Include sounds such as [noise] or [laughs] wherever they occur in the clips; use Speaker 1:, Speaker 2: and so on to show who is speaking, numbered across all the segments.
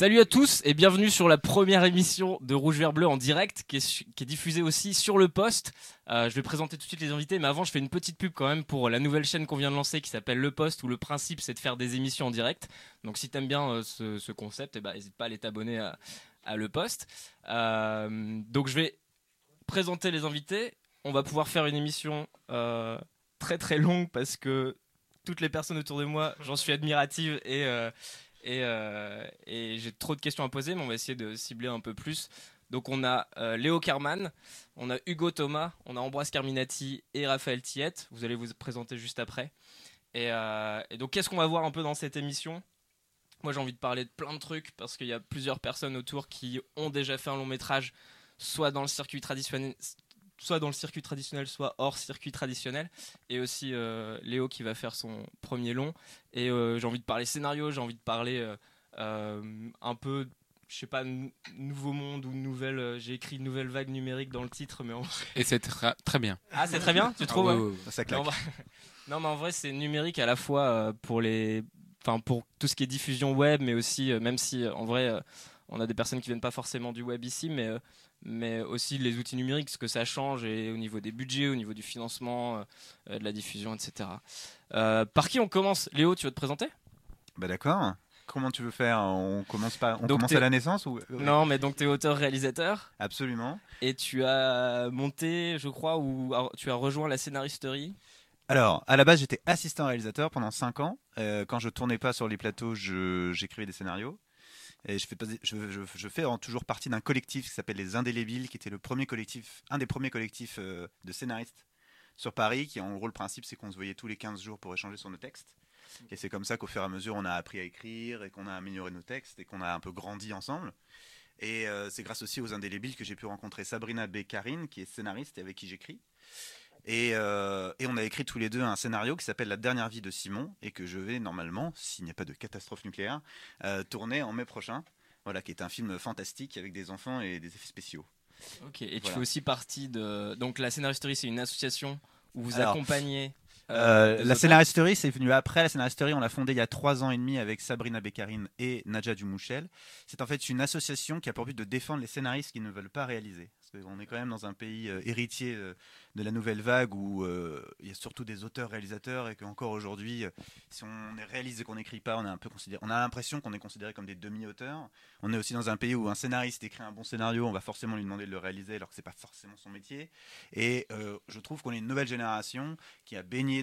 Speaker 1: Salut à tous et bienvenue sur la première émission de Rouge Vert Bleu en direct qui est, diffusée aussi sur le poste. Euh, je vais présenter tout de suite les invités, mais avant je fais une petite pub quand même pour la nouvelle chaîne qu'on vient de lancer qui s'appelle Le Poste où le principe c'est de faire des émissions en direct. Donc si t'aimes bien euh, ce, concept, eh ben, n'hésite pas à aller t'abonner à, Le Poste. Euh, donc je vais présenter les invités. On va pouvoir faire une émission très très longue parce que toutes les personnes autour de moi, j'en suis admirative et euh, et, j'ai trop de questions à poser, mais on va essayer de cibler un peu plus. Donc on a euh, Léo Carman, on a Hugo Thomas, on a Ambroise Carminati et Raphaël Tiette. Vous allez vous présenter juste après. Et, euh, donc qu'est-ce qu'on va voir un peu dans cette émission? Moi j'ai envie de parler de plein de trucs parce qu'il y a plusieurs personnes autour qui ont déjà fait un long métrage, soit dans le circuit traditionnel, soit dans le circuit traditionnel, soit hors circuit traditionnel. Et aussi euh, Léo qui va faire son premier long. Et euh, j'ai envie de parler scénario, j'ai envie de parler euh, un peu, je sais pas, nouveau monde ou nouvelle. j'ai écrit nouvelle vague numérique dans le titre, mais en vrai...
Speaker 2: Et c'est très bien.
Speaker 1: Ah, c'est très bien, tu trouves?
Speaker 3: Ah Ça claque. [laughs]
Speaker 1: Non, mais en vrai, c'est numérique à la fois pour les, enfin pour tout ce qui est diffusion web, mais aussi, même si en vrai on a des personnes qui viennent pas forcément du web ici, mais mais aussi les outils numériques, ce que ça change et au niveau des budgets, au niveau du financement, euh, de la diffusion, etc. Euh, par qui on commence? Léo, tu veux te présenter?
Speaker 3: Bah d'accord. Comment tu veux faire? On commence pas On commence à la naissance ou
Speaker 1: Non, mais donc tu es auteur-réalisateur.
Speaker 3: Absolument.
Speaker 1: Et tu as monté, je crois, ou tu as rejoint la scénaristerie?
Speaker 3: Alors, à la base, j'étais assistant réalisateur pendant 5 ans. Euh, quand je tournais pas sur les plateaux, j'écrivais des scénarios. Et je fais, toujours partie d'un collectif qui s'appelle les Indélébiles, qui était le premier collectif, un des premiers collectifs euh, de scénaristes sur Paris, qui en gros le principe c'est qu'on se voyait tous les 15 jours pour échanger sur nos textes. Et c'est comme ça qu'au fur et à mesure on a appris à écrire et qu'on a amélioré nos textes et qu'on a un peu grandi ensemble. Et euh, c'est grâce aussi aux Indélébiles que j'ai pu rencontrer Sabrina Beccarine, qui est scénariste et avec qui j'écris. Euh, et, on a écrit tous les deux un scénario qui s'appelle La dernière vie de Simon et que je vais normalement, s'il n'y a pas de catastrophe nucléaire, euh, tourner en mai prochain. Voilà, qui est un film fantastique avec des enfants et des effets spéciaux.
Speaker 1: Ok, et tu fais aussi partie de. Donc la Scénaristerie, c'est une association où vous accompagnez.
Speaker 3: Euh, la Scénaristerie, c'est venu après. La Scénaristerie, on l'a fondée il y a trois ans et demi avec Sabrina Beccarine et Nadja Dumouchel. C'est en fait une association qui a pour but de défendre les scénaristes qui ne veulent pas réaliser. Qu'on est quand même dans un pays héritier de la nouvelle vague où euh, il y a surtout des auteurs-réalisateurs et qu'encore aujourd'hui, euh, si on est réaliste et qu'on n'écrit pas, on, est un peu considéré, on a l'impression qu'on est considéré comme des demi-auteurs. On est aussi dans un pays où un scénariste écrit un bon scénario, on va forcément lui demander de le réaliser alors que c'est pas forcément son métier. Et euh, je trouve qu'on est une nouvelle génération qui a baigné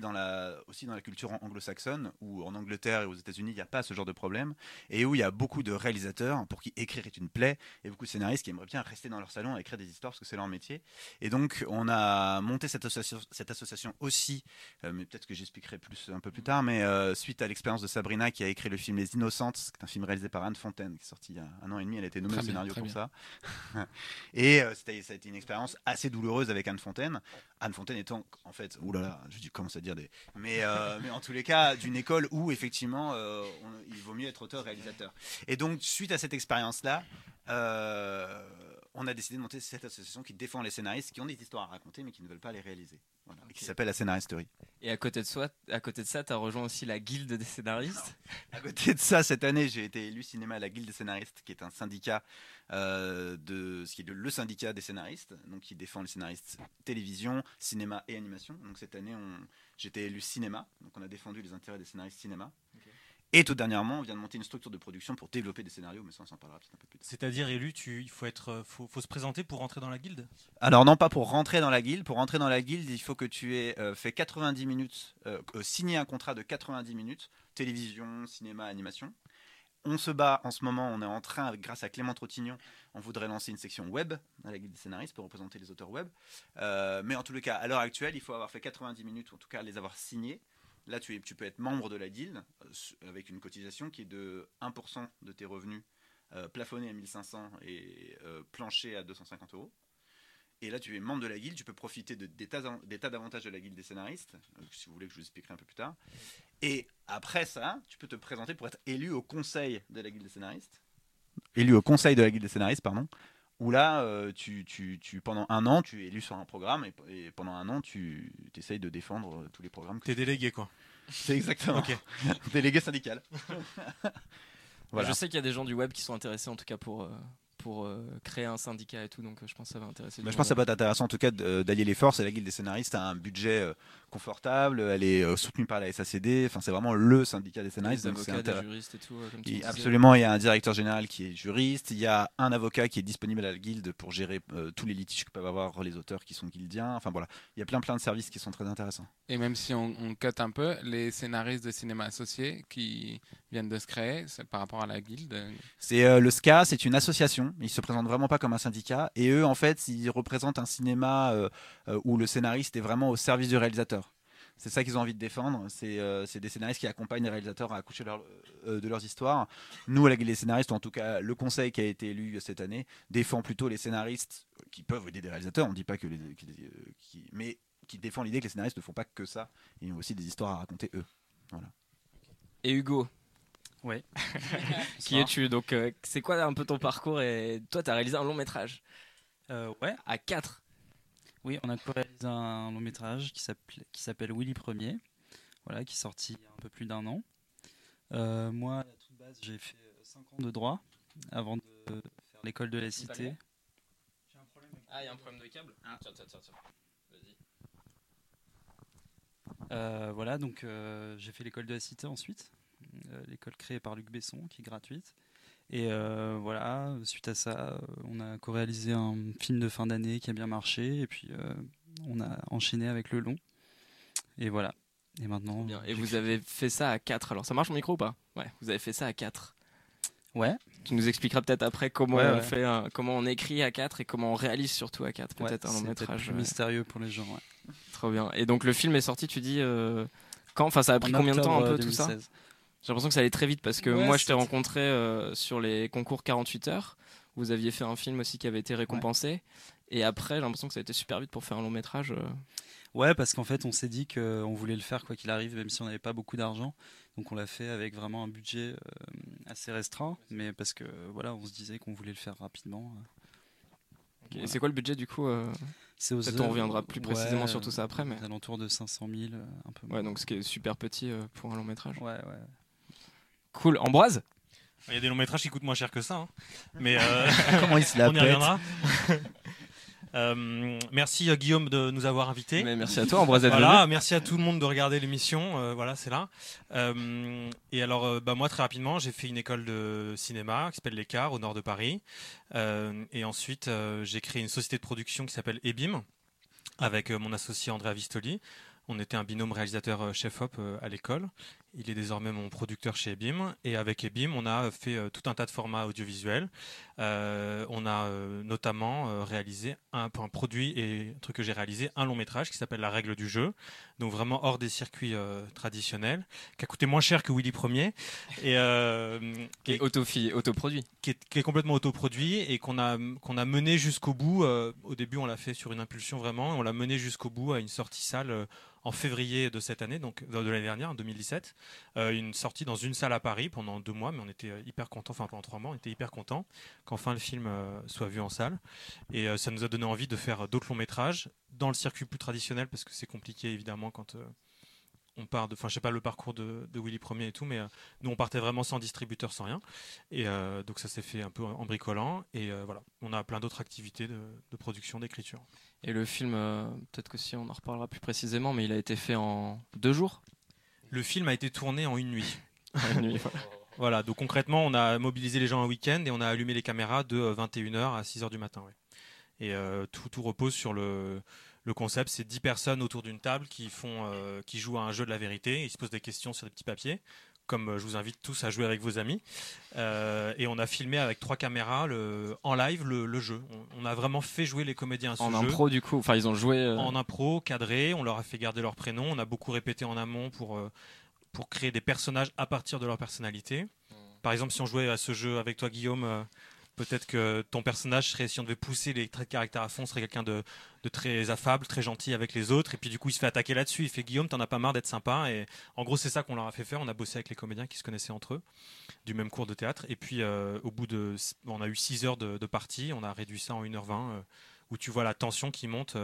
Speaker 3: aussi dans la culture anglo-saxonne où en Angleterre et aux États-Unis il n'y a pas ce genre de problème et où il y a beaucoup de réalisateurs pour qui écrire est une plaie et beaucoup de scénaristes qui aimeraient bien rester dans leur salon à écrire des histoires parce que c'est leur métier. Et donc on a monter cette association, cette association aussi, euh, mais peut-être que j'expliquerai plus un peu plus tard, mais euh, suite à l'expérience de Sabrina qui a écrit le film Les Innocentes, qui est un film réalisé par Anne Fontaine, qui est sorti il y a un an et demi, elle a été nommée au scénario pour ça. [laughs] et euh, ça a été une expérience assez douloureuse avec Anne Fontaine. Anne Fontaine étant, en fait, oulala, je commence à dire des. Mais, [laughs] mais en tous les cas, d'une école où effectivement, il vaut mieux être auteur-réalisateur. Et donc, suite à cette expérience-là, on a décidé de monter cette association qui défend les scénaristes qui ont des histoires à raconter mais qui ne veulent pas les réaliser. Qui s'appelle la Scénaristerie.
Speaker 1: Et à côté de, soi, à côté de ça, tu as rejoint aussi la Guilde des scénaristes?
Speaker 3: À côté de ça, cette année, j'ai été élu cinéma à la Guilde des scénaristes, qui est un syndicat, euh, de, ce qui est le syndicat des scénaristes, donc qui défend les scénaristes télévision, cinéma et animation. Donc cette année, j'étais élu cinéma, donc on a défendu les intérêts des scénaristes cinéma. Et tout dernièrement, on vient de monter une structure de production pour développer des scénarios, mais ça, on s'en parlera peut-être un peu plus tard.
Speaker 4: C'est-à-dire, élu, tu, il faut, être, euh, faut, faut, se présenter pour rentrer dans la guilde?
Speaker 3: Alors, non, pas pour rentrer dans la guilde. Pour rentrer dans la guilde, il faut que tu aies euh, fait 90 minutes, euh, signé un contrat de 90 minutes, télévision, cinéma, animation. On se bat en ce moment, on est en train, grâce à Clément Trottignon, on voudrait lancer une section web à la Guilde des scénaristes pour représenter les auteurs web. mais en tous les cas, à l'heure actuelle, il faut avoir fait 90 minutes, ou en tout cas les avoir signés. Là, tu, peux être membre de la guilde euh, avec une cotisation qui est de 1% de tes revenus euh, plafonnés à 1500 et euh, à 250 euros. Et là, tu es membre de la guilde, tu peux profiter de, des, tas, d'avantages de la guilde des scénaristes, si vous voulez que je vous expliquerai un peu plus tard. Et après ça, tu peux te présenter pour être élu au conseil de la guilde des scénaristes. Élu au conseil de la guilde des scénaristes, pardon où là, euh, tu, tu, tu, pendant un an, tu es élu sur un programme et, pendant un an, tu essayes de défendre euh, tous les programmes.
Speaker 4: Tu es délégué, quoi. [laughs]
Speaker 3: C'est exactement. ok. [laughs] délégué syndical. [laughs] Voilà.
Speaker 1: Je sais qu'il y a des gens du web qui sont intéressés en tout cas pour, euh, pour euh, créer un syndicat et tout, donc euh, je pense que ça va intéresser.
Speaker 3: Bah, je pense que ça peut être intéressant en tout cas de- d'allier les forces. Et la Guilde des scénaristes a un budget euh, confortable, elle est euh, soutenue par la SACD. Enfin, c'est vraiment le syndicat des scénaristes. donc
Speaker 1: des juristes et tout. euh, comme tu
Speaker 3: Et
Speaker 1: disais.
Speaker 3: absolument, il y a un directeur général qui est juriste, il y a un avocat qui est disponible à la guilde pour gérer euh, tous les litiges que peuvent avoir les auteurs qui sont guildiens. Enfin voilà, il y a plein plein de services qui sont très intéressants.
Speaker 2: Et même si on, on cut un peu, les scénaristes de cinéma associés qui viennent de se créer, c'est par rapport à la guilde.
Speaker 3: C'est euh, le SCA, c'est une association. Ils se présentent vraiment pas comme un syndicat. Et eux, en fait, ils représentent un cinéma euh, euh, où le scénariste est vraiment au service du réalisateur. C'est ça qu'ils ont envie de défendre. C'est euh, des scénaristes qui accompagnent les réalisateurs à accoucher de leurs histoires. Nous, des scénaristes, ou en tout cas le conseil qui a été élu cette année, défend plutôt les scénaristes qui peuvent aider des réalisateurs. On ne dit pas que les, mais qui défend l'idée que les scénaristes ne font pas que ça. Ils ont aussi des histoires à raconter eux.
Speaker 1: Et Hugo,
Speaker 5: Ouais. [laughs]
Speaker 1: qui es-tu? Donc, euh, c'est quoi un peu ton parcours Et toi, tu as réalisé un long métrage?
Speaker 5: Euh, ouais.
Speaker 1: à 4.
Speaker 5: Oui, on a réalisé un long métrage qui s'appelle qui s'appelle Willy Premier, voilà, qui est sorti il y a un peu plus d'un an. Euh, moi, à toute base, j'ai fait 5 ans de droit avant de faire l'école de la cité.
Speaker 1: Ah, il y a un problème de câble Tiens, tiens, tiens, tiens. Vas-y.
Speaker 5: Euh, voilà, donc euh, j'ai fait l'école de la cité ensuite, l'école créée par Luc Besson, qui est gratuite. Et euh, voilà, suite à ça, euh, on a co-réalisé un film de fin d'année qui a bien marché, et puis euh, on a enchaîné avec le long. Et voilà. Et maintenant.
Speaker 1: Bien. Et vous avez fait ça à 4. Alors, ça marche mon micro ou pas? Ouais, vous avez fait ça à 4.
Speaker 5: Ouais.
Speaker 1: Tu nous expliqueras peut-être après comment
Speaker 5: Ouais,
Speaker 1: on
Speaker 5: ouais.
Speaker 1: fait, un- comment on écrit à 4 et comment on réalise surtout à 4.
Speaker 5: Ouais,
Speaker 1: Peut-être un long métrage.
Speaker 5: mystérieux pour les gens. ouais.
Speaker 1: Trop bien. Et donc le film est sorti, tu dis euh, quand? Enfin, ça a pris
Speaker 5: En
Speaker 1: combien de temps un peu tout ça?
Speaker 5: 2016.
Speaker 1: J'ai l'impression que ça allait très vite parce que
Speaker 5: Ouais,
Speaker 1: moi je t'ai rencontré euh, sur les concours 48 heures. Vous aviez fait un film aussi qui avait été récompensé. Et après, j'ai l'impression que ça a été super vite pour faire un long métrage. euh.
Speaker 5: Ouais, parce qu'en fait, on s'est dit qu'on voulait le faire quoi qu'il arrive, même si on n'avait pas beaucoup d'argent. Donc on l'a fait avec vraiment un budget euh, assez restreint, mais parce que voilà, on se disait qu'on voulait le faire rapidement.
Speaker 1: Et
Speaker 5: Voilà.
Speaker 1: c'est quoi le budget du coup euh?
Speaker 5: C'est aux
Speaker 1: Peut-être on reviendra plus
Speaker 5: ouais,
Speaker 1: précisément sur tout ça après, mais-
Speaker 5: aux alentours de 500 000, euh, un peu.
Speaker 1: Ouais,
Speaker 5: moins.
Speaker 1: donc ce qui est super petit euh, pour un long métrage.
Speaker 5: Ouais, ouais.
Speaker 1: Cool. Ambroise
Speaker 4: Il y a des longs métrages qui coûtent moins cher que ça. hein. Mais euh, [laughs]
Speaker 3: Comment ils se la
Speaker 4: on y reviendra. Euh, merci euh, Guillaume de nous avoir invités.
Speaker 1: Mais Merci à toi, Ambroise
Speaker 4: Voilà, merci à tout le monde de regarder l'émission. euh, voilà, c'est là. Euh, et alors, euh, bah, moi, très rapidement, j'ai fait une école de cinéma qui s'appelle l'Écart au nord de Paris. Euh, et ensuite, euh, j'ai créé une société de production qui s'appelle Ebim avec euh, mon associé Andrea Vistoli. On était un binôme réalisateur euh, chef-op euh, à l'école. Il est désormais mon producteur chez Ebim. Et avec Ebim, on a fait euh, tout un tas de formats audiovisuels. Euh, on a euh, notamment réalisé un, produit et un truc que j'ai réalisé, un long métrage qui s'appelle La règle du jeu, donc vraiment hors des circuits euh, traditionnels, qui a coûté moins cher que Willy Premier et, euh,
Speaker 1: Qui est autofi- autoproduit.
Speaker 4: qui, est, qui est complètement autoproduit et qu'on a qu'on a mené jusqu'au bout. au début, on l'a fait sur une impulsion vraiment, et on l'a mené jusqu'au bout à une sortie salle euh, en février de cette année, donc de l'année dernière, en 2017, Euh, une sortie dans une salle à Paris pendant deux mois, mais on était euh, hyper contents, enfin pendant trois mois, on était hyper contents qu'enfin le film euh, soit vu en salle. Et ça nous a donné envie de faire d'autres longs métrages dans le circuit plus traditionnel, parce que c'est compliqué évidemment quand on part de, enfin je sais pas le parcours de, de Willy Premier et tout, mais euh, nous on partait vraiment sans distributeur, sans rien. Et euh, donc ça s'est fait un peu en bricolant. Et euh, voilà, on a plein d'autres activités de, de production, d'écriture.
Speaker 1: Et le film, peut-être que si on en reparlera plus précisément, mais il a été fait en deux jours?
Speaker 4: Le film a été tourné en une nuit.
Speaker 1: Une nuit, voilà. [laughs]
Speaker 4: Voilà, donc concrètement, on a mobilisé les gens un week-end et on a allumé les caméras de euh, 21h à 6h du matin. ouais. Et tout, tout repose sur le, le concept, c'est 10 personnes autour d'une table qui, font, euh, qui jouent à un jeu de la vérité, ils se posent des questions sur des petits papiers, comme euh, je vous invite tous à jouer avec vos amis. Euh, et on a filmé avec trois caméras le, en live le, le jeu. On, on a vraiment fait jouer les comédiens à ce
Speaker 1: En
Speaker 4: jeu
Speaker 1: impro, du coup. Enfin, ils ont joué. euh,
Speaker 4: en impro, cadré. On leur a fait garder leur prénom. On a beaucoup répété en amont pour, pour créer des personnages à partir de leur personnalité. Par exemple, si on jouait à ce jeu avec toi, Guillaume, peut-être que ton personnage serait, si on devait pousser les traits de caractère à fond, serait quelqu'un de, très affable, très gentil avec les autres. Et puis du coup, il se fait attaquer là-dessus. Il fait Guillaume, t'en as pas marre d'être sympa. Et en gros, c'est ça qu'on leur a fait faire. On a bossé avec les comédiens qui se connaissaient entre eux, du même cours de théâtre. Et puis, euh, au bout de. On a eu 6 heures de, partie. On a réduit ça en 1h20, euh, où tu vois la tension qui monte.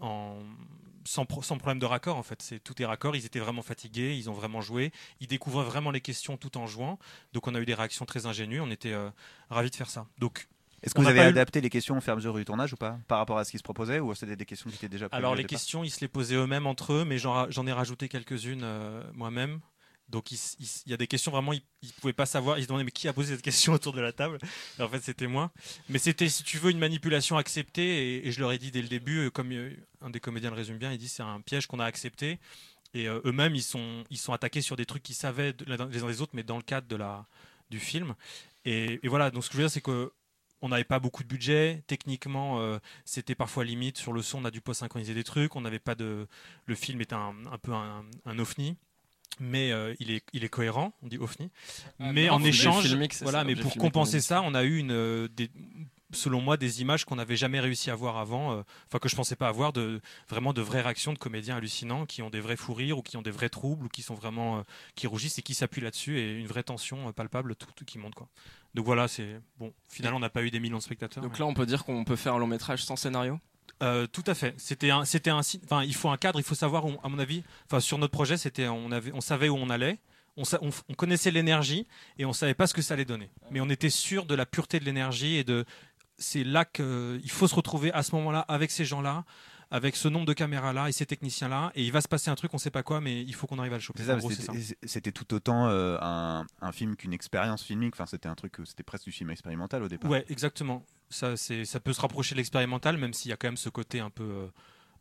Speaker 4: Euh, en sans, sans, problème de raccord en fait. C'est tout est raccord. Ils étaient vraiment fatigués, ils ont vraiment joué, ils découvraient vraiment les questions tout en jouant. Donc on a eu des réactions très ingénues. On était ravis de faire ça. Donc
Speaker 3: est-ce que vous avez adapté les questions au fur et à mesure du tournage ou pas Par rapport à ce qui se proposait Ou c'était des questions qui étaient déjà
Speaker 4: Alors, les questions, ils se les posaient eux-mêmes entre eux, mais j'en ai rajouté quelques-unes euh, moi-même. Donc il, y a des questions vraiment, ils ne pouvaient pas savoir, ils se demandaient mais qui a posé cette question autour de la table? En fait c'était moi. Mais c'était si tu veux une manipulation acceptée et, je leur ai dit dès le début, euh, comme euh, un des comédiens le résume bien, il dit c'est un piège qu'on a accepté et eux-mêmes ils sont, ils sont attaqués sur des trucs qu'ils savaient les uns des autres mais dans le cadre de la, du film. Et, voilà, donc ce que je veux dire c'est que on n'avait pas beaucoup de budget. Techniquement, euh, c'était parfois limite. Sur le son, on a dû pas synchroniser des trucs. On n'avait pas de. Le film était un, peu un, un ovni mais euh, il, est, il est cohérent, on dit OFNI. Ah, mais en échange, voilà, mais pour compenser ça, on a eu une, euh, des, selon moi, des images qu'on n'avait jamais réussi à voir avant, euh, enfin que je pensais pas avoir, de vraiment de vraies réactions de comédiens hallucinants qui ont des vrais fous rires ou qui ont des vrais troubles ou qui sont vraiment qui rougissent et qui s'appuient là-dessus et une vraie tension palpable tout, qui monte quoi. Donc voilà, c'est bon. Finalement, on n'a pas eu des millions de spectateurs.
Speaker 1: Donc là, on peut dire qu'on peut faire un long métrage sans scénario?
Speaker 4: Tout à fait. C'était un, c'était un, enfin, il faut un cadre, il faut savoir, à mon avis, enfin, sur notre projet, c'était, on avait, on savait où on allait, on, on, connaissait l'énergie et on savait pas ce que ça allait donner. Mais on était sûr de la pureté de l'énergie et de, c'est là qu'il faut se retrouver à ce moment-là avec ces gens-là, avec ce nombre de caméras-là et ces techniciens-là, et il va se passer un truc, on ne sait pas quoi, mais il faut qu'on arrive à le choper.
Speaker 3: C'était tout autant euh, un, film qu'une expérience filmique. Enfin, c'était un truc, c'était presque du film expérimental au départ.
Speaker 4: Ouais, exactement. Ça, ça peut se rapprocher de l'expérimental, même s'il y a quand même ce côté un peu. Euh,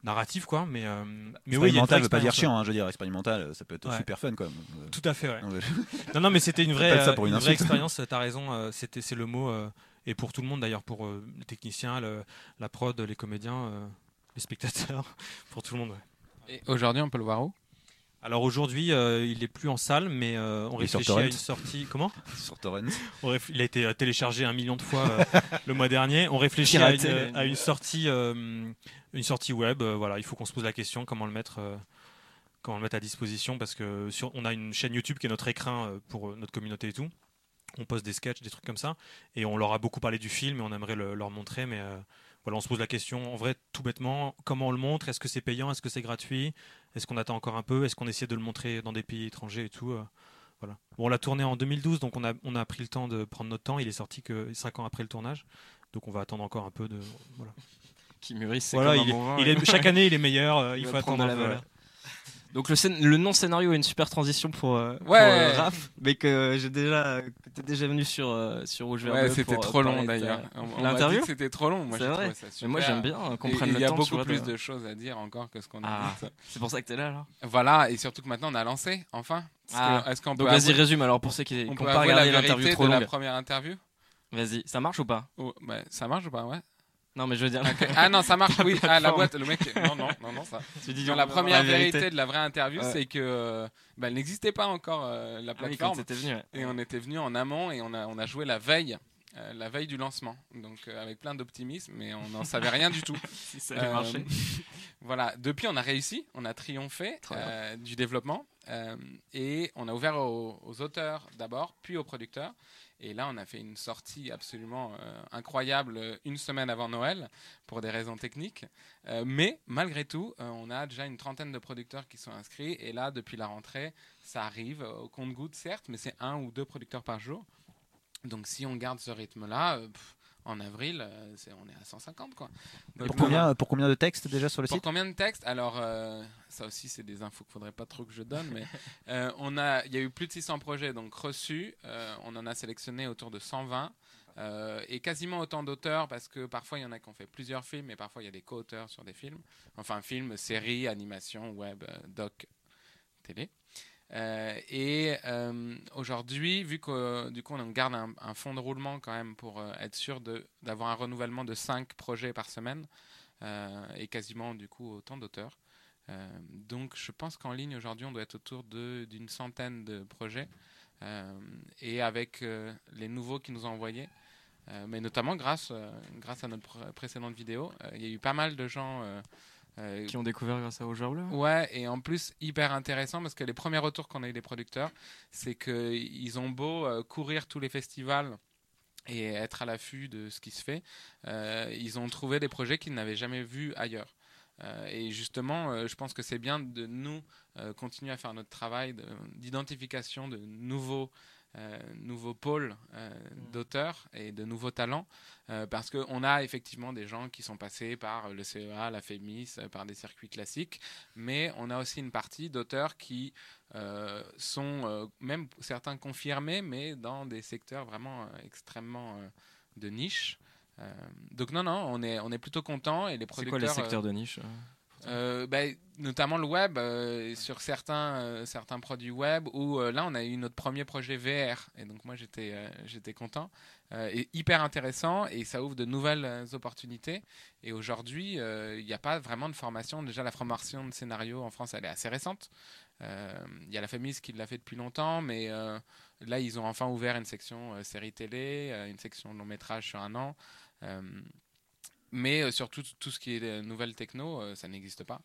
Speaker 4: narratif quoi mais euh, mais
Speaker 3: oui veut pas dire chiant hein, je veux dire expérimental ça peut être super fun quoi
Speaker 4: tout à fait ouais. non [laughs] non mais c'était une [laughs] vraie, une, vraie expérience t'as raison c'était c'est le mot et pour tout le monde d'ailleurs, pour euh, les techniciens, la prod, les comédiens, euh, les spectateurs, [laughs] pour tout le monde.
Speaker 2: Et aujourd'hui, on peut le voir où?
Speaker 4: Alors aujourd'hui, euh, il est plus en salle, mais on réfléchit à une sortie. Comment [laughs]
Speaker 3: Sur Torrent.
Speaker 4: Il a été téléchargé un million de fois [laughs] le mois dernier. On réfléchit à une, sortie, une sortie web. voilà, il faut qu'on se pose la question comment le mettre, comment le mettre à disposition, parce que sur, on a une chaîne YouTube qui est notre écrin pour notre communauté et tout on poste des sketchs, des trucs comme ça, et on leur a beaucoup parlé du film et on aimerait leur montrer, mais euh, voilà, on se pose la question, en vrai, tout bêtement, comment on le montre? Est-ce que c'est payant? Est-ce que c'est gratuit? Est-ce qu'on attend encore un peu? Est-ce qu'on essaie de le montrer dans des pays étrangers et tout euh, voilà. Bon, on l'a tourné en 2012, donc on a, on a pris le temps de prendre notre temps. Il est sorti que 5 ans après le tournage, donc on va attendre encore un peu de. Voilà. [laughs]
Speaker 1: Qui mûrisse,
Speaker 4: voilà, il, est, chaque année il est meilleur, euh, [laughs] il, faut attendre
Speaker 1: la valeur. Donc le, le non-scénario est une super transition pour, euh,
Speaker 2: ouais.
Speaker 1: Euh, Raph, mais que j'ai déjà, que déjà venu sur euh, sur Rouge
Speaker 2: Ouais, c'était trop long d'ailleurs.
Speaker 1: L'interview,
Speaker 2: c'était trop long. Moi,
Speaker 1: vrai. Ça mais moi, j'aime bien qu'on prenne le temps.
Speaker 2: Il y a beaucoup plus de choses à dire encore que ce qu'on a
Speaker 1: ah, dit. C'est pour ça que t'es là, alors.
Speaker 2: Voilà, et surtout que maintenant on a lancé, enfin.
Speaker 1: Ah. Est-ce qu'on peut Donc vas-y, résume alors pour ceux qui n'ont pas regardé l'interview trop longue.
Speaker 2: la première interview?
Speaker 1: Vas-y, ça marche ou pas?
Speaker 2: Oh, bah, Ça marche ou pas, ouais.
Speaker 1: Non, mais je veux dire.
Speaker 2: Ah non, ça marche, [laughs] oui. Ah, la boîte, le mec. Non, non, non, non, ça. [laughs] dis, la première vérité. de la vraie interview, c'est que euh, bah, elle n'existait pas encore, euh, la ah plateforme.
Speaker 1: venu,
Speaker 2: Et on était venu en amont et on a, on a joué la veille. Euh, la veille du lancement, donc avec plein d'optimisme, mais on n'en savait rien du tout. [laughs]
Speaker 1: si ça marcher.
Speaker 2: voilà, depuis on a réussi, on a triomphé du développement et on a ouvert aux, auteurs d'abord, puis aux producteurs. Et là, on a fait une sortie absolument euh, incroyable euh, une semaine avant Noël pour des raisons techniques. Euh, mais malgré tout, on a déjà une trentaine de producteurs qui sont inscrits. Et là, depuis la rentrée, ça arrive au compte-goutte, certes, mais c'est un ou deux producteurs par jour. Donc si on garde ce rythme-là, en avril, euh, on est à 150 quoi.
Speaker 3: Pour combien, pour combien de textes déjà sur le
Speaker 2: site
Speaker 3: Pour
Speaker 2: combien de textes? Alors euh, ça aussi c'est des infos qu'il faudrait pas trop que je donne, mais [laughs] euh, on a, il y a eu plus de 600 projets donc reçus. on en a sélectionné autour de 120 et quasiment autant d'auteurs parce que parfois il y en a qui ont fait plusieurs films, mais parfois il y a des co-auteurs sur des films. Enfin film, série, animation, web, doc, télé. Euh, et euh, aujourd'hui, vu que garde un, un, fond de roulement quand même pour euh, être sûr d'avoir un renouvellement de 5 projets par semaine et quasiment du coup autant d'auteurs. donc je pense qu'en ligne aujourd'hui on doit être autour d'une centaine de projets et avec les nouveaux qui nous ont envoyés. mais notamment grâce à notre précédente vidéo, il y a eu pas mal de gens
Speaker 1: euh, qui ont découvert grâce à Au Bleu
Speaker 2: Ouais, et en plus, hyper intéressant parce que les premiers retours qu'on a eu des producteurs, c'est qu'ils ont beau euh, courir tous les festivals et être à l'affût de ce qui se fait, euh, ils ont trouvé des projets qu'ils n'avaient jamais vus ailleurs. Et justement, je pense que c'est bien de nous continuer à faire notre travail de- d'identification de, nouveaux, nouveaux pôles euh, d'auteurs et de nouveaux talents, euh, parce qu'on a effectivement des gens qui sont passés par le CEA, la FEMIS, euh, par des circuits classiques, mais on a aussi une partie d'auteurs qui euh, sont euh, même certains confirmés, mais dans des secteurs vraiment euh, extrêmement euh, de niche. Euh, donc non, non, on est, on est plutôt content et les
Speaker 1: C'est
Speaker 2: producteurs...
Speaker 1: quoi les
Speaker 2: euh,
Speaker 1: secteurs de niche euh
Speaker 2: ben, notamment le web, euh, sur certains, euh, certains produits web, où là on a eu notre premier projet VR, et donc moi j'étais j'étais content, et hyper intéressant, et ça ouvre de nouvelles opportunités. Et aujourd'hui, il n'y a pas vraiment de formation. Déjà, la formation de scénario en France, elle est assez récente. Il y a la FEMIS qui l'a fait depuis longtemps, mais là ils ont enfin ouvert une section série télé, une section long métrage sur un an. Mais euh, surtout tout ce qui est nouvelles techno, euh, ça n'existe pas.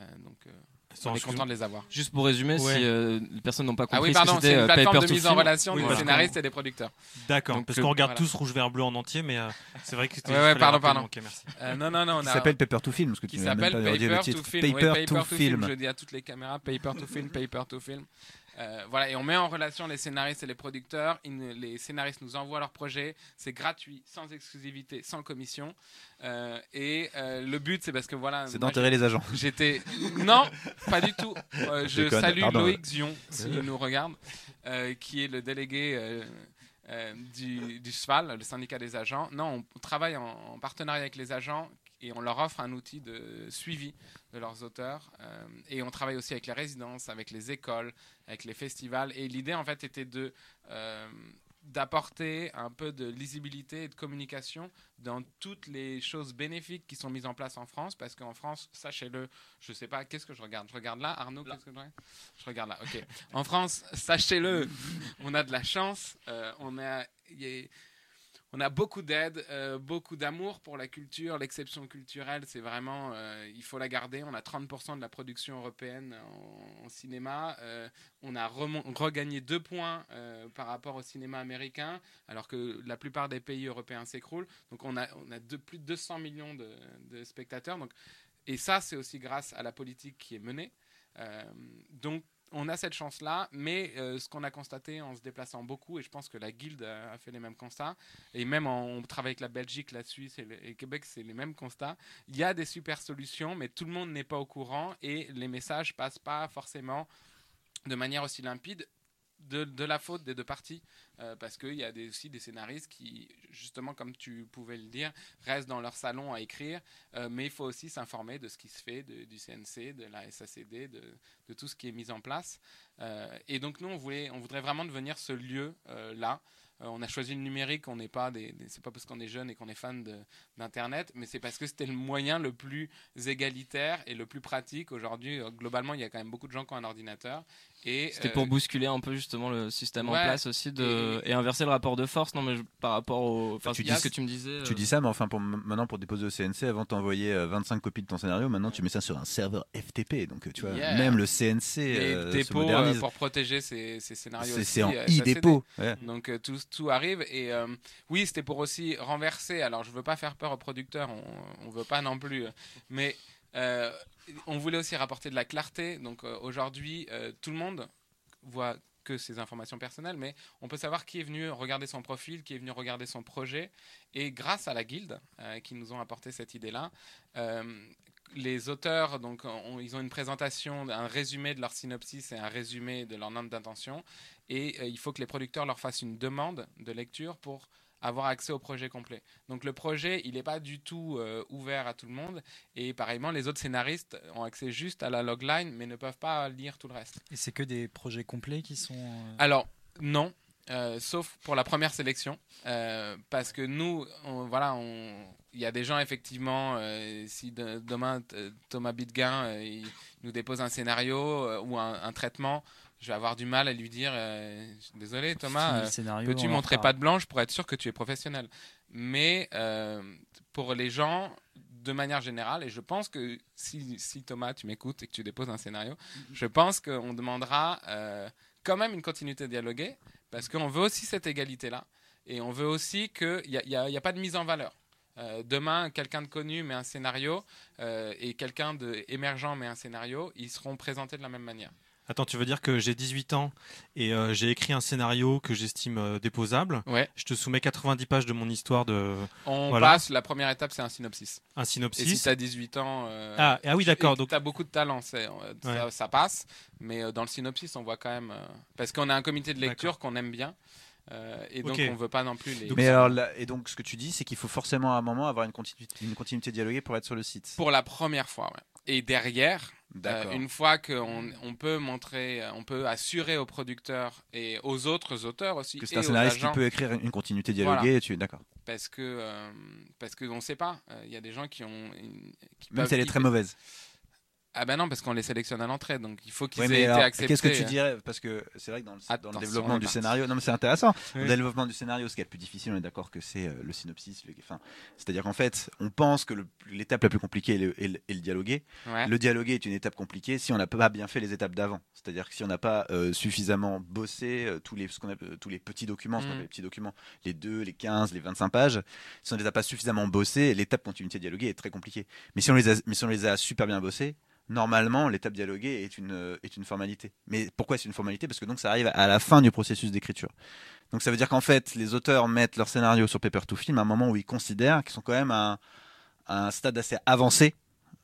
Speaker 2: Euh, donc euh,
Speaker 4: Sans-
Speaker 2: on est content de les avoir.
Speaker 1: Juste pour résumer,
Speaker 4: Ouais.
Speaker 1: si euh, les personnes n'ont pas compris
Speaker 2: Ah oui,
Speaker 1: ce
Speaker 2: pardon, c'est
Speaker 1: c'était
Speaker 2: une plateforme
Speaker 1: Paper
Speaker 2: de
Speaker 1: to
Speaker 2: mise en relation
Speaker 4: Oui,
Speaker 2: des scénaristes et des producteurs.
Speaker 4: D'accord, parce qu'on regarde
Speaker 2: voilà.
Speaker 4: tous Rouge Vert Bleu en entier, mais euh, c'est vrai que c'était.
Speaker 2: Ouais, ouais, pardon, pardon.
Speaker 4: ok, merci.
Speaker 2: Euh, non, non, non, on
Speaker 3: Qui s'appelle Paper to Film, parce que
Speaker 2: qui
Speaker 3: tu n'as même
Speaker 2: s'appelle
Speaker 3: pas redire le
Speaker 2: Paper
Speaker 3: titre.
Speaker 2: to Film. Oui,
Speaker 3: Paper to
Speaker 2: Film.
Speaker 3: Film.
Speaker 2: Je dis à toutes les caméras, Paper to Film, Paper to Film. Euh, voilà, et on met en relation les scénaristes et les producteurs. Ils les scénaristes nous envoient leurs projets. C'est gratuit, sans exclusivité, sans commission. Euh, et euh, le but, c'est parce que voilà.
Speaker 3: C'est d'enterrer les agents. [laughs]
Speaker 2: J'étais. Non, pas du tout. Je
Speaker 3: Déconne,
Speaker 2: salue
Speaker 3: pardon.
Speaker 2: Loïc Zion, s'il nous regarde, qui est le délégué euh, du, du SFAL, le syndicat des agents. Non, on travaille en, en partenariat avec les agents et on leur offre un outil de suivi de leurs auteurs. euh, et on travaille aussi avec les résidences, avec les écoles, avec les festivals. Et l'idée, en fait, était de. euh, d'apporter un peu de lisibilité et de communication dans toutes les choses bénéfiques qui sont mises en place en France, parce qu'en France, sachez-le, je sais pas, qu'est-ce que je regarde? Je regarde là, Arnaud, qu'est-ce que je regarde? Je regarde là, ok. En France, sachez-le, [laughs] on a de la chance, euh, on a, il y a- on a beaucoup d'aide, euh, beaucoup d'amour pour la culture, l'exception culturelle, c'est vraiment, euh, il faut la garder. On a 30% de la production européenne en, cinéma. Euh, on a regagné deux points par rapport au cinéma américain, alors que la plupart des pays européens s'écroulent. Donc on a, de- plus de 200 millions de, spectateurs. Et ça, c'est aussi grâce à la politique qui est menée. Donc on a cette chance-là, mais euh, ce qu'on a constaté en se déplaçant beaucoup, et je pense que la Guilde a, fait les mêmes constats, et même on travaille avec la Belgique, la Suisse et et Québec, c'est les mêmes constats. Il y a des super solutions, mais tout le monde n'est pas au courant et les messages passent pas forcément de manière aussi limpide de, la faute des deux parties, euh, parce qu'il y a aussi des scénaristes qui, justement, comme tu pouvais le dire, restent dans leur salon à écrire, euh, mais il faut aussi s'informer de ce qui se fait du CNC, de la SACD, de, tout ce qui est mis en place. Euh, et donc nous, on, voulait, on voudrait vraiment devenir ce lieu-là. on a choisi le numérique, on n'est pas c'est pas parce qu'on est jeune et qu'on est fan d'internet, mais c'est parce que c'était le moyen le plus égalitaire et le plus pratique. Aujourd'hui, globalement, il y a quand même beaucoup de gens qui ont un ordinateur. Et
Speaker 1: C'était
Speaker 2: euh,
Speaker 1: pour bousculer un peu justement le système
Speaker 2: ouais,
Speaker 1: en place aussi de... et... inverser le rapport de force. Non, mais je- par rapport au. Enfin,
Speaker 3: tu dis-
Speaker 1: ce que tu me disais.
Speaker 3: Tu
Speaker 1: euh,
Speaker 3: dis ça, mais enfin, pour, maintenant, pour déposer au CNC, avant de t'envoyer euh, 25 copies de ton scénario, maintenant tu mets ça sur un serveur FTP. Donc, tu vois,
Speaker 2: Yeah.
Speaker 3: même le CNC
Speaker 2: les
Speaker 3: euh, se
Speaker 2: dépôts euh,
Speaker 3: modernise.
Speaker 2: pour protéger ces, ces scénarios.
Speaker 3: C'est en e-dépôt. Ouais.
Speaker 2: Donc euh, tout, tout arrive et euh, oui c'était pour aussi renverser. Alors je veux pas faire peur aux producteurs, on, on veut pas non plus, mais euh, on voulait aussi rapporter de la clarté. Donc euh, aujourd'hui euh, tout le monde voit que ses informations personnelles, mais on peut savoir qui est venu regarder son profil, qui est venu regarder son projet. Et grâce à la guilde qui nous ont apporté cette idée-là, les auteurs, donc, ils ont une présentation, un résumé de leur synopsis et un résumé de leur note d'intention. Et il faut que les producteurs leur fassent une demande de lecture pour avoir accès au projet complet. Donc le projet, il n'est pas du tout euh, ouvert à tout le monde. Et pareillement, les autres scénaristes ont accès juste à la logline, mais ne peuvent pas lire tout le reste.
Speaker 5: Et c'est que des projets complets qui sont. euh,
Speaker 2: Alors, non. euh, sauf pour la première sélection, parce que nous, on- voilà, on- il y a des gens effectivement. euh, si de- demain Thomas Bidguin euh, il nous dépose un scénario euh, ou un, un traitement, je vais avoir du mal à lui dire, euh, désolé Thomas, euh, Peux-tu montrer pas de blanche pour être sûr que tu es professionnel? Mais euh, pour les gens, de manière générale, et je pense que si, si Thomas, tu m'écoutes et que tu déposes un scénario, je pense qu'on demandera euh, quand même une continuité dialoguée, parce qu'on veut aussi cette égalité-là, et on veut aussi qu'il n'y a, il y a- il y a pas de mise en valeur. Euh, demain, quelqu'un de connu met un scénario euh, et quelqu'un d'émergent met un scénario, ils seront présentés de la même manière.
Speaker 4: Attends, tu veux dire que j'ai 18 ans et euh, j'ai écrit un scénario que j'estime euh, déposable?
Speaker 2: Ouais.
Speaker 4: Je te soumets 90 pages de mon histoire de
Speaker 2: On
Speaker 4: Voilà.
Speaker 2: passe, la première étape, c'est un synopsis.
Speaker 4: un
Speaker 2: Et si
Speaker 4: synopsis.
Speaker 2: tu as 18 ans. euh,
Speaker 4: Ah, ah oui, d'accord.
Speaker 2: Donc
Speaker 4: Donc
Speaker 2: tu as beaucoup de talent, c'est, euh, ça,
Speaker 4: Ouais.
Speaker 2: ça passe, mais euh, dans le synopsis, on voit quand même. euh, parce qu'on a un comité de lecture qu'on aime bien, euh, et donc
Speaker 4: Ok.
Speaker 2: on veut pas non plus les.
Speaker 3: Mais alors, là- et donc, ce que tu dis, c'est qu'il faut forcément à un moment avoir une continuité, une continuité dialoguée pour être sur le site.
Speaker 2: Pour la première fois, ouais. Et derrière, euh, une fois qu'on on peut montrer, on peut assurer aux producteurs et aux autres auteurs aussi,
Speaker 3: que c'est un scénariste qui peut écrire une continuité dialoguée. et Tu d'accord.
Speaker 2: parce que euh, parce que on sait pas. Euh, Il y a des gens qui ont qui
Speaker 3: Même
Speaker 2: peuvent-
Speaker 3: si elle est très mauvaise.
Speaker 2: Ah ben non, parce qu'on les sélectionne à l'entrée, donc il faut qu'ils aient été acceptés.
Speaker 3: Qu'est-ce que tu dirais Parce que c'est vrai que dans le, dans le
Speaker 2: Attention,
Speaker 3: développement du scénario, non mais c'est intéressant. Dans le développement du scénario, ce qui est le plus difficile, on est d'accord que c'est euh, le synopsis. le- enfin, C'est-à-dire qu'en fait, on pense que l'étape la plus compliquée est le, est le- est le dialoguer.
Speaker 2: Ouais.
Speaker 3: Le dialoguer est une étape compliquée si on n'a pas bien fait les étapes d'avant. C'est-à-dire que si on n'a pas euh, suffisamment bossé euh, tous, les, ce qu'on appelle- tous les petits documents, ce qu'on appelle les petits documents, les 2, les 15, les 25 pages, si on ne les a pas suffisamment bossés, l'étape continuité dialoguée est très compliquée. Mais si on les a, mais si on les a super bien bossés, normalement, l'étape dialoguée est une, euh, est une formalité. Mais pourquoi c'est une formalité? Parce que donc ça arrive à la fin du processus d'écriture. Donc ça veut dire qu'en fait, les auteurs mettent leur scénario sur Paper to Film à un moment où ils considèrent qu'ils sont quand même à un, à un stade assez avancé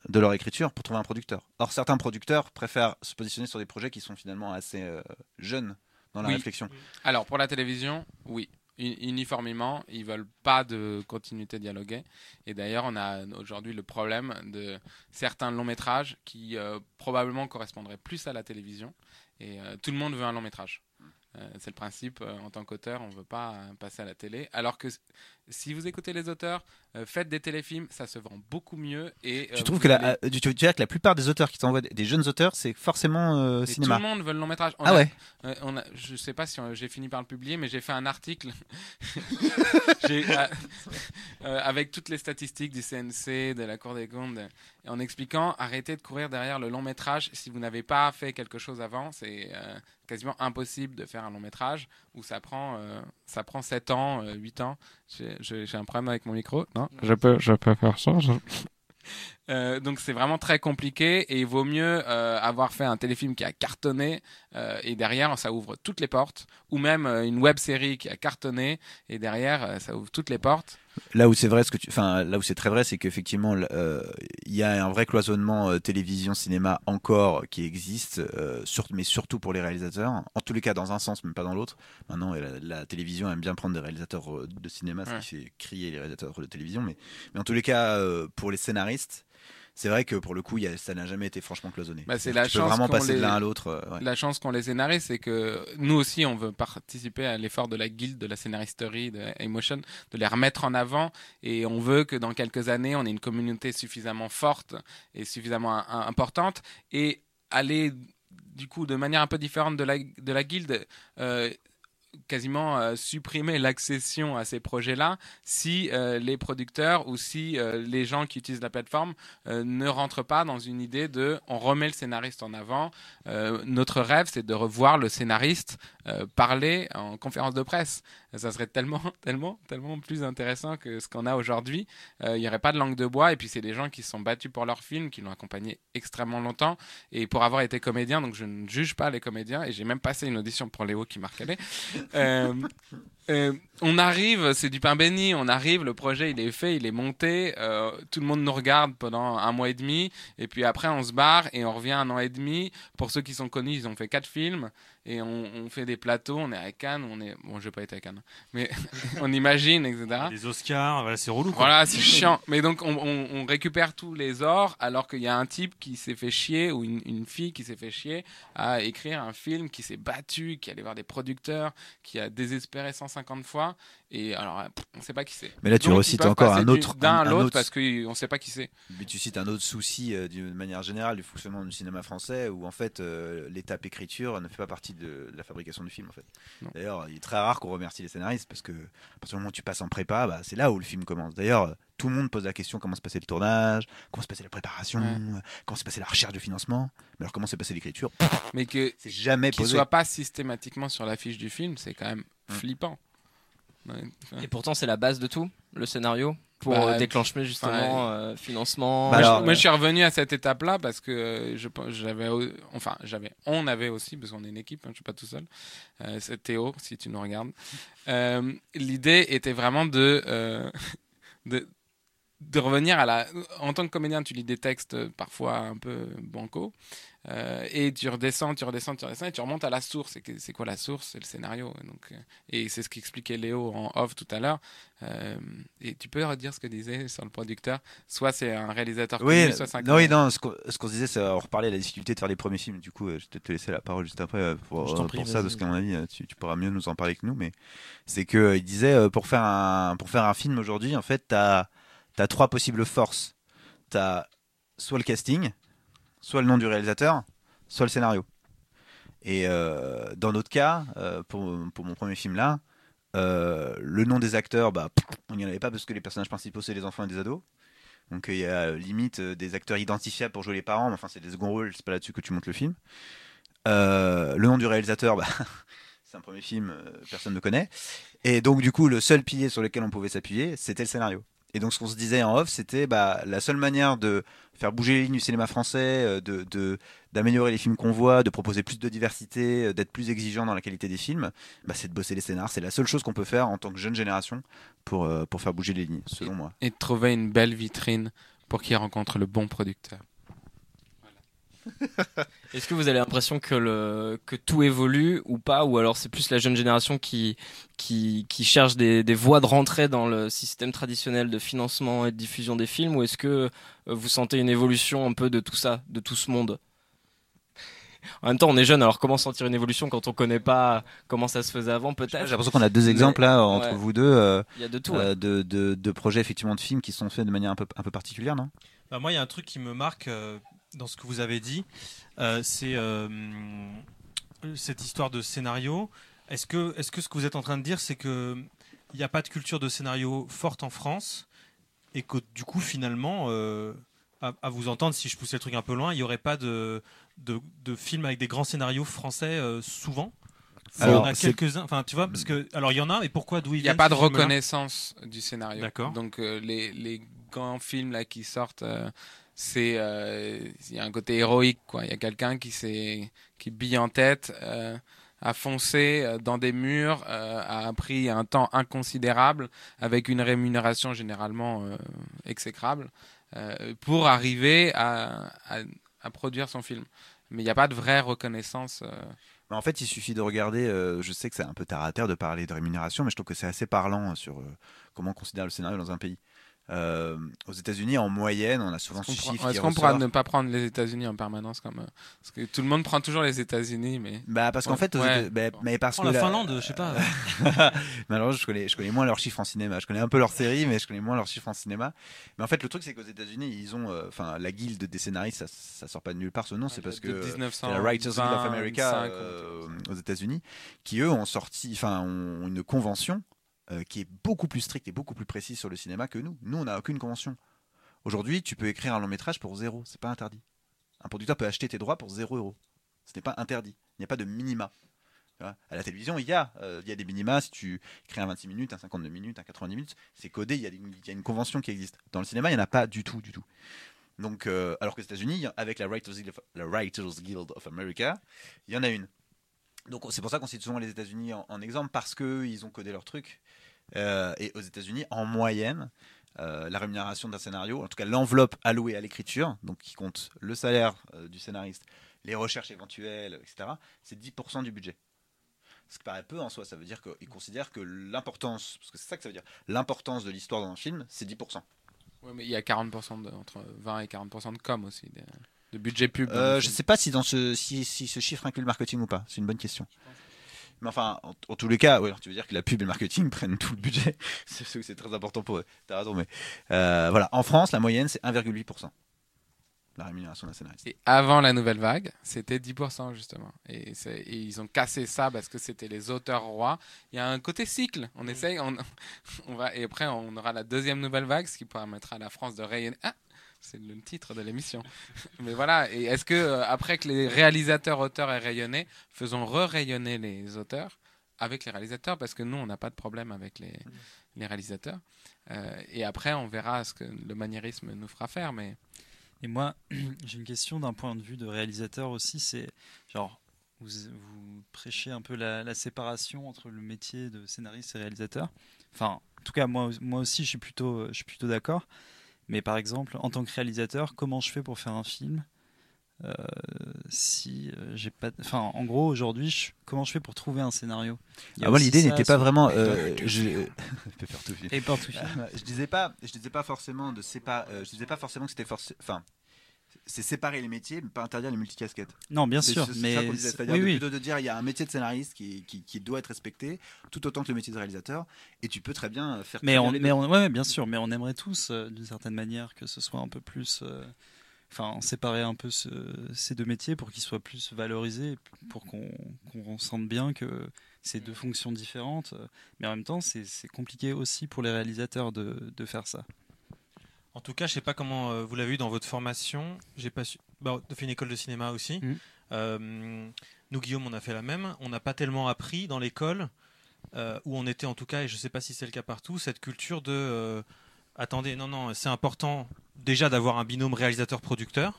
Speaker 3: de leur écriture pour trouver un producteur. Or, certains producteurs préfèrent se positionner sur des projets qui sont finalement assez euh, jeunes dans la
Speaker 2: Oui.
Speaker 3: réflexion.
Speaker 2: Alors pour la télévision, oui. Uniformément, ils veulent pas de continuité dialoguée. Et d'ailleurs, on a aujourd'hui le problème de certains longs métrages qui euh, probablement correspondraient plus à la télévision. Et euh, tout le monde veut un long métrage. Euh, c'est le principe, en tant qu'auteur, on ne veut pas passer à la télé. Alors que si vous écoutez les auteurs, euh, faites des téléfilms, ça se vend beaucoup mieux. Et, euh,
Speaker 3: tu trouves que la,
Speaker 2: allez-
Speaker 3: euh, tu, tu veux dire que la plupart des auteurs qui t'envoient des, jeunes auteurs, c'est forcément euh, cinéma
Speaker 2: Tout le monde veut le long métrage. On
Speaker 3: Ah
Speaker 2: a-
Speaker 3: ouais
Speaker 2: on a, je sais pas si j'ai fini par le publier, mais j'ai fait un article [laughs] avec toutes les statistiques du CNC, de la Cour des comptes, en expliquant arrêtez de courir derrière le long métrage si vous n'avez pas fait quelque chose avant. C'est quasiment impossible de faire un long métrage où ça prend, ça prend 7 ans, euh, 8 ans. J'ai, un problème avec mon micro. Non, je peux, je peux faire ça. je- [laughs] Euh, donc c'est vraiment très compliqué et il vaut mieux euh, avoir fait un téléfilm qui a cartonné euh, et derrière ça ouvre toutes les portes ou même euh, une web série qui a cartonné et derrière euh, ça ouvre toutes les portes.
Speaker 3: Là où c'est vrai, ce que tu, enfin là où c'est très vrai, c'est qu'effectivement euh, il y a un vrai cloisonnement euh, télévision cinéma encore qui existe, euh, sur- mais surtout pour les réalisateurs. En tous les cas, dans un sens, mais pas dans l'autre. Maintenant, la, la télévision aime bien prendre des réalisateurs euh, de cinéma, ce
Speaker 2: Ouais.
Speaker 3: qui fait crier les réalisateurs de télévision. Mais, mais en tous les cas, euh, pour les scénaristes. C'est vrai que pour le coup, il y a- ça n'a jamais été franchement cloisonné.
Speaker 2: Bah, c'est la chance
Speaker 3: vraiment passer
Speaker 2: les-
Speaker 3: de l'un à l'autre. euh, ouais.
Speaker 2: La chance qu'on les scénarise, c'est que nous aussi, on veut participer à l'effort de la guilde, de la scénaristerie, de Emotion, de les remettre en avant. Et on veut que dans quelques années, on ait une communauté suffisamment forte et suffisamment im- importante. Et aller, du coup, de manière un peu différente de la, de la guilde, euh, quasiment euh, supprimer l'accession à ces projets-là si euh, les producteurs ou si euh, les gens qui utilisent la plateforme euh, ne rentrent pas dans une idée de on remet le scénariste en avant. Euh, notre rêve, c'est de revoir le scénariste euh, parler en conférence de presse. Ça serait tellement, [laughs] tellement, tellement plus intéressant que ce qu'on a aujourd'hui. Il n'y aurait pas de langue de bois et puis c'est des gens qui se sont battus pour leur film, qui l'ont accompagné extrêmement longtemps et pour avoir été comédien, donc je ne juge pas les comédiens et j'ai même passé une audition pour Léo qui m'a recalé. Euh, euh, on arrive, c'est du pain béni, on arrive, le projet il est fait, il est monté, euh, tout le monde nous regarde pendant un mois et demi, et puis après on se barre et on revient un an et demi. Pour ceux qui sont connus, ils ont fait quatre films, et on, on fait des plateaux, on est à Cannes, on est... Bon, j'ai pas été à Cannes, mais [laughs] on imagine, etc.
Speaker 4: Les Oscars, voilà, c'est relou. Quoi.
Speaker 2: Voilà, c'est chiant. Mais donc, on, on- on récupère tous les ors alors qu'il y a un type qui s'est fait chier ou une, une fille qui s'est fait chier à écrire un film, qui s'est battu, qui allait voir des producteurs, qui a désespéré 150 fois. Et alors, euh, on sait pas qui c'est.
Speaker 3: Mais là, tu
Speaker 2: Donc,
Speaker 3: recites encore un autre.
Speaker 2: D'un
Speaker 3: un-
Speaker 2: à l'autre
Speaker 3: autre-
Speaker 2: parce qu'on sait pas qui c'est.
Speaker 3: Mais tu cites un autre souci euh, d'une manière générale du fonctionnement du cinéma français où en fait euh, l'étape écriture ne fait pas partie de, de la fabrication du film en fait. D'ailleurs, il est très rare qu'on remercie les scénaristes parce que à partir du moment où tu passes en prépa, bah, c'est là où le film commence. D'ailleurs, tout le monde pose la question comment se passait le tournage, comment se passait la préparation,
Speaker 2: Ouais.
Speaker 3: comment se passait la recherche de financement. Mais alors comment s'est passée l'écriture?
Speaker 2: Mais que
Speaker 3: C'est jamais
Speaker 2: qu'il
Speaker 3: posé.
Speaker 2: soit pas systématiquement sur l'affiche du film, c'est quand même
Speaker 3: Mm.
Speaker 2: flippant.
Speaker 1: Et pourtant, c'est la base de tout, le scénario. pour
Speaker 2: Bah,
Speaker 1: euh, déclencher justement euh, financement
Speaker 3: Bah
Speaker 2: moi, je-
Speaker 3: alors,
Speaker 2: moi, je suis revenu à cette étape-là parce que euh, je j'avais, enfin, j'avais, on avait aussi, parce qu'on est une équipe, hein, je suis pas tout seul. Euh, c'est Théo, si tu nous regardes. Euh, l'idée était vraiment de, euh, [laughs] de, de revenir à la. En tant que comédien, tu lis des textes euh, parfois un peu bancaux. Euh, et tu redescends, tu redescends, tu redescends, et tu remontes à la source. Et c'est quoi la source? C'est le scénario. Donc, euh, et c'est ce qu'expliquait Léo en off tout à l'heure. Euh, et tu peux redire ce que disait sur le producteur? Soit c'est un réalisateur
Speaker 3: Oui,
Speaker 2: connu, soit c'est un
Speaker 3: non, oui, non, ce qu'on se disait, c'est on reparlait de la difficulté de faire les premiers films. Du coup, je vais te laisser la parole juste après pour, euh,
Speaker 4: prie,
Speaker 3: pour ça, parce qu'à mon avis, tu, tu pourras mieux nous en parler que nous. Mais c'est que euh, il disait pour faire un pour faire un film aujourd'hui, en fait, t'as as trois possibles forces. T'as soit le casting, soit le nom du réalisateur, soit le scénario. Et euh, dans notre cas, euh, pour, mon premier film là, euh, le nom des acteurs, bah, on n'y en avait pas parce que les personnages principaux c'est des enfants et des ados. Donc il y a limite des acteurs identifiables pour jouer les parents, mais enfin c'est des seconds rôles, c'est pas là-dessus que tu montes le film. Le nom du réalisateur, bah, [laughs] c'est un premier film, personne ne connaît. Et donc du coup le seul pilier sur lequel on pouvait s'appuyer, c'était le scénario. Et donc ce qu'on se disait en off, c'était bah, la seule manière de faire bouger les lignes du cinéma français, euh, de d'améliorer les films qu'on voit, de proposer plus de diversité, euh, d'être plus exigeant dans la qualité des films, bah, c'est de bosser les scénars. C'est la seule chose qu'on peut faire en tant que jeune génération pour, euh, pour faire bouger les lignes, selon moi.
Speaker 2: Et de trouver une belle vitrine pour qu'il rencontre le bon producteur.
Speaker 1: Est-ce que vous avez l'impression que, le, que tout évolue ou pas Ou alors c'est plus la jeune génération qui, qui, qui cherche des, des voies de rentrée dans le système traditionnel de financement et de diffusion des films Ou est-ce que euh, vous sentez une évolution un peu de tout ça, de tout ce monde? En même temps, on est jeune, alors comment sentir une évolution quand on connaît pas comment ça se faisait avant
Speaker 3: J'ai
Speaker 1: peut-être?
Speaker 3: l'impression qu'on a deux exemples là entre
Speaker 1: ouais.
Speaker 3: vous deux euh,
Speaker 1: Il y a de tout. ouais.
Speaker 3: euh, de, de, de projets effectivement de films qui sont faits de manière un peu, un peu particulière, non?
Speaker 4: Bah, moi, il y a un truc qui me marque euh, dans ce que vous avez dit, euh, c'est euh, cette histoire de scénario. Est-ce que, est-ce que ce que vous êtes en train de dire, c'est que il n'y a pas de culture de scénario forte en France et que du coup, finalement, euh, à, à vous entendre, si je poussais le truc un peu loin, il n'y aurait pas de, de, de films avec des grands scénarios français euh, souvent? Il y en
Speaker 3: Alors,
Speaker 4: a quelques-uns, enfin tu vois, parce que alors il y a et pourquoi d'où
Speaker 2: Il n'y a pas de reconnaissance du scénario.
Speaker 4: D'accord.
Speaker 2: Donc euh, les, les grands films là qui sortent, euh, c'est euh, il y a un côté héroïque quoi. Il y a quelqu'un qui s'est qui bille en tête, euh, a foncé euh, dans des murs, euh, a pris un temps inconsidérable avec une rémunération généralement euh, exécrable euh, pour arriver à, à, produire son film. Mais il n'y a pas de vraie reconnaissance. euh,
Speaker 3: En fait, il suffit de regarder. euh, je sais que c'est un peu terre à terre de parler de rémunération, mais je trouve que c'est assez parlant euh, sur euh, comment on considère le scénario dans un pays. Euh, aux États-Unis, en moyenne, on a souvent ce chiffre
Speaker 2: est-ce qu'on pourra ne pas prendre les États-Unis en permanence comme euh, parce que tout le monde prend toujours les États-Unis, mais
Speaker 3: Bah parce qu'en
Speaker 2: Ouais.
Speaker 3: fait, aux
Speaker 2: Ouais.
Speaker 3: États- bah, mais parce
Speaker 4: Oh,
Speaker 3: que
Speaker 4: la
Speaker 3: la-
Speaker 4: Finlande, je sais pas. [laughs]
Speaker 3: alors, je connais, je connais moins leurs chiffres en cinéma. Je connais un peu leurs séries, mais je connais moins leurs chiffres en cinéma. Mais en fait, le truc, c'est qu'aux États-Unis, ils ont, euh, enfin, la guilde des scénaristes, ça, ça sort pas de nulle part ce nom. C'est parce que
Speaker 2: 1900,
Speaker 3: c'est la Writers Guild of America
Speaker 2: 25,
Speaker 3: euh, aux États-Unis, qui eux ont sorti, enfin, ont une convention euh, qui est beaucoup plus stricte et beaucoup plus précise sur le cinéma que nous. Nous, on n'a aucune convention. Aujourd'hui, tu peux écrire un long métrage pour zéro, c'est pas interdit. Un producteur peut acheter tes droits pour zéro euro. Ce n'est pas interdit. Il n'y a pas de minima. À la télévision, il y, a, euh, il y a des minima. Si tu crées un 26 minutes, un 52 minutes, un 90 minutes, c'est codé, il y, a une, convention qui existe. Dans le cinéma, il n'y en a pas du tout, du tout. Donc, euh, alors qu'aux États-Unis, avec la Writers, Guild of, America, il y en a une. Donc c'est pour ça qu'on cite souvent les États-Unis en, en exemple parce que ils ont codé leur truc. Euh, et aux États-Unis, en moyenne, euh, la rémunération d'un scénario, en tout cas l'enveloppe allouée à l'écriture, donc qui compte le salaire euh, du scénariste, les recherches éventuelles, etc., c'est 10% du budget. Ce qui paraît peu en soi, ça veut dire qu'ils considèrent que l'importance, parce que c'est ça que ça veut dire, l'importance de l'histoire dans un film, c'est 10%.
Speaker 2: Ouais, mais il y a 40% de, entre 20 et 40% de com aussi, de, de budget pub.
Speaker 3: Euh,
Speaker 2: le
Speaker 3: je
Speaker 2: film.
Speaker 3: sais pas si, dans ce, si, si ce chiffre inclut le marketing ou pas, c'est une bonne question. Mais enfin, en, en tous les cas, ouais, alors tu veux dire que la pub et le marketing [laughs] prennent tout le budget, [laughs] c'est c'est très important pour eux. T'as raison, mais euh, voilà, en France, la moyenne c'est 1,8%. La rémunération d'un scénariste.
Speaker 2: Et avant la nouvelle vague, c'était 10% justement. Et, ils ont cassé ça parce que c'était les auteurs rois. Il y a un côté cycle.
Speaker 3: Mm.
Speaker 2: On essaye, on, [laughs] on va, et après on aura la deuxième nouvelle vague, ce qui permettra à la France de rayonner. Ah, c'est le titre de l'émission. [laughs] Mais voilà. Et est-ce que euh, après que les réalisateurs auteurs aient rayonné, faisons re-rayonner les auteurs avec les réalisateurs parce que nous on n'a pas de problème avec les les réalisateurs. Euh, et après, on verra ce que le maniérisme nous fera faire. Mais
Speaker 5: Et moi, [clears throat] j'ai une question d'un point de vue de réalisateur aussi. C'est genre, vous, vous prêchez un peu la, la séparation entre le métier de scénariste et réalisateur. Enfin, en tout cas, moi, moi aussi, je suis plutôt, je suis plutôt d'accord. Mais par exemple, en tant que réalisateur, comment je fais pour faire un film euh, si euh, j'ai pas, enfin, en gros, aujourd'hui, je- comment je fais pour trouver un scénario?
Speaker 3: Ah, moi, l'idée n'était pas vraiment. euh, je... [laughs] je peux faire tout film.
Speaker 5: Et pas tout film.
Speaker 3: je disais pas, je disais pas forcément de séparer. je disais pas forcément que c'était forcément. Enfin, c'est séparer les métiers, mais pas interdire les multicasquettes.
Speaker 5: Non, bien sûr, mais
Speaker 3: c'est-à-dire
Speaker 5: oui,
Speaker 3: de-
Speaker 5: oui.
Speaker 3: plutôt de dire il y a un métier de scénariste qui, qui, qui doit être respecté, tout autant que le métier de réalisateur, et tu peux très bien faire.
Speaker 5: Mais on, mais on, ouais, bien sûr, mais on aimerait tous, euh, d'une certaine manière, que ce soit un peu plus, euh, enfin, séparer un peu ce- ces deux métiers pour qu'ils soient plus valorisés, pour qu'on qu'on sente bien que c'est deux fonctions différentes. euh, Mais en même temps, c'est c'est compliqué aussi pour les réalisateurs de, de faire ça.
Speaker 4: En tout cas, je sais pas comment euh, vous l'avez vu dans votre formation. J'ai pas su. Bah, fait une école de cinéma aussi.
Speaker 5: Mhm.
Speaker 4: Euh, nous, Guillaume, on a fait la même. On n'a pas tellement appris dans l'école euh, où on était, en tout cas, et je sais pas si c'est le cas partout, cette culture de. attendez, non, non, c'est important déjà d'avoir un binôme réalisateur-producteur.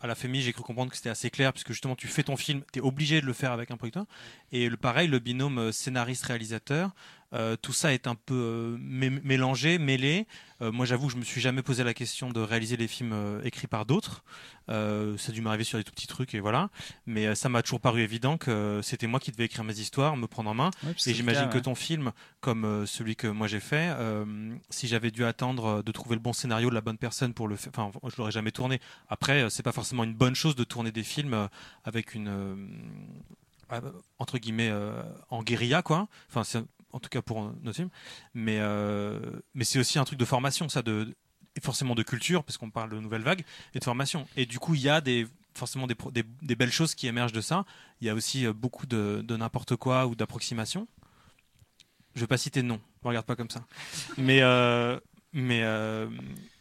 Speaker 4: À la FEMI, j'ai cru comprendre que c'était assez clair, puisque justement, tu fais ton film, tu es obligé de le faire avec un producteur. Et le pareil, le binôme scénariste-réalisateur, euh, tout ça est un peu euh, mé- mélangé, mêlé. Euh, moi, j'avoue, je me suis jamais posé la question de réaliser les films écrits par d'autres. Ça a dû m'arriver sur des tout petits trucs et voilà. Mais ça m'a toujours paru évident que c'était moi qui devais écrire mes histoires, me prendre en main. Et j'imagine que ton film, comme celui que moi j'ai fait, si j'avais dû attendre de trouver le bon scénario de la bonne personne pour le faire, enfin, je l'aurais jamais tourné. Après, c'est pas forcément une bonne chose de tourner des films avec une entre guillemets euh, en guérilla, quoi. Enfin, c'est en tout cas pour euh, notre film. Mais euh, mais c'est aussi un truc de formation, ça, de forcément de culture, parce qu'on parle de nouvelle vague et de formation. Et du coup, il y a des forcément des, des, belles choses qui émergent de ça. Il y a aussi euh, beaucoup de, de n'importe quoi ou d'approximation. Je vais pas citer de nom, ne regarde pas comme ça. Mais euh, mais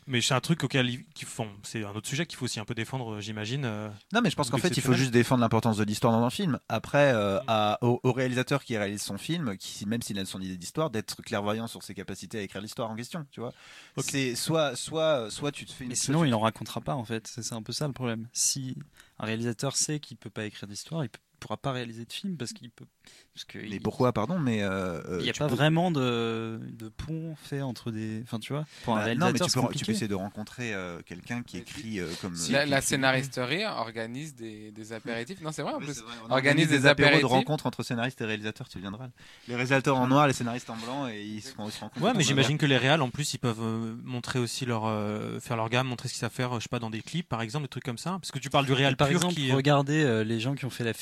Speaker 4: mais c'est un truc auquel ils- font. C'est un autre sujet qu'il faut aussi un peu défendre, euh, j'imagine. euh.
Speaker 3: Non, mais je pense qu'en fait, il faut juste défendre l'importance de l'histoire dans un film. Après, euh, à- au, au réalisateur qui réalise son film, qui, même s'il a son idée d'histoire, d'être clairvoyant sur ses capacités à écrire l'histoire en question. Tu vois, c'est soit, soit, soit tu te fais une.
Speaker 5: Mais sinon, il en racontera pas en fait. C'est c'est un peu ça le problème. Si un réalisateur sait qu'il peut pas écrire d'histoire, il peut- pourra pas réaliser de film parce qu'il peut. Parce que
Speaker 3: Mais
Speaker 5: il-
Speaker 3: pourquoi, pardon, mais euh, euh,
Speaker 5: Il n'y a pas
Speaker 3: peux-
Speaker 5: vraiment de, de pont fait entre des. Enfin, tu vois, pour un
Speaker 3: Bah,
Speaker 5: réalisateur,
Speaker 3: non, mais tu peux, tu
Speaker 5: compliqué.
Speaker 3: peux essayer de rencontrer euh, quelqu'un qui écrit euh, comme.
Speaker 2: la, la scénaristerie organise des, des apéritifs. Non, c'est vrai en
Speaker 3: Oui,
Speaker 2: plus.
Speaker 3: vrai, on
Speaker 2: organise des
Speaker 3: apéros de
Speaker 2: apéritifs.
Speaker 3: rencontres entre scénaristes et réalisateurs, tu viendras. Les réalisateurs en noir, les scénaristes en blanc, et ils se, ils se rencontrent.
Speaker 4: Ouais, mais j'imagine que les réals, en plus, ils peuvent euh, montrer aussi leur, euh, faire leur gamme, montrer ce qu'ils savent faire, je sais pas, dans des clips, par exemple, des trucs comme ça. Parce que tu parles du réal
Speaker 5: Par
Speaker 4: pur
Speaker 5: exemple,
Speaker 4: qui.
Speaker 5: regardez euh, les gens qui ont fait la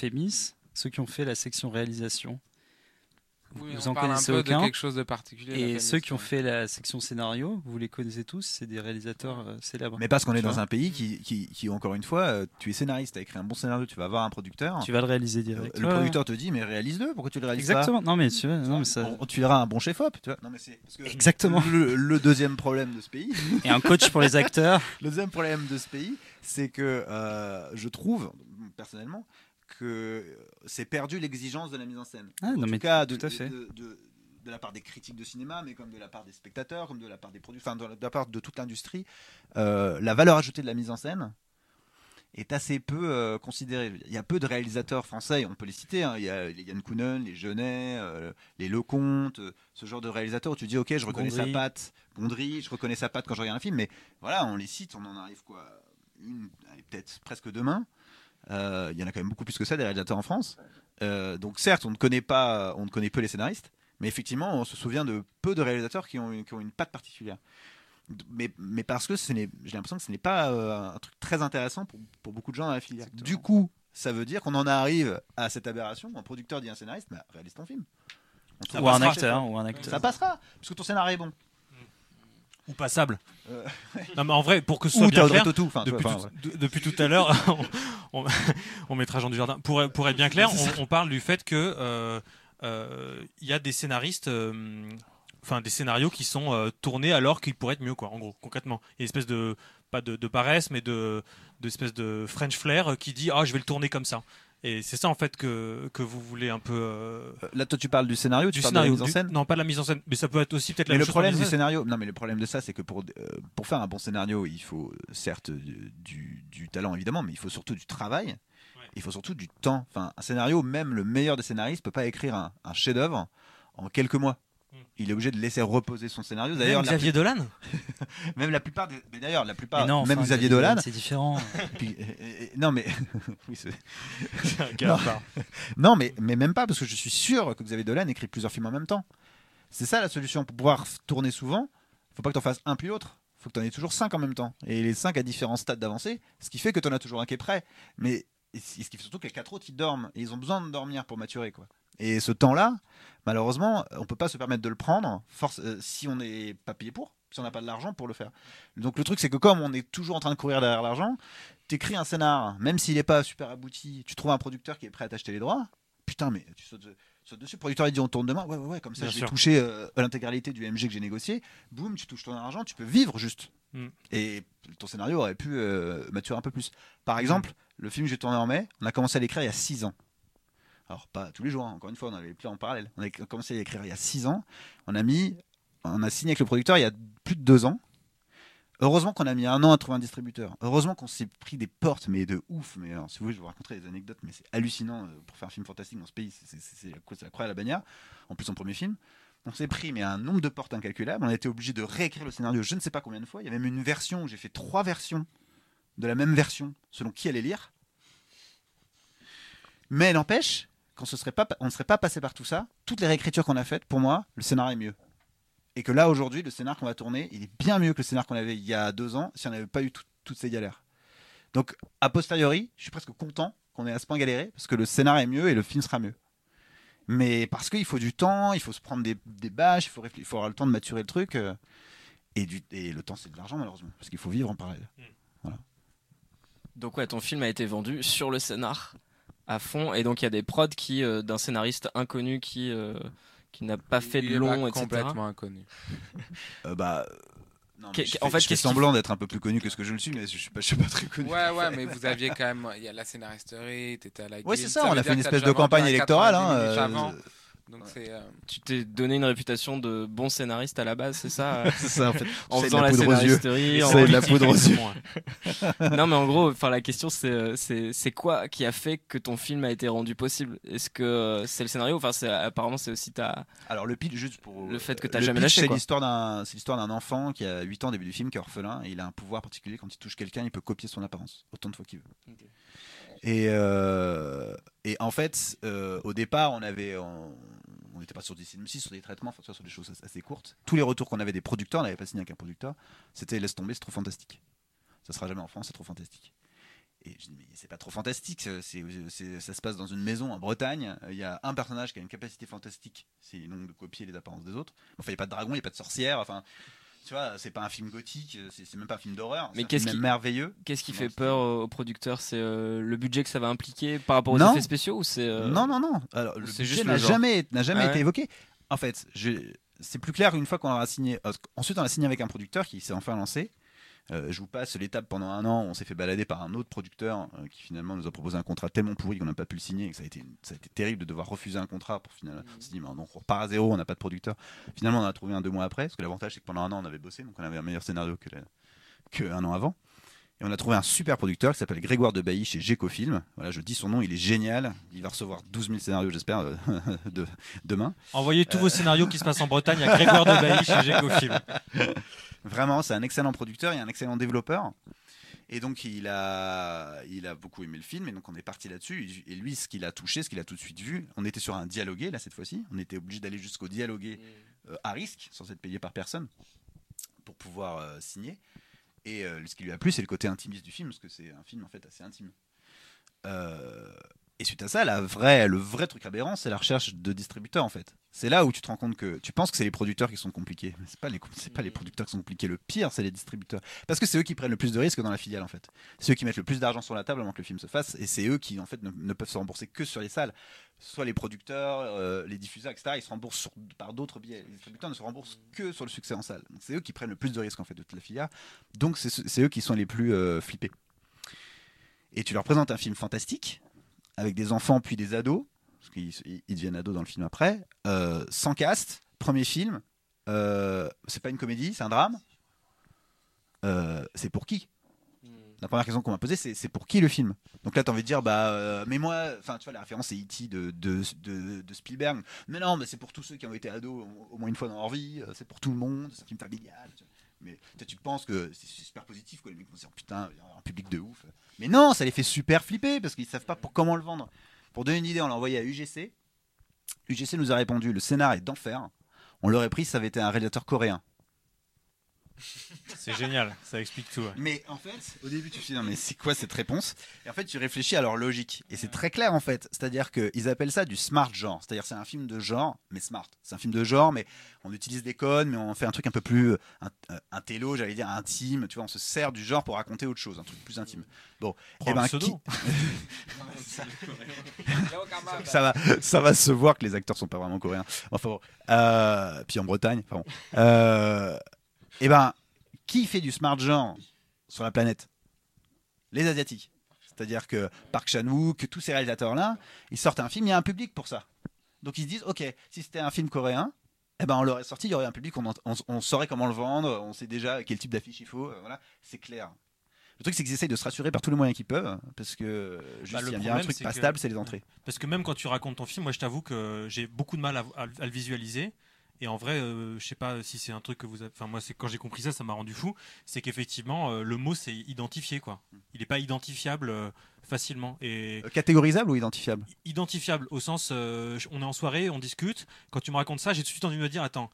Speaker 5: Ceux qui ont fait la section réalisation,
Speaker 2: Oui,
Speaker 5: Vous
Speaker 2: on
Speaker 5: en
Speaker 2: parle un
Speaker 5: connaissez
Speaker 2: peu
Speaker 5: aucun
Speaker 2: de quelque chose de particulier. la
Speaker 5: et
Speaker 2: famille,
Speaker 5: ceux qui ont fait la section scénario, vous les connaissez tous, c'est des réalisateurs euh, célèbres.
Speaker 3: Mais parce qu'on est dans un pays qui, qui, qui, encore une fois, euh, tu es scénariste, tu as écrit un bon scénario, tu vas avoir un producteur.
Speaker 5: Tu vas le réaliser
Speaker 3: Euh,
Speaker 5: direct.
Speaker 3: Le
Speaker 5: Ouais,
Speaker 3: producteur te dit, mais réalise-le, pourquoi tu le réalises
Speaker 5: Exactement. Non, mais tu vois,
Speaker 3: pas
Speaker 5: non, mais ça.
Speaker 3: On- Tu verras un bon chef-op, tu vois. Non, mais c'est parce que
Speaker 5: Exactement.
Speaker 3: le, le deuxième problème de ce pays, [laughs]
Speaker 5: Et un coach pour les acteurs. [laughs]
Speaker 3: le deuxième problème de ce pays, c'est que euh, je trouve personnellement que c'est perdu l'exigence de la mise en scène.
Speaker 5: Ah, non,
Speaker 3: en
Speaker 5: mais
Speaker 3: tout cas, de,
Speaker 5: tout à fait.
Speaker 3: de, de- de la part des critiques de cinéma, mais comme de la part des spectateurs, comme de la part des produits, enfin de la part de toute l'industrie, euh, la valeur ajoutée de la mise en scène est assez peu euh, considérée. Il y a peu de réalisateurs français, on peut les citer. hein. Il y a les Yann Kounen, les Genet, euh, les Lecomte, euh, ce genre de réalisateurs où tu dis ok, je reconnais
Speaker 5: Gondry.
Speaker 3: sa patte, Gondry, je reconnais sa patte quand je regarde un film, mais voilà, on les cite, on en arrive quoi, une, peut-être presque demain. Euh, il y en a quand même beaucoup plus que ça des réalisateurs en France. Euh, donc certes, on ne connaît pas, on ne connaît peu les scénaristes, mais effectivement, on se souvient de peu de réalisateurs qui ont, une- qui ont une patte particulière. Mais, mais parce que j'ai l'impression que ce n'est pas euh, un truc très intéressant pour, pour beaucoup de gens dans la filière.
Speaker 5: Exactement.
Speaker 3: Du coup, ça veut dire qu'on en arrive à cette aberration. Un producteur dit à un scénariste, bah, réalise ton film. On trouve
Speaker 5: ou un acteur, ou un acteur.
Speaker 3: Ça passera, parce que ton scénario est bon.
Speaker 4: Ou passable.
Speaker 3: Euh,
Speaker 4: Non, mais en vrai, pour que ce soit
Speaker 3: Ou
Speaker 4: bien clair,
Speaker 3: tu
Speaker 4: depuis, tout, de- depuis tout à l'heure, [laughs] on, on- on mettra Jean du Jardin. Pour, pour être bien clair, on, on parle du fait que euh, euh, il y a des scénaristes, enfin des scénarios qui sont tournés alors qu'ils pourraient être mieux, quoi. En gros, concrètement, il y a une espèce de pas de, de paresse, mais de d'espèce de French flair qui dit ah je vais le tourner comme ça. Et c'est ça en fait que, que vous voulez un peu. euh,
Speaker 3: Là, toi, tu parles du scénario, tu
Speaker 4: du
Speaker 3: parles
Speaker 4: scénario.
Speaker 3: de la mise en
Speaker 4: du-
Speaker 3: scène.
Speaker 4: Non, pas de la mise en scène, mais ça peut être aussi peut-être la
Speaker 3: Mais le problème du scénario, non, mais le problème de ça, c'est que pour, euh, pour faire un bon scénario, il faut certes du, du talent évidemment, mais il faut surtout du travail. Il faut surtout du temps. Enfin, un scénario, même le meilleur des scénaristes peut pas écrire un, un chef-d'œuvre en quelques mois. Il est obligé de laisser reposer son scénario. D'ailleurs,
Speaker 4: Xavier Dolan [laughs]
Speaker 3: même la plupart des, mais d'ailleurs, la plupart,
Speaker 5: Mais non,
Speaker 3: même
Speaker 5: enfin,
Speaker 3: Xavier Dolan.
Speaker 5: c'est différent. [laughs]
Speaker 3: puis- non, mais [laughs] oui, c'est-
Speaker 4: Quel
Speaker 3: Non. Non, mais, mais même pas, parce que je suis sûr que Xavier Dolan écrit plusieurs films en même temps. C'est ça la solution. Pour pouvoir tourner souvent, faut pas que tu en fasses un puis l'autre. faut que tu en aies toujours cinq en même temps. Et les cinq à différents stades d'avancée, ce qui fait que tu en as toujours un qui est prêt. Mais et ce qui fait surtout que les quatre autres, ils dorment. Et ils ont besoin de dormir pour maturer. quoi. Et ce temps-là, malheureusement, on peut pas se permettre de le prendre force, euh, si on n'est pas payé pour, si on n'a pas de l'argent pour le faire. Donc le truc, c'est que comme on est toujours en train de courir derrière l'argent, t'écris un scénar, même s'il n'est pas super abouti, tu trouves un producteur qui est prêt à t'acheter les droits, putain, mais tu sautes, sautes dessus. Le producteur, il dit on tourne demain, ouais, ouais, ouais, comme ça,
Speaker 4: sûr.
Speaker 3: toucher euh, l'intégralité du MG que j'ai négocié. Boum, tu touches ton argent, tu peux vivre juste.
Speaker 4: Mm.
Speaker 3: Et ton scénario aurait pu euh, maturer un peu plus. Par exemple, le film que j'ai tourné en mai, on a commencé à l'écrire il y a 6 ans. Alors, pas tous les jours, hein, encore une fois, on avait plus en parallèle. On a commencé à l'écrire il y a 6 ans. On a mis, on a signé avec le producteur il y a plus de 2 ans. Heureusement qu'on a mis un an à trouver un distributeur. Heureusement qu'on s'est pris des portes, mais de ouf. Mais alors, si vous voulez, je vous raconter des anecdotes, mais c'est hallucinant euh, pour faire un film fantastique dans ce pays. C'est la croix à la bannière. En plus, son premier film. On s'est pris mais un nombre de portes incalculable. On a été obligé de réécrire le scénario je ne sais pas combien de fois. Il y a même une version où j'ai fait trois versions de la même version selon qui allait lire. Mais n'empêche qu'on se serait pas, on ne serait pas passé par tout ça. Toutes les réécritures qu'on a faites, pour moi, le scénario est mieux. Et que là aujourd'hui, le scénar qu'on va tourner, il est bien mieux que le scénar qu'on avait il y a deux ans si on n'avait pas eu tout- toutes ces galères. Donc a posteriori, je suis presque content qu'on ait à ce point galéré parce que le scénar est mieux et le film sera mieux. Mais parce qu'il faut du temps, il faut se prendre des, des bâches, il faut, il faut avoir le temps de maturer le truc. euh, et, du, et le temps, c'est de l'argent, malheureusement, parce qu'il faut vivre en parallèle.
Speaker 1: Donc ouais, ton film a été vendu sur le scénar à fond, et donc il y a des prods qui euh, d'un scénariste inconnu qui euh, qui n'a pas fait
Speaker 2: Il
Speaker 1: de long, etc.
Speaker 2: complètement inconnu. [laughs]
Speaker 3: Euh, bah, non,
Speaker 1: en fait,
Speaker 3: je fais semblant d'être un peu plus connu que ce que je le suis, mais je suis pas, je suis pas très connu.
Speaker 2: Ouais, ouais, mais vous aviez quand même. Il y a la scénaristerie, t'étais à la
Speaker 3: Ouais, c'est ça, on a fait une espèce de campagne électorale.
Speaker 2: 90
Speaker 3: Hein,
Speaker 2: Donc c'est. euh,
Speaker 1: Tu t'es donné une réputation de bon scénariste à la base, c'est ça euh, [laughs]
Speaker 3: c'est ça, en fait.
Speaker 1: En faisant la
Speaker 3: poudre aux yeux.
Speaker 1: scénaristerie. en-
Speaker 3: C'est de la poudre aux yeux. [laughs]
Speaker 1: non mais en gros, enfin la question c'est euh, c'est c'est quoi qui a fait que ton film a été rendu possible? Est-ce que c'est le scénario? Enfin c'est apparemment c'est aussi ta
Speaker 3: Alors le pitch juste pour
Speaker 1: Le fait que t'as
Speaker 3: le
Speaker 1: jamais
Speaker 3: pitch,
Speaker 1: lâché,
Speaker 3: c'est
Speaker 1: quoi.
Speaker 3: l'histoire d'un c'est l'histoire d'un enfant qui a 8 ans au début du film qui est orphelin et il a un pouvoir particulier quand il touche quelqu'un il peut copier son apparence autant de fois qu'il veut.
Speaker 1: Ok.
Speaker 3: Et euh, et en fait euh, au départ on n'était pas sur des films sur des traitements enfin, sur des choses assez courtes. Tous les retours qu'on avait des producteurs, on n'avait pas signé avec un producteur, c'était laisse tomber, c'est trop fantastique. Ça sera jamais en France, c'est trop fantastique. Et je dis, mais c'est pas trop fantastique, ça se passe dans une maison en Bretagne, il y a un personnage qui a une capacité fantastique, c'est donc de copier les apparences des autres. Enfin, il n'y a pas de dragon, il n'y a pas de sorcière, enfin, tu vois, c'est pas un film gothique, c'est, c'est même pas un film d'horreur,
Speaker 1: Mais qu'est-ce qui-
Speaker 3: merveilleux.
Speaker 1: Qu'est-ce qui fait peur euh, aux producteurs C'est euh, le budget que ça va impliquer par rapport aux
Speaker 3: Non.
Speaker 1: effets spéciaux ou c'est euh,
Speaker 3: Non, non, non. Alors, le budget n'a jamais, n'a jamais
Speaker 1: Ah
Speaker 3: été évoqué. En fait, c'est plus clair une fois qu'on a signé. euh, Ensuite, on a signé avec un producteur qui s'est enfin lancé. Euh, je vous passe l'étape pendant un an. On s'est fait balader par un autre producteur euh, qui finalement nous a proposé un contrat tellement pourri qu'on n'a pas pu le signer. Et que ça, a été, ça a été terrible de devoir refuser un contrat. Pour finalement, on s'est dit, mais non, on repart à zéro, on n'a pas de producteur. Finalement, on en a trouvé un deux mois après. Parce que l'avantage, c'est que pendant un an, on avait bossé. Donc, on avait un meilleur scénario que, la- que un an avant. Et on a trouvé un super producteur qui s'appelle Grégoire de Bailly chez Geco Film. Voilà, je dis son nom, il est génial. Il va recevoir 12 000 scénarios, j'espère, euh, [laughs] de, demain.
Speaker 4: Envoyez tous vos scénarios qui se passent en Bretagne à Grégoire de Bailly chez Gécofilm. [laughs]
Speaker 3: Vraiment, c'est un excellent producteur et un excellent développeur. Et donc, il a, il a beaucoup aimé le film, et donc on est parti là-dessus. Et lui, ce qu'il a touché, ce qu'il a tout de suite vu, on était sur un dialogué, là, cette fois-ci. On était obligé d'aller jusqu'au dialogué euh, à risque, sans être payé par personne, pour pouvoir euh, signer. Et euh, ce qui lui a plu, c'est le côté intimiste du film, parce que c'est un film, en fait, assez intime. Euh, et suite à ça, la vraie, le vrai truc aberrant, c'est la recherche de distributeurs, en fait. C'est là où tu te rends compte que tu penses que c'est les producteurs qui sont compliqués. Mais c'est pas les, c'est pas les producteurs qui sont compliqués. Le pire, c'est les distributeurs. Parce que c'est eux qui prennent le plus de risques dans la filiale, en fait. C'est eux qui mettent le plus d'argent sur la table avant que le film se fasse. Et c'est eux qui, en fait, ne, ne peuvent se rembourser que sur les salles. Soit les producteurs, euh, les diffuseurs, etc. Ils se remboursent sur- par d'autres biais. Les distributeurs ne se remboursent que sur le succès en salle. C'est eux qui prennent le plus de risques, en fait, de toute la filière. Donc c'est, c'est eux qui sont les plus euh, flippés. Et tu leur présentes un film fantastique avec des enfants puis des ados, parce qu'ils ils- ils deviennent ados dans le film après, euh, sans cast, premier film, euh, c'est pas une comédie, c'est un drame? Euh, c'est pour qui? La première question qu'on m'a posée, c'est c'est pour qui le film? Donc là, t'as envie de dire, bah, euh, mais moi, enfin, tu vois, la référence c'est E.T. De, de, de, de Spielberg. Mais non, mais c'est pour tous ceux qui ont été ados au, au moins une fois dans leur vie, c'est pour tout le monde, c'est un film familial. tu vois. Mais tu penses que c'est super positif, quoi. Les mecs vont se dire, putain, un public de ouf. Mais non, ça les fait super flipper parce qu'ils savent pas pour comment le vendre. Pour donner une idée, on l'a envoyé à UGC. UGC nous a répondu, le scénar est d'enfer. On l'aurait pris, ça avait été un réalisateur coréen.
Speaker 4: C'est génial, ça explique tout. ouais.
Speaker 3: Mais en fait, au début, tu te dis, non, mais c'est quoi cette réponse? Et en fait, tu réfléchis à leur logique. Et c'est très clair, en fait. C'est-à-dire qu'ils appellent ça du smart genre. C'est-à-dire, c'est un film de genre, mais smart. C'est un film de genre, mais on utilise des codes, mais on fait un truc un peu plus un, un télo, j'allais dire, intime. Tu vois, on se sert du genre pour raconter autre chose, un truc plus intime. Bon,
Speaker 4: Prends
Speaker 3: eh ben, [laughs] ça va, ça va se voir que les acteurs sont pas vraiment coréens. Enfin bon, Euh, puis en Bretagne, enfin bon. Euh, eh ben, qui fait du smart genre sur la planète? Les Asiatiques. C'est-à-dire que Park Chan-wook, tous ces réalisateurs-là, ils sortent un film, il y a un public pour ça. Donc ils se disent, ok, si c'était un film coréen, eh ben on l'aurait sorti, il y aurait un public, on, en- on- on saurait comment le vendre, on sait déjà quel type d'affiche il faut, euh, voilà, c'est clair. Le truc, c'est qu'ils essayent de se rassurer par tous les moyens qu'ils peuvent, parce que juste,
Speaker 4: Bah, le
Speaker 3: il y a un truc pas
Speaker 4: que-
Speaker 3: stable, c'est les entrées.
Speaker 4: Parce que même quand tu racontes ton film, moi je t'avoue que j'ai beaucoup de mal à, à- à le visualiser. Et en vrai, euh, je sais pas si c'est un truc que vous avez. Enfin, moi, c'est quand j'ai compris ça, ça m'a rendu fou. C'est qu'effectivement, euh, le mot c'est identifié, quoi. Il n'est pas identifiable euh, facilement. Et
Speaker 3: Euh, Catégorisable ou identifiable?
Speaker 4: Identifiable au sens, on est en soirée, on discute. Quand tu me racontes ça, j'ai tout de suite envie de me dire, attends,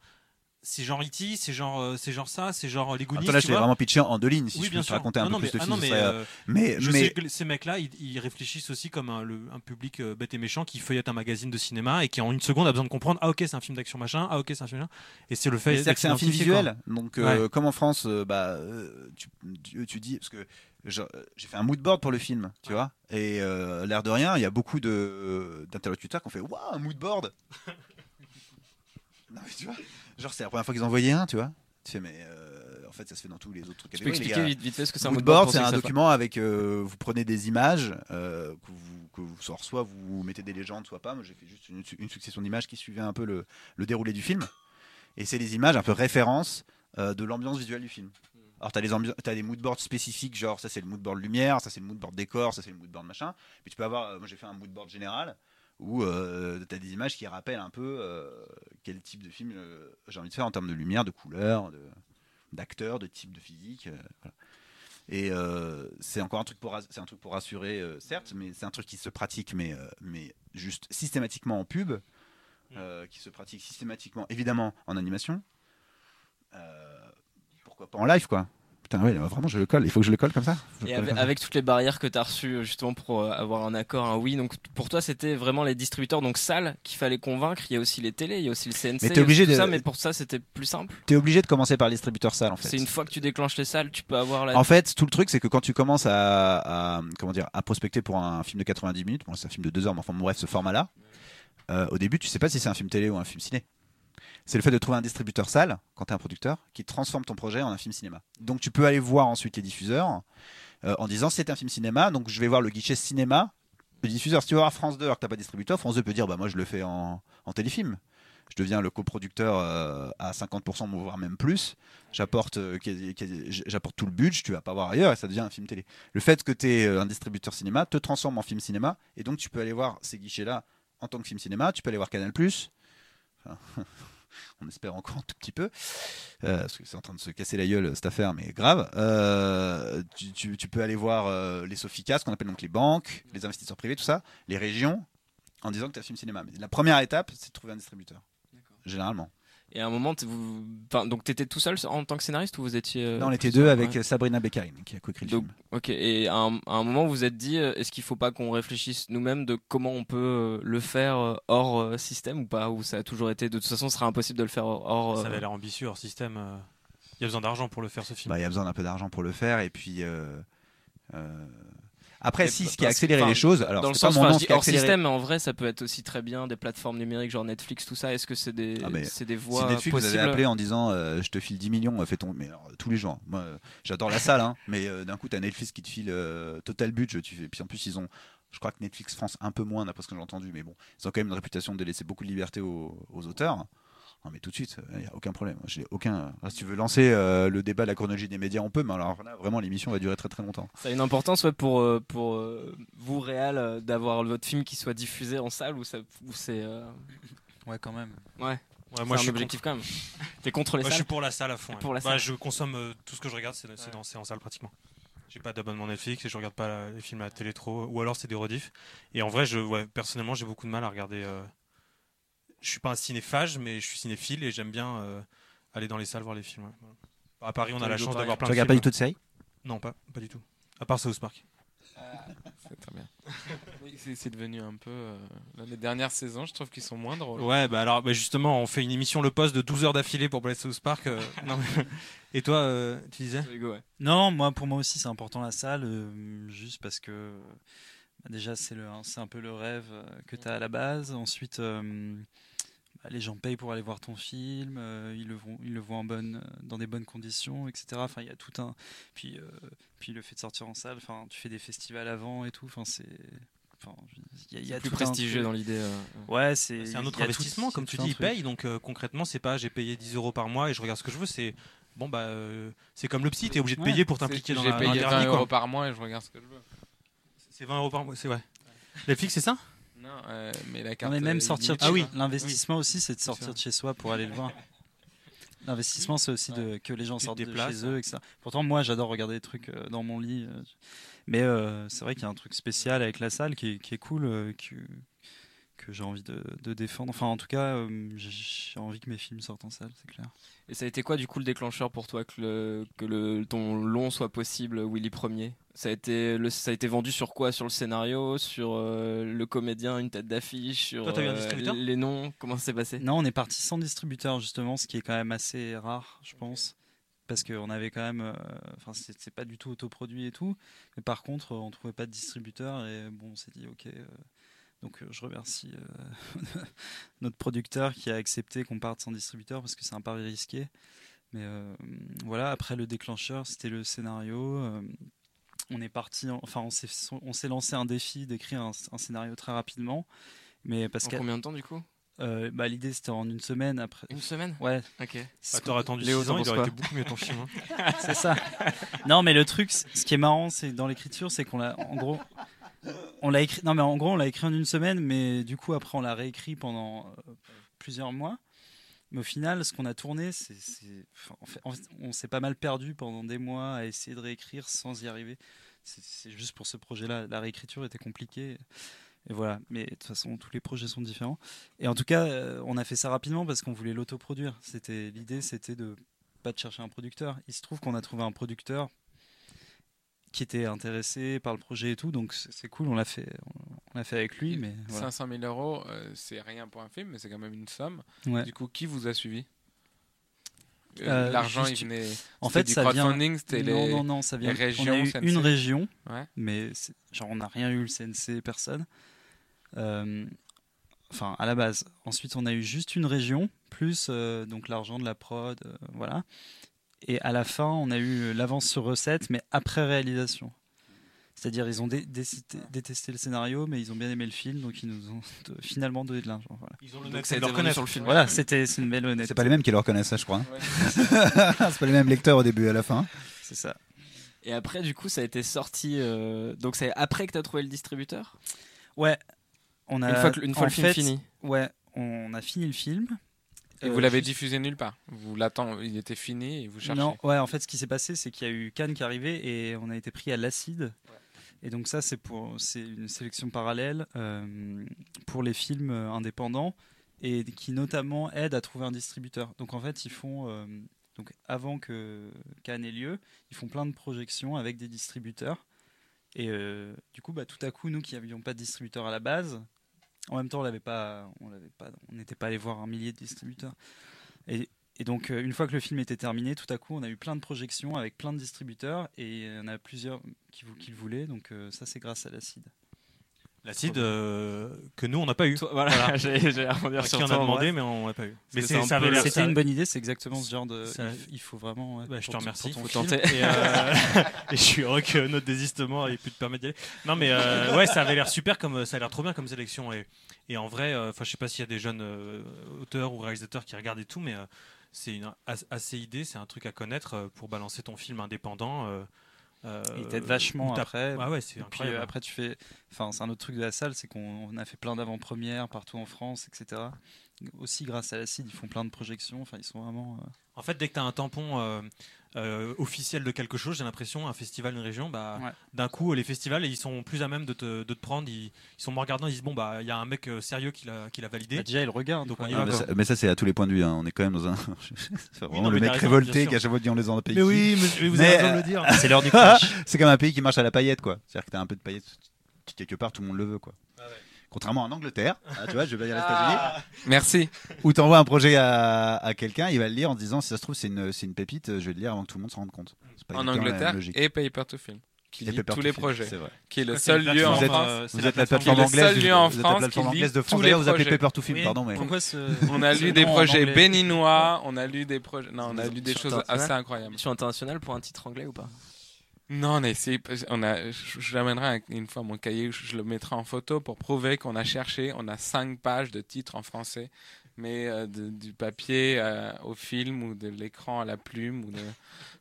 Speaker 4: c'est genre E.T., c'est genre, euh, c'est genre ça, c'est genre les Goonies.
Speaker 3: Attends, là,
Speaker 4: tu
Speaker 3: je
Speaker 4: vois.
Speaker 3: vraiment pitché en deux lignes, si
Speaker 4: oui,
Speaker 3: je peux te raconter un
Speaker 4: non,
Speaker 3: peu
Speaker 4: non,
Speaker 3: plus
Speaker 4: mais,
Speaker 3: de
Speaker 4: ah
Speaker 3: film.
Speaker 4: non,
Speaker 3: ce
Speaker 4: mais,
Speaker 3: serait, euh,
Speaker 4: euh,
Speaker 3: mais,
Speaker 4: je
Speaker 3: mais-
Speaker 4: sais que ces mecs-là, ils, ils réfléchissent aussi comme un, le- un public euh, bête et méchant qui feuillette un magazine de cinéma et qui en une seconde a besoin de comprendre ah ok c'est un film d'action machin ah ok c'est un film machin. et c'est le fait
Speaker 3: que c'est un film
Speaker 4: quoi.
Speaker 3: visuel. Donc, euh,
Speaker 4: Ouais.
Speaker 3: comme en France, euh, bah, euh, tu, tu, tu dis, parce que j'ai fait un mood board pour le film, tu vois, et euh, l'air de rien, il y a beaucoup de- d'interlocuteurs qui ont fait Waouh, un mood board [laughs] Non, mais tu vois, genre, c'est la première fois qu'ils en voyaient un, tu vois. Tu fais, mais euh, en fait, ça se fait dans tous les autres
Speaker 1: Tu peux expliquer vite, vite fait ce que c'est un
Speaker 3: Mood
Speaker 1: moodboard
Speaker 3: c'est un document avec. euh, vous prenez des images, euh, que vous, que vous- soit, soit vous mettez des légendes, soit pas. Moi, j'ai fait juste une, une succession d'images qui suivait un peu le, le déroulé du film. Et c'est des images un peu références de l'ambiance visuelle du film. Alors, tu as, as des moodboards spécifiques, genre ça c'est le moodboard lumière, ça c'est le moodboard décor, ça c'est le moodboard machin. Puis tu peux avoir, euh, moi j'ai fait un moodboard général où tu as des images qui rappellent un peu euh, quel type de film euh, j'ai envie de faire en termes de lumière, de couleur, de- d'acteurs, de type de physique. euh, voilà. Et euh, c'est encore un truc pour, c'est un truc pour rassurer, euh, certes, mais c'est un truc qui se pratique, mais, euh, mais juste systématiquement en pub, euh, qui se pratique systématiquement, évidemment, en animation. Euh, pourquoi pas en live, quoi Putain, ouais, vraiment, je le colle. Il faut que je le colle comme ça?
Speaker 1: Et avec,
Speaker 3: comme ça.
Speaker 1: avec toutes les barrières que tu as reçues justement pour euh, avoir un accord, un oui, donc pour toi c'était vraiment les distributeurs, donc salles qu'il fallait convaincre. Il y a aussi les télés, il y a aussi le CNC.
Speaker 3: Mais
Speaker 1: a
Speaker 3: obligé
Speaker 1: tout
Speaker 3: de-
Speaker 1: ça, mais pour ça c'était plus simple.
Speaker 3: T'es obligé de commencer par les distributeurs salles, en fait.
Speaker 1: C'est une fois que tu déclenches les salles, tu peux avoir la.
Speaker 3: En fait, tout le truc, c'est que quand tu commences à, à- comment dire, à prospecter pour un film de 90 minutes, bon, c'est un film de 2 heures, mais enfin, bref, ce format-là, euh, au début, tu sais pas si c'est un film télé ou un film ciné. C'est le fait de trouver un distributeur salle, quand tu es un producteur, qui transforme ton projet en un film cinéma. Donc tu peux aller voir ensuite les diffuseurs euh, en disant c'est un film cinéma, donc je vais voir le guichet cinéma. Le diffuseur, si tu vas voir France 2 alors que tu pas de distributeur, France 2 peut dire bah moi je le fais en, téléfilm. Je deviens le coproducteur euh, à 50%, voire même plus. J'apporte euh, j'apporte tout le budget, tu vas pas voir ailleurs et ça devient un film télé. Le fait que tu es un distributeur cinéma te transforme en film cinéma et donc tu peux aller voir ces guichets-là en tant que film cinéma, tu peux aller voir Canal+, Enfin, [laughs] on espère encore un tout petit peu, euh, parce que c'est en train de se casser la gueule cette affaire, mais grave. Euh, tu, tu- tu peux aller voir euh, les Soficas, ce qu'on appelle donc les banques, les investisseurs privés, tout ça, les régions, en disant que tu as film cinéma. Mais la première étape, c'est de trouver un distributeur, généralement.
Speaker 1: Et à un moment, vous... enfin, donc t'étais tout seul en tant que scénariste ou vous étiez. euh,
Speaker 3: Là, on était deux avec
Speaker 1: Ouais.
Speaker 3: Sabrina Beccarine, qui a coécrit le
Speaker 1: Donc,
Speaker 3: film.
Speaker 1: Ok, et à un, à un moment, vous vous êtes dit, euh, est-ce qu'il faut pas qu'on réfléchisse nous-mêmes de comment on peut euh, le faire euh, hors système ou pas Ou ça a toujours été, de toute façon, ce sera impossible de le faire hors.
Speaker 4: Ça avait l'air ambitieux hors système. Il y a besoin d'argent pour le faire ce film.
Speaker 3: Bah, Il y a besoin d'un peu d'argent pour le faire, et puis. euh, euh, Après, si, ce qui a accéléré les choses, alors
Speaker 1: dans le
Speaker 3: pas mon nom
Speaker 1: dis hors
Speaker 3: accéléré.
Speaker 1: système, en vrai, ça peut être aussi très bien des plateformes numériques, genre Netflix, tout ça. Est-ce que c'est des,
Speaker 3: Ah,
Speaker 1: c'est des
Speaker 3: Si
Speaker 1: voies
Speaker 3: Netflix vous
Speaker 1: possibles
Speaker 3: avez appelé en disant euh, je te file 10 millions, euh, fais ton. Mais alors, tous les jours. Moi, euh, j'adore la salle, hein, [laughs] mais euh, d'un coup, t'as Netflix qui te file euh, total budget. Tu fais... Puis en plus, ils ont. Je crois que Netflix France un peu moins, d'après ce que j'ai entendu, mais bon, ils ont quand même une réputation de laisser beaucoup de liberté aux, aux auteurs. Non, mais tout de suite, il n'y a aucun problème. J'ai aucun. si tu veux lancer euh, le débat de la chronologie des médias, on peut, mais alors là, vraiment, l'émission va durer très très longtemps.
Speaker 1: Ça a une importance ouais, pour, euh, pour euh, vous, Réal, d'avoir votre film qui soit diffusé en salle ou, ça, ou c'est. euh,
Speaker 5: Ouais, quand même.
Speaker 1: Ouais,
Speaker 4: Ouais,
Speaker 1: c'est
Speaker 4: moi,
Speaker 1: un
Speaker 4: je suis
Speaker 1: objectif quand même. T'es contre les
Speaker 4: Moi, je suis pour la salle à fond. ouais.
Speaker 1: Pour la
Speaker 4: Bah,
Speaker 1: salle.
Speaker 4: je consomme euh, tout ce que je regarde, c'est c'est en salle pratiquement. J'ai pas d'abonnement Netflix et je regarde pas la- les films à la télé trop, ou alors c'est des rediffs. Et en vrai, je, ouais, personnellement, j'ai beaucoup de mal à regarder. Euh, Je suis pas un cinéphage, mais je suis cinéphile et j'aime bien euh, aller dans les salles voir les films. ouais. À Paris, on a la chance d'avoir plein
Speaker 3: Tu
Speaker 4: de
Speaker 3: regardes pas
Speaker 4: films.
Speaker 3: du tout de série?
Speaker 4: Non, pas, pas du tout. À part South Park. [laughs]
Speaker 2: C'est très bien. Oui, c'est devenu un peu. euh, les dernières saisons, je trouve qu'ils sont moins drôles.
Speaker 4: Ouais, bah alors, bah justement, on fait une émission Le Poste de 12 heures d'affilée pour parler de South Park. euh, [laughs] non, mais- Et toi, euh, tu disais?
Speaker 1: Ouais.
Speaker 5: Non, moi pour moi aussi c'est important la salle, euh, juste parce que bah, déjà c'est un peu le rêve euh, que tu as à la base. Ensuite, euh, les gens payent pour aller voir ton film, euh, ils le vont, ils le voient en bonne, euh, dans des bonnes conditions, etc. Enfin, il y a tout un, puis euh, puis le fait de sortir en salle, enfin, tu fais des festivals avant et tout, enfin c'est, enfin, il y a, il y a
Speaker 1: plus prestigieux dans l'idée. euh,
Speaker 5: Ouais, c'est.
Speaker 4: C'est un autre
Speaker 5: tout-
Speaker 4: investissement, comme tu dis, ils payent. Donc euh, concrètement, c'est pas j'ai payé 10 euros par mois et je regarde ce que je veux. C'est bon, bah euh, c'est comme le psy, t'es obligé de
Speaker 5: Ouais.
Speaker 4: payer pour t'impliquer dans
Speaker 2: J'ai
Speaker 4: la, la
Speaker 2: payé
Speaker 4: thérapie,
Speaker 2: 20
Speaker 4: quoi.
Speaker 2: euros par mois et je regarde ce que je veux.
Speaker 4: C'est 20 euros par mois, c'est vrai. Netflix, c'est ça?
Speaker 2: Non, euh, mais la
Speaker 5: Non,
Speaker 2: carte.
Speaker 5: mais même
Speaker 2: euh,
Speaker 5: sortir chez
Speaker 2: quoi.
Speaker 5: L'investissement aussi, c'est de sortir de chez soi pour aller le voir. L'investissement, c'est aussi de, que les gens sortent de chez eux, etc. Pourtant, moi, j'adore regarder des trucs euh, dans mon lit. Mais euh, c'est vrai qu'il y a un truc spécial avec la salle qui est, qui est cool, euh, que, j'ai envie de, de défendre. Enfin, en tout cas, euh, j'ai- envie que mes films sortent en salle, c'est clair.
Speaker 1: Et ça a été quoi du coup le déclencheur pour toi que, le, que le, ton long soit possible, Willy Premier ça a, été le, ça a été vendu sur quoi? Sur le scénario? Sur euh, le comédien, une tête d'affiche? Sur
Speaker 4: Toi, t'as eu un
Speaker 1: euh,
Speaker 4: distributeur?
Speaker 1: les noms? Comment ça s'est passé?
Speaker 5: Non, on est parti sans distributeur, justement, ce qui est quand même assez rare, je pense. Parce qu'on avait quand même. euh, Enfin, c'est c'est pas du tout autoproduit et tout. Mais par contre, on trouvait pas de distributeur. Et bon, on s'est dit, ok. euh, donc, euh, je remercie euh, [laughs] notre producteur qui a accepté qu'on parte sans distributeur parce que c'est un pari risqué. Mais euh, voilà, après le déclencheur, c'était le scénario. euh, on est parti. en- Enfin, on s'est on s'est lancé un défi d'écrire un, un scénario très rapidement. Mais parce
Speaker 1: En
Speaker 5: que
Speaker 1: combien de temps du coup?
Speaker 5: Euh, bah, l'idée c'était en une semaine après.
Speaker 1: Une semaine?
Speaker 5: Ouais,
Speaker 1: Ok.
Speaker 5: c'est
Speaker 4: Bah, T'aurais attendu
Speaker 1: Léo,
Speaker 4: 6 ans, il aurait été beaucoup mieux ton film. hein. [laughs]
Speaker 5: c'est ça. Non, mais le truc, ce qui est marrant, c'est dans l'écriture, c'est qu'on l'a, en gros, on l'a écrit. Non, mais en gros, on l'a écrit en une semaine, mais du coup, après, on l'a réécrit pendant euh, plusieurs mois. Mais au final, ce qu'on a tourné, fait, on s'est pas mal perdu pendant des mois à essayer de réécrire sans y arriver. C'est, c'est juste pour ce projet-là. La réécriture était compliquée. Et voilà. Mais de toute façon, tous les projets sont différents. Et en tout cas, euh, on a fait ça rapidement parce qu'on voulait l'autoproduire. C'était l'idée, c'était de pas de chercher un producteur. Il se trouve qu'on a trouvé un producteur qui était intéressé par le projet et tout, donc c'est cool. On l'a fait, on l'a fait avec lui, mais voilà.
Speaker 2: 500 000 euros, euh, c'est rien pour un film, mais c'est quand même une somme.
Speaker 5: Ouais.
Speaker 2: Du coup, qui vous a suivi? Euh,
Speaker 5: Euh,
Speaker 2: L'argent, il venait.
Speaker 5: En fait,
Speaker 2: du
Speaker 5: ça vient.
Speaker 2: c'était
Speaker 5: Non,
Speaker 2: les.
Speaker 5: non, non, ça vient.
Speaker 2: les régions,
Speaker 5: on a eu
Speaker 2: CNC.
Speaker 5: une région,
Speaker 2: Ouais.
Speaker 5: mais genre on n'a rien eu le CNC, personne. Euh, Enfin, à la base. Ensuite, on a eu juste une région, plus donc l'argent de la prod, voilà. Et à la fin, on a eu l'avance sur recette, mais après réalisation. C'est-à-dire, ils ont dé- détesté le scénario, mais ils ont bien aimé le film, donc ils nous ont [laughs] de- finalement donné de l'argent. Voilà,
Speaker 4: Ils ont
Speaker 1: ça a
Speaker 4: de le reconnaître.
Speaker 1: sur le film.
Speaker 5: Voilà, c'était une belle honnêteté.
Speaker 3: C'est pas les mêmes qui le reconnaissent, ça, je crois.
Speaker 2: Ouais. [laughs]
Speaker 3: c'est pas les mêmes lecteurs au début et à la fin.
Speaker 5: C'est ça.
Speaker 1: Et après, du coup, ça a été sorti. euh, Donc c'est après que t'as trouvé le distributeur?
Speaker 5: Ouais. On a,
Speaker 1: Une fois, que, une fois
Speaker 5: en
Speaker 1: le film
Speaker 5: fait,
Speaker 1: fini.
Speaker 5: Ouais, on a fini le film.
Speaker 2: Et
Speaker 5: Euh,
Speaker 2: vous l'avez
Speaker 5: juste-
Speaker 2: diffusé nulle part. Vous l'attendez, il était fini et vous cherchez.
Speaker 5: Non, ouais, en fait, ce qui s'est passé, c'est qu'il y a eu Cannes qui est arrivé et on a été pris à l'acide. Et donc ça, c'est pour, c'est une sélection parallèle euh, pour les films euh, indépendants et qui notamment aide à trouver un distributeur. Donc en fait, ils font euh, donc avant que Cannes ait lieu, ils font plein de projections avec des distributeurs. Et euh, du coup, bah, tout à coup, nous qui n'avions pas de distributeur à la base, en même temps, on l'avait pas, on on n'était pas allé voir un millier de distributeurs. Et, donc, euh, une fois que le film était terminé, tout à coup, on a eu plein de projections avec plein de distributeurs et en a plusieurs qui le voulaient. Donc, euh, ça, c'est grâce à l'acide.
Speaker 4: L'acide euh, que nous on n'a pas eu.
Speaker 1: Toi, voilà,
Speaker 4: Voilà. [laughs]
Speaker 1: j'ai sur
Speaker 4: qui on a demandé, mais on n'a pas eu. Mais
Speaker 1: un peu.
Speaker 5: C'était
Speaker 4: ça-
Speaker 5: une bonne idée, c'est exactement ce genre de.
Speaker 4: ça-
Speaker 5: il faut vraiment. ouais,
Speaker 4: Bah, je te remercie.
Speaker 5: pour ton
Speaker 1: Faut tenter.
Speaker 4: Et, euh, [laughs] [laughs] et je suis heureux que notre désistement ait pu te permettre d'y aller. Non, mais euh, ouais, ça avait l'air super, comme ça a l'air trop bien comme sélection. Et, et en vrai, euh, enfin, je sais pas s'il y a des jeunes euh, auteurs ou réalisateurs qui regardent et tout, mais euh, c'est une as- assez idée, c'est un truc à connaître euh, pour balancer ton film indépendant. Euh,
Speaker 5: Il t'aide vachement après.
Speaker 4: Ah ouais, c'est
Speaker 5: Et puis après, tu fais. Enfin, c'est un autre truc de la salle, c'est qu'on on a fait plein d'avant-premières partout en France, etc. Aussi, grâce à la CID, ils font plein de projections. Enfin, ils sont vraiment. euh,
Speaker 4: En fait, dès que tu as un tampon euh, euh, officiel de quelque chose, j'ai l'impression, un festival, une région, bah,
Speaker 5: Ouais.
Speaker 4: d'un coup, les festivals, ils sont plus à même de te, de te prendre. Ils, ils sont me regardant, ils disent Bon, bah, il y a un mec sérieux qui l'a qui l'a validé.
Speaker 5: bah, déjà, ils regardent.
Speaker 4: Donc,
Speaker 5: quoi.
Speaker 4: on y
Speaker 3: Ah,
Speaker 4: va,
Speaker 3: mais, ça, mais ça, c'est à tous les points de vue. hein. On est quand même dans un. [laughs] c'est vraiment
Speaker 4: non,
Speaker 3: le mec
Speaker 4: raison,
Speaker 3: révolté qui à chaque fois dit on les en pays.
Speaker 4: mais oui, mais, vous
Speaker 3: Mais,
Speaker 4: avez raison de le dire. [laughs]
Speaker 5: C'est l'heure du [laughs] crash.
Speaker 3: C'est comme un pays qui marche à la paillette, quoi. C'est-à-dire que t'as un peu de paillettes quelque part, tout le monde le veut, quoi.
Speaker 4: Ah
Speaker 3: Contrairement en Angleterre, ah, tu vois, je vais pas dire les États-Unis,
Speaker 2: Merci.
Speaker 3: où t'envoies un projet à, à quelqu'un, il va le lire en disant si ça se trouve c'est une, c'est une pépite, je vais le lire avant que tout le monde se rende compte. Pas
Speaker 2: En Angleterre
Speaker 3: logique.
Speaker 2: et Paper to Film, qui
Speaker 3: Et
Speaker 2: lit
Speaker 3: Paper
Speaker 2: tous
Speaker 3: to
Speaker 2: les
Speaker 3: Film,
Speaker 2: projets,
Speaker 3: C'est vrai.
Speaker 2: qui est le seul lieu en France.
Speaker 4: euh,
Speaker 3: Vous êtes la plateforme
Speaker 2: le
Speaker 3: anglaise,
Speaker 2: seul
Speaker 3: du-
Speaker 2: lieu en
Speaker 3: vous êtes la
Speaker 2: France
Speaker 3: plateforme
Speaker 2: qui lit
Speaker 3: anglaise de France. D'ailleurs, vous appelez. Paper to Film,
Speaker 5: Oui.
Speaker 3: pardon, mais
Speaker 5: Pourquoi ce.
Speaker 2: On a lu des projets béninois, on a lu des projets. Non, on a lu des
Speaker 1: Sur
Speaker 2: choses assez incroyables.
Speaker 1: Mission internationale pour un titre anglais ou pas?
Speaker 2: Non, on a essayé. On a. Une fois mon cahier, je, le mettrai en photo pour prouver qu'on a cherché. On a cinq pages de titres en français, mais euh, de- du papier euh, au film ou de l'écran à la plume ou de.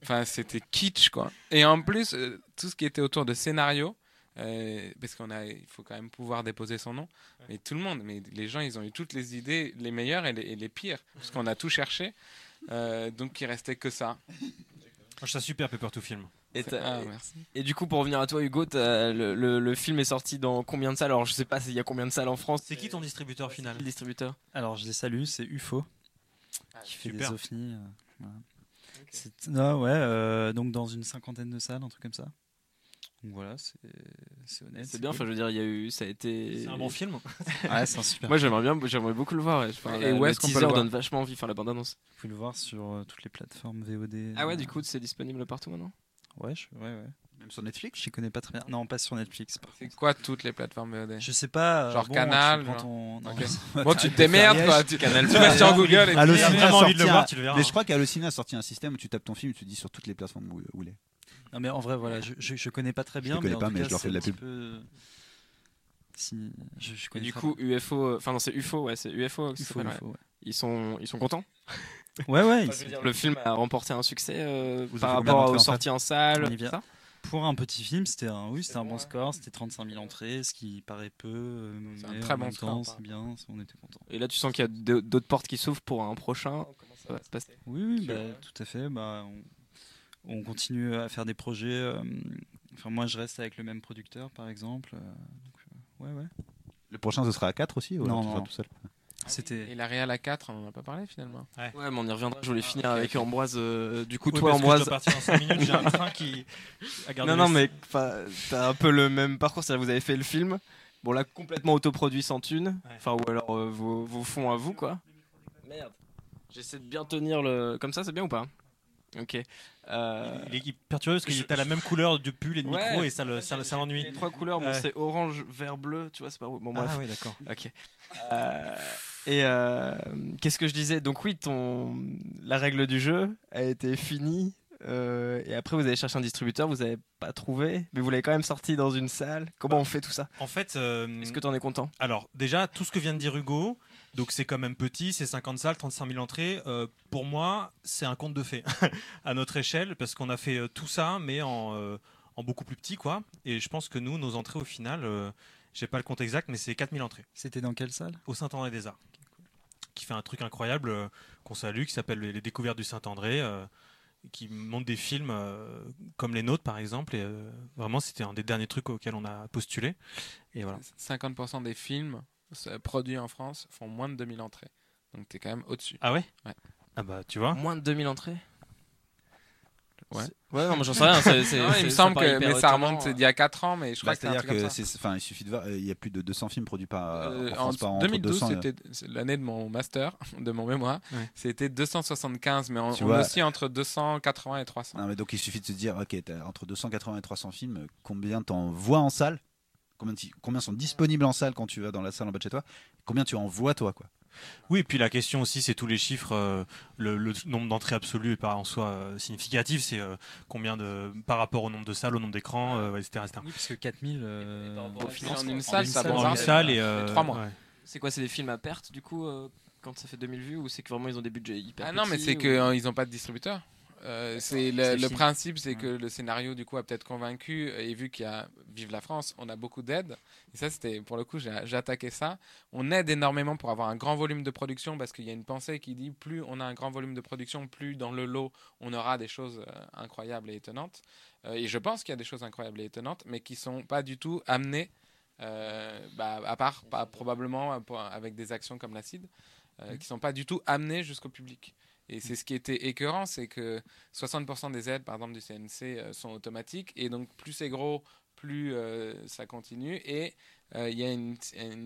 Speaker 2: Enfin, c'était kitsch quoi. Et en plus, euh, tout ce qui était autour de scénario. euh, parce qu'on a, il faut quand même pouvoir déposer son nom. Mais tout le monde, mais les gens, ils ont eu toutes les idées, les meilleures et les, et les pires, parce qu'on a tout cherché. Euh, donc il restait que ça.
Speaker 4: Je trouve ça super, Paper to Film.
Speaker 1: Et, t'as-
Speaker 2: Ah, merci.
Speaker 1: et du coup, pour revenir à toi, Hugo, le, le- le film est sorti dans combien de salles? Alors, je sais pas s'il y a combien de salles en France.
Speaker 4: C'est qui ton distributeur final?
Speaker 1: le distributeur?
Speaker 5: Alors, je les salue, c'est UFO qui fait
Speaker 4: super.
Speaker 5: des ovnis. euh, voilà. Non, ouais, euh, donc dans une cinquantaine de salles, un truc comme ça. Donc voilà, c'est honnête.
Speaker 1: C'est bien, enfin, je veux dire, il y a eu, ça a été.
Speaker 4: C'est un bon film.
Speaker 5: Ouais, c'est un super.
Speaker 1: Moi, j'aimerais bien, j'aimerais beaucoup le voir. ouais. Enfin,
Speaker 2: Et
Speaker 1: la-
Speaker 2: où
Speaker 1: le
Speaker 2: est-ce qu'on peut
Speaker 1: teaser
Speaker 2: le voir?
Speaker 1: donne vachement envie, enfin la bande annonce.
Speaker 5: Vous pouvez le voir sur euh, toutes les plateformes VOD.
Speaker 1: Ah ouais,
Speaker 5: euh,
Speaker 1: du coup, c'est disponible partout maintenant?
Speaker 5: Ouais, je, ouais, ouais.
Speaker 3: même sur Netflix.
Speaker 5: Je connais pas très bien. Non, pas sur Netflix.
Speaker 2: C'est quoi toutes les plateformes VOD
Speaker 5: Je sais pas. euh,
Speaker 2: Genre
Speaker 5: bon,
Speaker 2: Canal,
Speaker 5: tu
Speaker 2: genre.
Speaker 5: ton- non,
Speaker 2: Ok. [laughs]
Speaker 5: je-
Speaker 2: Bon, tu te démerdes quoi. Tu,
Speaker 1: Canal
Speaker 2: tu vas sur Google et
Speaker 3: a
Speaker 4: vraiment envie de le
Speaker 3: sorti
Speaker 4: voir,
Speaker 3: un-
Speaker 4: tu le verras.
Speaker 3: Mais je crois qu'Allociné a sorti un système où tu tapes ton film et tu dis sur toutes les plateformes où, où il est.
Speaker 5: Non, mais en vrai, voilà, je, je, je connais pas très
Speaker 3: Je
Speaker 5: bien.
Speaker 3: les connais
Speaker 5: en
Speaker 3: pas,
Speaker 5: tout
Speaker 3: mais
Speaker 5: cas,
Speaker 3: je leur fais de la pub.
Speaker 5: peu- Si, je, je connais
Speaker 1: du coup. UFO, euh, enfin non, c'est UFO, ouais, c'est UFO.
Speaker 5: UFO. UFO, ouais.
Speaker 1: Ils sont, ils sont contents.
Speaker 5: Ouais, ouais, [laughs]
Speaker 1: Enfin, dire, le film a remporté un succès euh, par rapport aux
Speaker 3: en
Speaker 1: sorties en salle. Ça
Speaker 5: Pour un petit film, c'était un, oui, c'était un bon score, c'était 35 000 entrées, ce qui paraît peu. euh,
Speaker 2: C'est un très bon score,
Speaker 5: C'est bien, on était content.
Speaker 1: Et là, tu sens qu'il y a d'autres portes qui s'ouvrent pour un prochain. Comment ça va se passer
Speaker 5: Oui, oui, bah, tout à fait. Bah, on, on continue à faire des projets. euh, enfin, moi, je reste avec le même producteur, par exemple. euh, donc, euh, ouais, ouais.
Speaker 3: Le prochain, ce sera à 4 aussi ou alors
Speaker 5: Non,
Speaker 3: tu seras
Speaker 5: non.
Speaker 3: tout seul?
Speaker 5: C'était.
Speaker 2: Et la Real à 4, on en a pas parlé finalement.
Speaker 1: Ouais, mais on y reviendra. Je voulais finir avec Ambroise. euh, du coup,
Speaker 4: Oui,
Speaker 1: toi,
Speaker 4: parce que je
Speaker 1: Ambroise.
Speaker 4: dois partir dans 5 minutes, j'ai un train qui a gardé
Speaker 1: Non, non, mais enfin, t'as un peu le même parcours. C'est-à-dire, vous avez fait le film. Bon, là, complètement autoproduit sans thune.
Speaker 4: Ouais.
Speaker 1: Enfin, ou alors euh, vos, vos fonds à vous, quoi. Merde. J'essaie de bien tenir le. Comme ça, c'est bien ou pas? Ok. Euh,
Speaker 4: Il est perturbé parce qu'il est à la même couleur du pull et de
Speaker 1: Ouais.
Speaker 4: micro et ça le- ça ça l'ennuie.
Speaker 1: les trois couleurs, bon,
Speaker 4: Ouais.
Speaker 1: c'est orange, vert, bleu. Tu vois, c'est pas. Bon, bref.
Speaker 4: Ah oui, d'accord.
Speaker 1: Ok. Et euh, qu'est-ce que je disais? Donc oui, ton la règle du jeu a été finie. euh, et après, vous avez cherché un distributeur, vous avez pas trouvé, mais vous l'avez quand même sorti dans une salle. Comment on fait tout ça?
Speaker 4: En fait, euh,
Speaker 1: Est-ce que tu en es content?
Speaker 4: alors déjà, tout ce que vient de dire Hugo, donc c'est quand même petit, c'est 50 salles, 35 000 entrées. euh, pour moi, c'est un conte de fées [laughs] à notre échelle parce qu'on a fait tout ça, mais en, euh, en beaucoup plus petit, quoi. Et je pense que nous, nos entrées au final, euh, j'ai pas le compte exact, mais c'est 4000 entrées
Speaker 5: C'était dans quelle salle?
Speaker 4: Au Saint-André des Arts, qui fait un truc incroyable euh, qu'on salue, qui s'appelle Les Découvertes du Saint-André, euh, qui montre des films euh, comme les nôtres, par exemple. Et euh, vraiment, c'était un des derniers trucs auxquels on a postulé. Et voilà.
Speaker 2: 50% des films produits en France font moins de 2000 entrées. Donc t'es quand même au-dessus.
Speaker 4: Ah ouais?
Speaker 2: Ouais.
Speaker 4: Ah bah, tu vois.
Speaker 1: Moins de 2000 entrées?
Speaker 2: Ouais.
Speaker 1: Ouais, non, mais j'en sais rien. [laughs]
Speaker 2: Non, il me
Speaker 1: ça
Speaker 2: semble que mais ça remonte
Speaker 1: euh.
Speaker 2: d'il y a 4 ans, mais je crois
Speaker 3: Bah,
Speaker 2: que
Speaker 3: C'est-à-dire que enfin, il suffit de voir, euh, il y a plus de 200 films produits par
Speaker 2: Euh,
Speaker 3: en
Speaker 2: en
Speaker 3: France par an, entre
Speaker 2: 2012,
Speaker 3: 200 et-
Speaker 2: c'était l'année de mon master, [laughs] de mon mémoire.
Speaker 4: Ouais.
Speaker 2: C'était 275, mais on, on
Speaker 3: vois-
Speaker 2: oscille entre 280 et 300.
Speaker 3: Non, mais donc il suffit de se dire, ok, entre 280 et 300 films, combien t'en vois en salle? Combien, combien sont disponibles en salle quand tu vas dans la salle en bas de chez toi, combien tu en vois toi quoi?
Speaker 4: Oui, et puis la question aussi, c'est tous les chiffres. euh, le, le nombre d'entrées absolues est pas en soi euh, significatif. C'est euh, combien de par rapport au nombre de salles, au nombre d'écrans, etc., etc.
Speaker 5: Oui, parce que 4000 euh,
Speaker 1: par rapport au
Speaker 5: en.
Speaker 2: En une
Speaker 1: En
Speaker 2: salle, ça.
Speaker 4: Dans une salle et
Speaker 2: Et
Speaker 4: euh,
Speaker 2: trois mois.
Speaker 4: ouais.
Speaker 1: C'est quoi C'est des films à perte du coup euh, quand ça fait 2000 vues ou c'est que vraiment ils ont des budgets hyper
Speaker 2: Ah non, mais c'est
Speaker 1: ou-
Speaker 2: qu'ils n'ont pas de distributeur. Euh, c'est le, principe, c'est que le scénario du coup a peut-être convaincu et vu qu'il y a Vive la France, on a beaucoup d'aide. Et ça, c'était pour le coup, j'ai attaqué ça. On aide énormément pour avoir un grand volume de production parce qu'il y a une pensée qui dit plus on a un grand volume de production, plus dans le lot on aura des choses euh, incroyables et étonnantes. Euh, et je pense qu'il y a des choses incroyables et étonnantes, mais qui sont pas du tout amenées, bah, à part pas, probablement avec des actions comme l'acide, euh, qui sont pas du tout amenées jusqu'au public. Et c'est ce qui était écœurant, c'est que 60% des aides, par exemple, du CNC euh, sont automatiques. Et donc, plus c'est gros, plus euh, ça continue. Et euh, il y a une,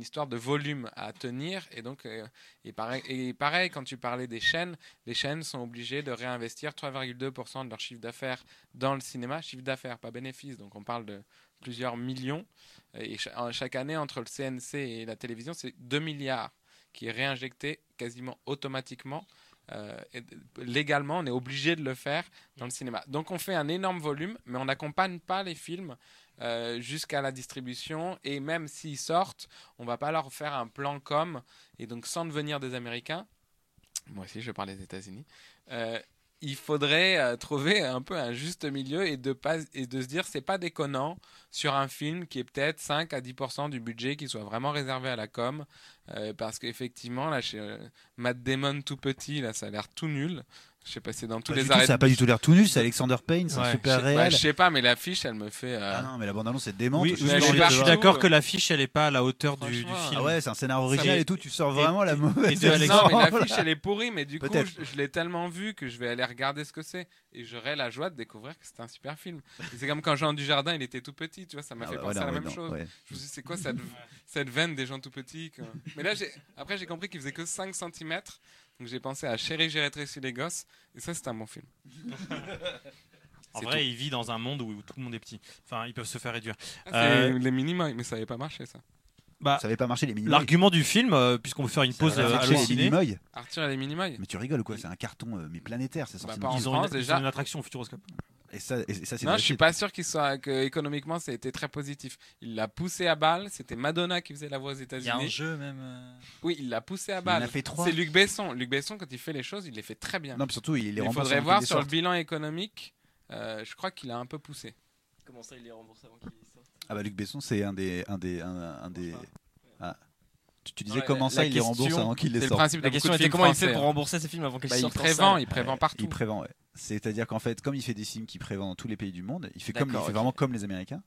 Speaker 2: histoire de volume à tenir. Et donc, et, pareil, quand tu parlais des chaînes, les chaînes sont obligées de réinvestir 3,2% de leur chiffre d'affaires dans le cinéma. Chiffre d'affaires, pas bénéfice. Donc, on parle de plusieurs millions. Et chaque année, entre le CNC et la télévision, c'est 2 milliards qui est réinjecté quasiment automatiquement euh, légalement, on est obligé de le faire dans le cinéma. Donc on fait un énorme volume, mais on n'accompagne pas les films euh, jusqu'à la distribution. Et même s'ils sortent, on va pas leur faire un plan com. Et donc sans devenir des Américains, moi aussi je parle des États-Unis, euh, il faudrait euh, trouver un peu un juste milieu et de, pas, et de se dire c'est pas déconnant sur un film qui est peut-être 5 à 10% du budget qui soit vraiment réservé à la com. Euh, parce qu'effectivement, là, chez euh, Matt Damon tout petit, là, ça a l'air tout nul. Je sais pas, c'est dans tous
Speaker 3: Pas
Speaker 2: les
Speaker 3: tout,
Speaker 2: arrêts.
Speaker 3: ça a
Speaker 2: de
Speaker 3: pas du tout l'air tout nul, c'est Alexander Payne, c'est
Speaker 4: Ouais.
Speaker 3: un super
Speaker 2: sais- bah,
Speaker 3: réel.
Speaker 2: je sais pas, mais l'affiche, elle me fait. euh,
Speaker 3: Ah non, mais la bande annonce est démente.
Speaker 4: Oui,
Speaker 3: je suis
Speaker 4: je,
Speaker 3: de
Speaker 4: d'accord que l'affiche elle est pas à la hauteur du, film.
Speaker 3: Ah ouais, c'est un scénario original et tout, tu sors
Speaker 4: et-
Speaker 3: vraiment la
Speaker 4: et
Speaker 3: mauvaise.
Speaker 4: de Alex- [laughs]
Speaker 2: Non, mais l'affiche, elle est pourrie, mais du coup, je, je l'ai tellement vu que je vais aller regarder ce que c'est. Et j'aurai la joie de découvrir que c'est un super film. Et C'est comme quand Jean Dujardin, il était tout petit, tu vois, ça m'a
Speaker 3: Ah
Speaker 2: fait
Speaker 3: ouais,
Speaker 2: penser à la même chose.
Speaker 3: ouais.
Speaker 2: Je me suis dit, c'est quoi cette, cette veine des gens tout petits. Mais là, après, j'ai compris qu'il faisait que 5 cm. Donc j'ai pensé à Chérie, j'ai rétréci les gosses. Et ça, c'est un bon film. [laughs]
Speaker 4: En vrai,
Speaker 2: tout.
Speaker 4: il vit dans un monde où, où tout le monde est petit. Enfin, ils peuvent se faire réduire.
Speaker 2: Ah,
Speaker 4: Euh,
Speaker 2: les minima, mais ça n'avait pas marché, ça.
Speaker 4: Bah,
Speaker 3: Ça avait pas marché les mini
Speaker 4: l'argument du film, euh, puisqu'on veut faire une pause
Speaker 3: Ça
Speaker 4: euh,
Speaker 3: les Minimoy.
Speaker 2: Arthur et les minima.
Speaker 3: Mais tu rigoles ou quoi? C'est un carton euh, mais planétaire, c'est sorti.
Speaker 2: Bah,
Speaker 3: dans-
Speaker 2: pas en
Speaker 4: ils ont, une, ils
Speaker 2: déjà.
Speaker 4: ont une attraction au Futuroscope.
Speaker 3: Et ça, et ça c'est
Speaker 2: Non, je suis pas sûr qu'il soit que économiquement ça a été très positif. Il l'a poussé à balle. C'était Madonna qui faisait la voix aux
Speaker 5: Il y a un
Speaker 2: États-Unis.
Speaker 5: jeu même. euh,
Speaker 2: Oui, il l'a poussé à
Speaker 3: Il en
Speaker 2: balle.
Speaker 3: a fait trois.
Speaker 2: C'est Luc Besson. Luc Besson, quand il fait les choses, il les fait très bien.
Speaker 3: Non, mais surtout, il les
Speaker 2: il faudrait voir sur le bilan économique. euh, je crois qu'il a un peu poussé.
Speaker 1: Comment ça il les rembourse avant qu'ils sortent
Speaker 3: Ah bah Luc Besson, c'est un des, un des, un, un des. Ah. Tu, tu disais comment
Speaker 2: la-
Speaker 3: ça,
Speaker 2: la
Speaker 3: il les rembourse avant qu'ils les
Speaker 2: C'est le principe de
Speaker 1: La question était comment il fait pour
Speaker 2: hein.
Speaker 1: rembourser ces films avant qu'ils
Speaker 2: Bah, il
Speaker 1: sortent en
Speaker 2: prévend, il prévend
Speaker 3: Ouais,
Speaker 2: partout.
Speaker 3: Il prévend, ouais. C'est-à-dire qu'en fait, comme il fait des films qui prévend dans tous les pays du monde, il fait comme, il fait vraiment comme les Américains.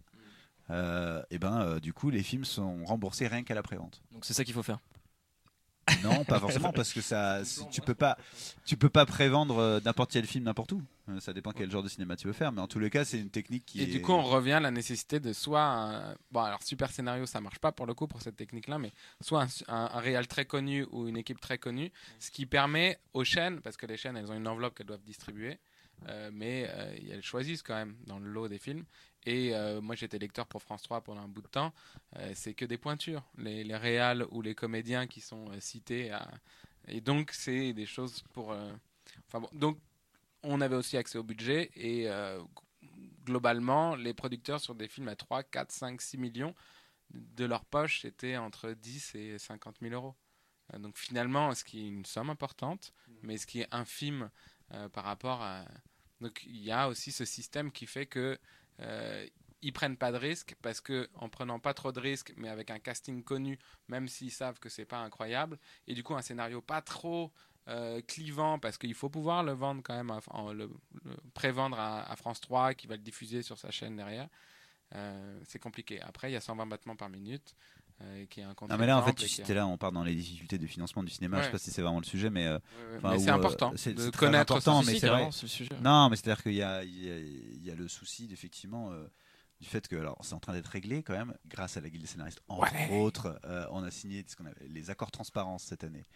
Speaker 3: euh, et ben, euh, du coup, les films sont remboursés rien qu'à la prévente.
Speaker 1: Donc c'est ça qu'il faut faire.
Speaker 3: Non, pas forcément, parce que ça, tu peux pas, tu peux pas prévendre euh, n'importe quel film n'importe où. Euh, Ça dépend quel genre de cinéma tu veux faire, mais en tous les cas, c'est une technique qui
Speaker 2: Et
Speaker 3: est.
Speaker 2: du coup, on revient à la nécessité de soit un... bon, alors super scénario, ça marche pas pour le coup pour cette technique-là, mais soit un, un, un réal très connu ou une équipe très connue, ce qui permet aux chaînes, parce que les chaînes, elles ont une enveloppe qu'elles doivent distribuer, euh, mais euh, elles choisissent quand même dans le lot des films. Et euh, moi, j'étais lecteur pour France 3 pendant un bout de temps. euh, c'est que des pointures, les, les réals ou les comédiens qui sont euh, cités. à- Et donc, c'est des choses pour. Enfin bon, donc on avait aussi accès au budget et globalement, les producteurs sur des films à 3, 4, 5, 6 millions de leur poche, c'était entre 10 et 50 000 euros. Donc finalement, ce qui est une somme importante, mais ce qui est infime par rapport à... Donc il y a aussi ce système qui fait que euh, ils prennent pas de risques parce que en prenant pas trop de risques, mais avec un casting connu, même s'ils savent que c'est pas incroyable, et du coup un scénario pas trop euh, clivant parce qu'il faut pouvoir le vendre quand même, le, le prévendre à, à France 3 qui va le diffuser sur sa chaîne derrière. Euh, c'est compliqué. Après, il y a 120 battements par minute, euh, qui est un
Speaker 3: Non mais là en fait,
Speaker 2: est-
Speaker 3: c'était là, on part dans les difficultés de financement du cinéma. Je sais
Speaker 2: Ouais.
Speaker 3: pas si c'est vraiment le sujet, mais euh,
Speaker 2: Ouais, ouais, mais c'est
Speaker 3: euh,
Speaker 2: important
Speaker 3: c'est-
Speaker 2: de
Speaker 3: c'est
Speaker 2: connaître
Speaker 3: important,
Speaker 2: ce
Speaker 3: mais c'est vrai.
Speaker 1: carrément, c'est le sujet.
Speaker 3: Non, mais c'est-à-dire qu'il y a, il y, a, il y a le souci d'effectivement euh, du fait que alors c'est en train d'être réglé quand même grâce à la guilde des scénaristes entre
Speaker 2: Ouais.
Speaker 3: autres. on a signé ce qu'on appelle les accords transparence cette année.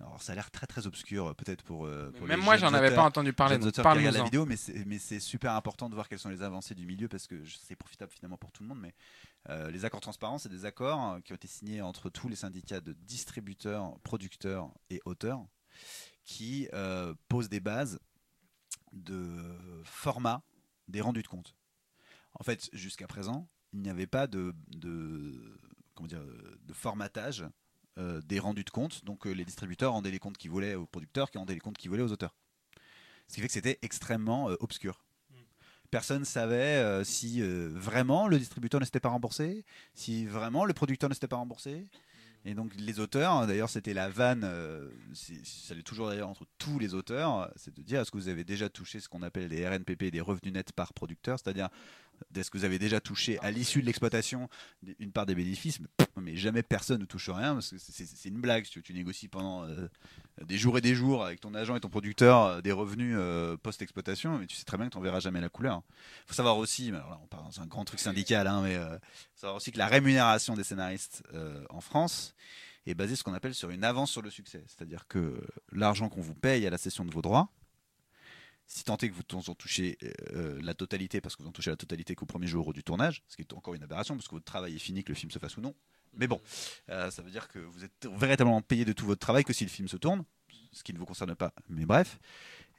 Speaker 3: Alors ça a l'air très très obscur, peut-être pour. pour
Speaker 2: Même
Speaker 3: les
Speaker 2: moi, j'en avais pas entendu parler. Donc
Speaker 3: regardent la vidéo, mais c'est, mais c'est super important de voir quelles sont les avancées du milieu parce que c'est profitable finalement pour tout le monde. Mais euh, les accords transparents, c'est des accords euh, qui ont été signés entre tous les syndicats de distributeurs, producteurs et auteurs qui euh, posent des bases de format des rendus de compte. En fait, jusqu'à présent, il n'y avait pas de, formatage des rendus de compte. Donc les distributeurs rendaient les comptes qu'ils voulaient aux producteurs, qui rendaient les comptes qu'ils voulaient aux auteurs. Ce qui fait que c'était extrêmement obscur. Personne ne savait euh, si euh, vraiment le distributeur ne s'était pas remboursé, si vraiment le producteur ne s'était pas remboursé. Et donc les auteurs, hein, d'ailleurs c'était la vanne, euh, ça l'est toujours d'ailleurs entre tous les auteurs, c'est de dire est-ce que vous avez déjà touché ce qu'on appelle les RNPP, des revenus nets par producteur, c'est-à-dire est-ce que vous avez déjà touché à l'issue de l'exploitation une part des bénéfices mais, jamais personne ne touche rien parce que c'est- une blague. Tu, négocies pendant euh, des jours et des jours avec ton agent et ton producteur euh, des revenus euh, post-exploitation, mais tu sais très bien que tu n'en verras jamais la couleur. Il faut savoir aussi, on parle dans un grand truc syndical, hein, mais euh, savoir aussi que la rémunération des scénaristes en France est basée sur ce qu'on appelle sur une avance sur le succès. C'est-à-dire que l'argent qu'on vous paye à la cession de vos droits, si tant est que vous en touchez euh, la totalité, parce que vous en touchez la totalité qu'au premier jour du tournage, ce qui est encore une aberration, parce que votre travail est fini, que le film se fasse ou non. Mais bon, euh, ça veut dire que vous êtes véritablement payé de tout votre travail que si le film se tourne, ce qui ne vous concerne pas. Mais bref,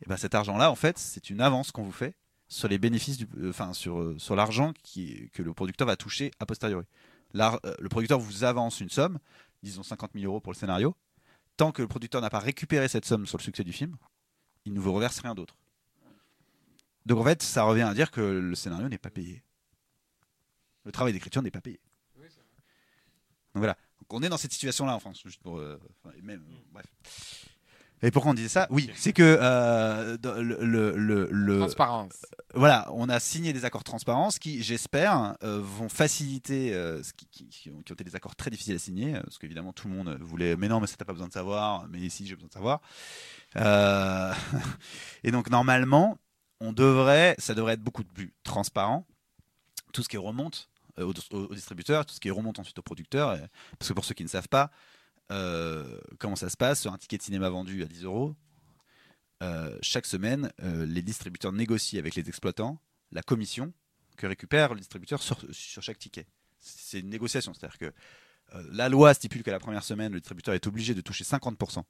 Speaker 3: et ben cet argent-là, en fait, c'est une avance qu'on vous fait sur les bénéfices, du, euh, enfin sur, sur l'argent que le producteur va toucher a posteriori. Le producteur vous avance une somme, disons 50 000 euros pour le scénario. Tant que le producteur n'a pas récupéré cette somme sur le succès du film, il ne vous reverse rien d'autre. Donc en fait, ça revient à dire que le scénario n'est pas payé. Le travail d'écriture n'est pas payé. Donc voilà. Donc on est dans cette situation-là en France. Juste pour, euh, même, euh, bref. Et pourquoi on disait ça? Oui, c'est que euh, le, le- le- le-
Speaker 2: Transparence.
Speaker 3: voilà, on a signé des accords de transparence qui, j'espère, euh, vont faciliter euh, ce qui, qui- qui ont, été des accords très difficiles à signer, euh, parce qu'évidemment tout le monde voulait, mais non, mais ça t'as pas besoin de savoir, mais ici j'ai besoin de savoir. Euh, [laughs] et donc normalement, on devrait, ça devrait être beaucoup plus transparent, tout ce qui remonte euh, aux, distributeurs, tout ce qui remonte ensuite aux producteurs, parce que pour ceux qui ne savent pas, euh, comment ça se passe sur un ticket de cinéma vendu à 10 euros. euh, chaque semaine, les distributeurs négocient avec les exploitants la commission que récupère le distributeur sur, sur chaque ticket. C'est une négociation, c'est-à-dire que la loi stipule qu'à la première semaine, le distributeur est obligé de toucher 50%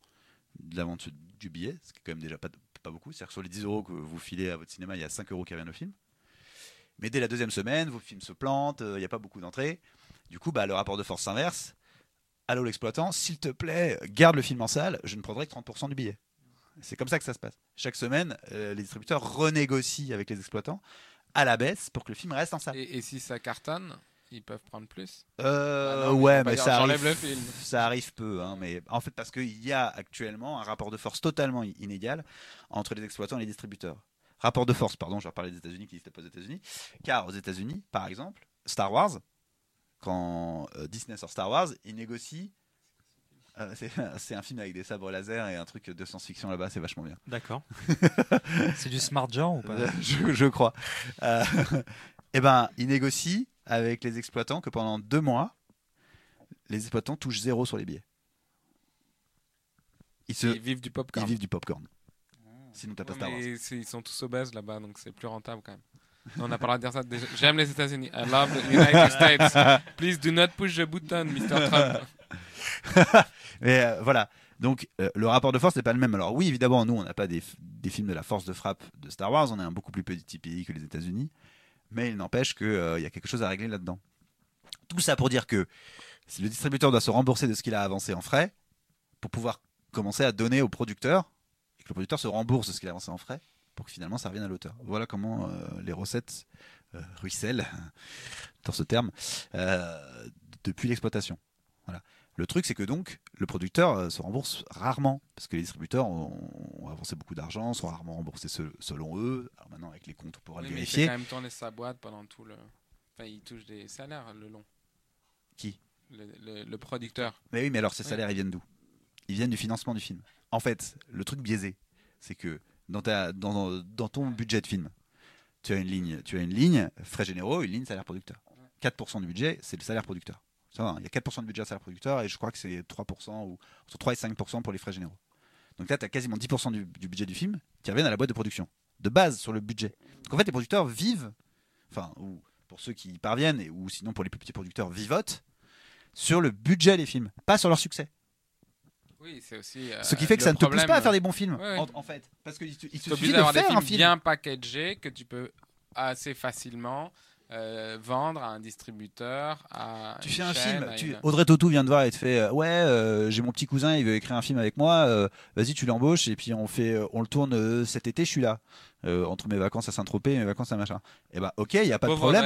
Speaker 3: de la vente du billet, ce qui est quand même déjà pas, pas beaucoup. C'est-à-dire que sur les 10 euros que vous filez à votre cinéma, il y a 5 euros qui reviennent au film. Mais dès la deuxième semaine, vos films se plantent, euh, il n'y a pas beaucoup d'entrées. Du coup, bah, le rapport de force s'inverse. Allô l'exploitant, s'il te plaît, garde le film en salle, je ne prendrai que 30% du billet. C'est comme ça que ça se passe. Chaque semaine, euh, les distributeurs renégocient avec les exploitants à la baisse pour que le film reste en salle.
Speaker 2: Et, et si ça cartonne, ils peuvent prendre plus.
Speaker 3: Euh,
Speaker 2: Ah non,
Speaker 3: ouais, mais ça arrive,
Speaker 2: le film. [laughs]
Speaker 3: ça arrive peu. hein, mais en fait, parce qu'il y a actuellement un rapport de force totalement inégal entre les exploitants et les distributeurs. Rapport de force, pardon, je vais reparler des États-Unis qui n'existait pas aux États-Unis. Car aux États-Unis, par exemple, Star Wars, quand euh, Disney sort Star Wars, ils négocient. euh, [laughs] c'est- c'est un film avec des sabres laser et un truc de science-fiction là-bas, c'est vachement bien.
Speaker 4: D'accord. [laughs]
Speaker 5: C'est du smart genre ou pas?
Speaker 3: Euh, je, je crois. Euh, eh ben, ils négocient avec les exploitants que pendant deux mois, les exploitants touchent zéro sur les billets. Ils, se,
Speaker 2: Ils vivent du
Speaker 3: ils
Speaker 2: popcorn.
Speaker 3: vivent du popcorn. Sinon, t'as pas Star Wars.
Speaker 2: ils sont tous obèses là-bas, donc c'est plus rentable quand même. On a pas le droit de dire ça. déjà. J'aime les États-Unis. I love the United [laughs] States. Please do not push the button, Mr. Trump. [laughs]
Speaker 3: Mais euh, voilà. Donc, euh, le rapport de force n'est pas le même. Alors, oui, évidemment, nous, on n'a pas des, des films de la force de frappe de Star Wars. On est un beaucoup plus petit pays que les États-Unis. Mais il n'empêche qu'il y a quelque chose à régler là-dedans. Tout ça pour dire que si le distributeur doit se rembourser de ce qu'il a avancé en frais pour pouvoir commencer à donner au producteur et que le producteur se rembourse de ce qu'il a avancé en frais pour que finalement ça revienne à l'auteur. Voilà comment euh, les recettes euh, ruissellent, [laughs] dans ce terme, euh, depuis l'exploitation. Le truc, c'est que donc, le producteur euh, se rembourse rarement, parce que les distributeurs ont, ont avancé beaucoup d'argent, sont rarement remboursés se- selon eux. Alors maintenant, avec les comptes, on pourra
Speaker 2: Oui,
Speaker 3: le
Speaker 2: mais il fait
Speaker 3: vérifier.
Speaker 2: quand même tourner sa boîte pendant tout le. Enfin, il touche des salaires le long.
Speaker 3: Qui?
Speaker 2: Le, le- le producteur.
Speaker 3: Mais oui, mais alors ces
Speaker 2: Oui.
Speaker 3: salaires, ils viennent d'où? Ils viennent du financement du film. En fait, le truc biaisé, c'est que dans, ta, dans, dans ton budget de film, tu as une ligne, tu as une ligne frais généraux, une ligne salaire producteur. 4% du budget, c'est le salaire producteur. Ça va, il y a 4% de budget à salaire producteur et je crois que c'est 3% ou entre 3 et 5% pour les frais généraux. Donc là, tu as quasiment 10% du, du budget du film qui reviennent à la boîte de production, de base sur le budget. Donc en fait, les producteurs vivent, enfin, ou pour ceux qui y parviennent, et, ou sinon pour les plus petits producteurs, vivotent sur le budget des films, pas sur leur succès.
Speaker 2: Oui, c'est aussi. euh,
Speaker 3: Ce qui fait que ça ne te pousse pas à faire des bons films, en, en fait. Parce qu'il te, il te suffit de
Speaker 2: d'avoir des
Speaker 3: faire un
Speaker 2: films
Speaker 3: film.
Speaker 2: bien packagés que tu peux assez facilement euh, vendre à un distributeur. À
Speaker 3: Tu
Speaker 2: une
Speaker 3: fais un
Speaker 2: chaîne,
Speaker 3: film,
Speaker 2: à
Speaker 3: tu-
Speaker 2: une-
Speaker 3: Audrey Tautou vient de voir et te fait euh, Ouais, euh, j'ai mon petit cousin, il veut écrire un film avec moi, euh, vas-y, tu l'embauches et puis on, fait, euh, on le tourne euh, cet été, je suis là. Euh, entre mes vacances à Saint-Tropez et mes vacances à machin. Et bah, ok, il n'y a pas de problème.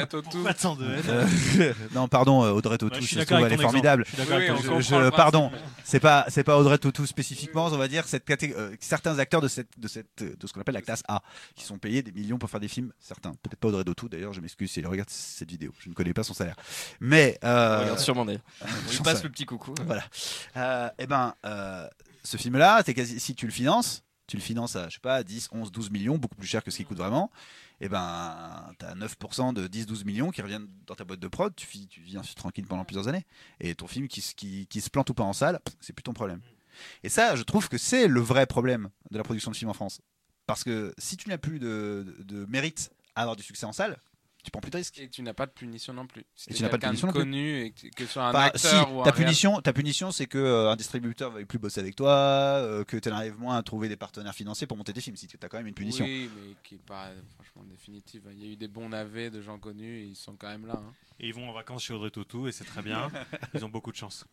Speaker 3: Euh, [laughs] non, pardon, euh, Audrey Tautou,
Speaker 4: Ouais, je
Speaker 3: trouve,
Speaker 4: avec
Speaker 3: elle est formidable.
Speaker 4: Je
Speaker 3: Je- je- pardon, c'est pas c'est pas Audrey Tautou spécifiquement, on va dire cette euh, certains acteurs de cette de cette de ce qu'on appelle la classe A qui sont payés des millions pour faire des films, certains, peut-être pas Audrey Tautou d'ailleurs, je m'excuse si elle regarde cette vidéo, je ne connais pas son salaire. Mais euh,
Speaker 1: Regarde sûrement d'ailleurs. On lui passe le petit coucou.
Speaker 3: Voilà. Euh, eh ben, euh, ce film-là, t'es quasi, si tu le finances, tu le finances à, je sais pas, 10, 11, 12 millions, beaucoup plus cher que ce qui coûte vraiment. Et ben, t'as 9% de 10, 12 millions qui reviennent dans ta boîte de prod, tu tu vis tranquille pendant plusieurs années. Et ton film qui, se- qui, qui se plante ou pas en salle, c'est plus ton problème. Et ça, je trouve que c'est le vrai problème de la production de films en France. Parce que si tu n'as plus de mérite à avoir du succès en salle, tu prends plus de risques.
Speaker 2: Et tu n'as pas de punition non plus. Si
Speaker 3: Et
Speaker 2: t'es
Speaker 3: tu n'as pas de punition non plus.
Speaker 2: connu et que, que ce soit un
Speaker 3: Enfin,
Speaker 2: acteur
Speaker 3: si,
Speaker 2: ou un
Speaker 3: ta punition, ta punition, c'est que euh, un distributeur va plus bosser avec toi, euh, que tu arrives moins à trouver des partenaires financiers pour monter des films. Si tu as quand même une punition.
Speaker 2: Oui, mais qui est pas franchement définitive. Il y a eu des bons navets de gens connus et ils sont quand même là. hein.
Speaker 4: Et ils vont en vacances chez Audrey Tautou et c'est très bien. [laughs] Ils ont beaucoup de chance.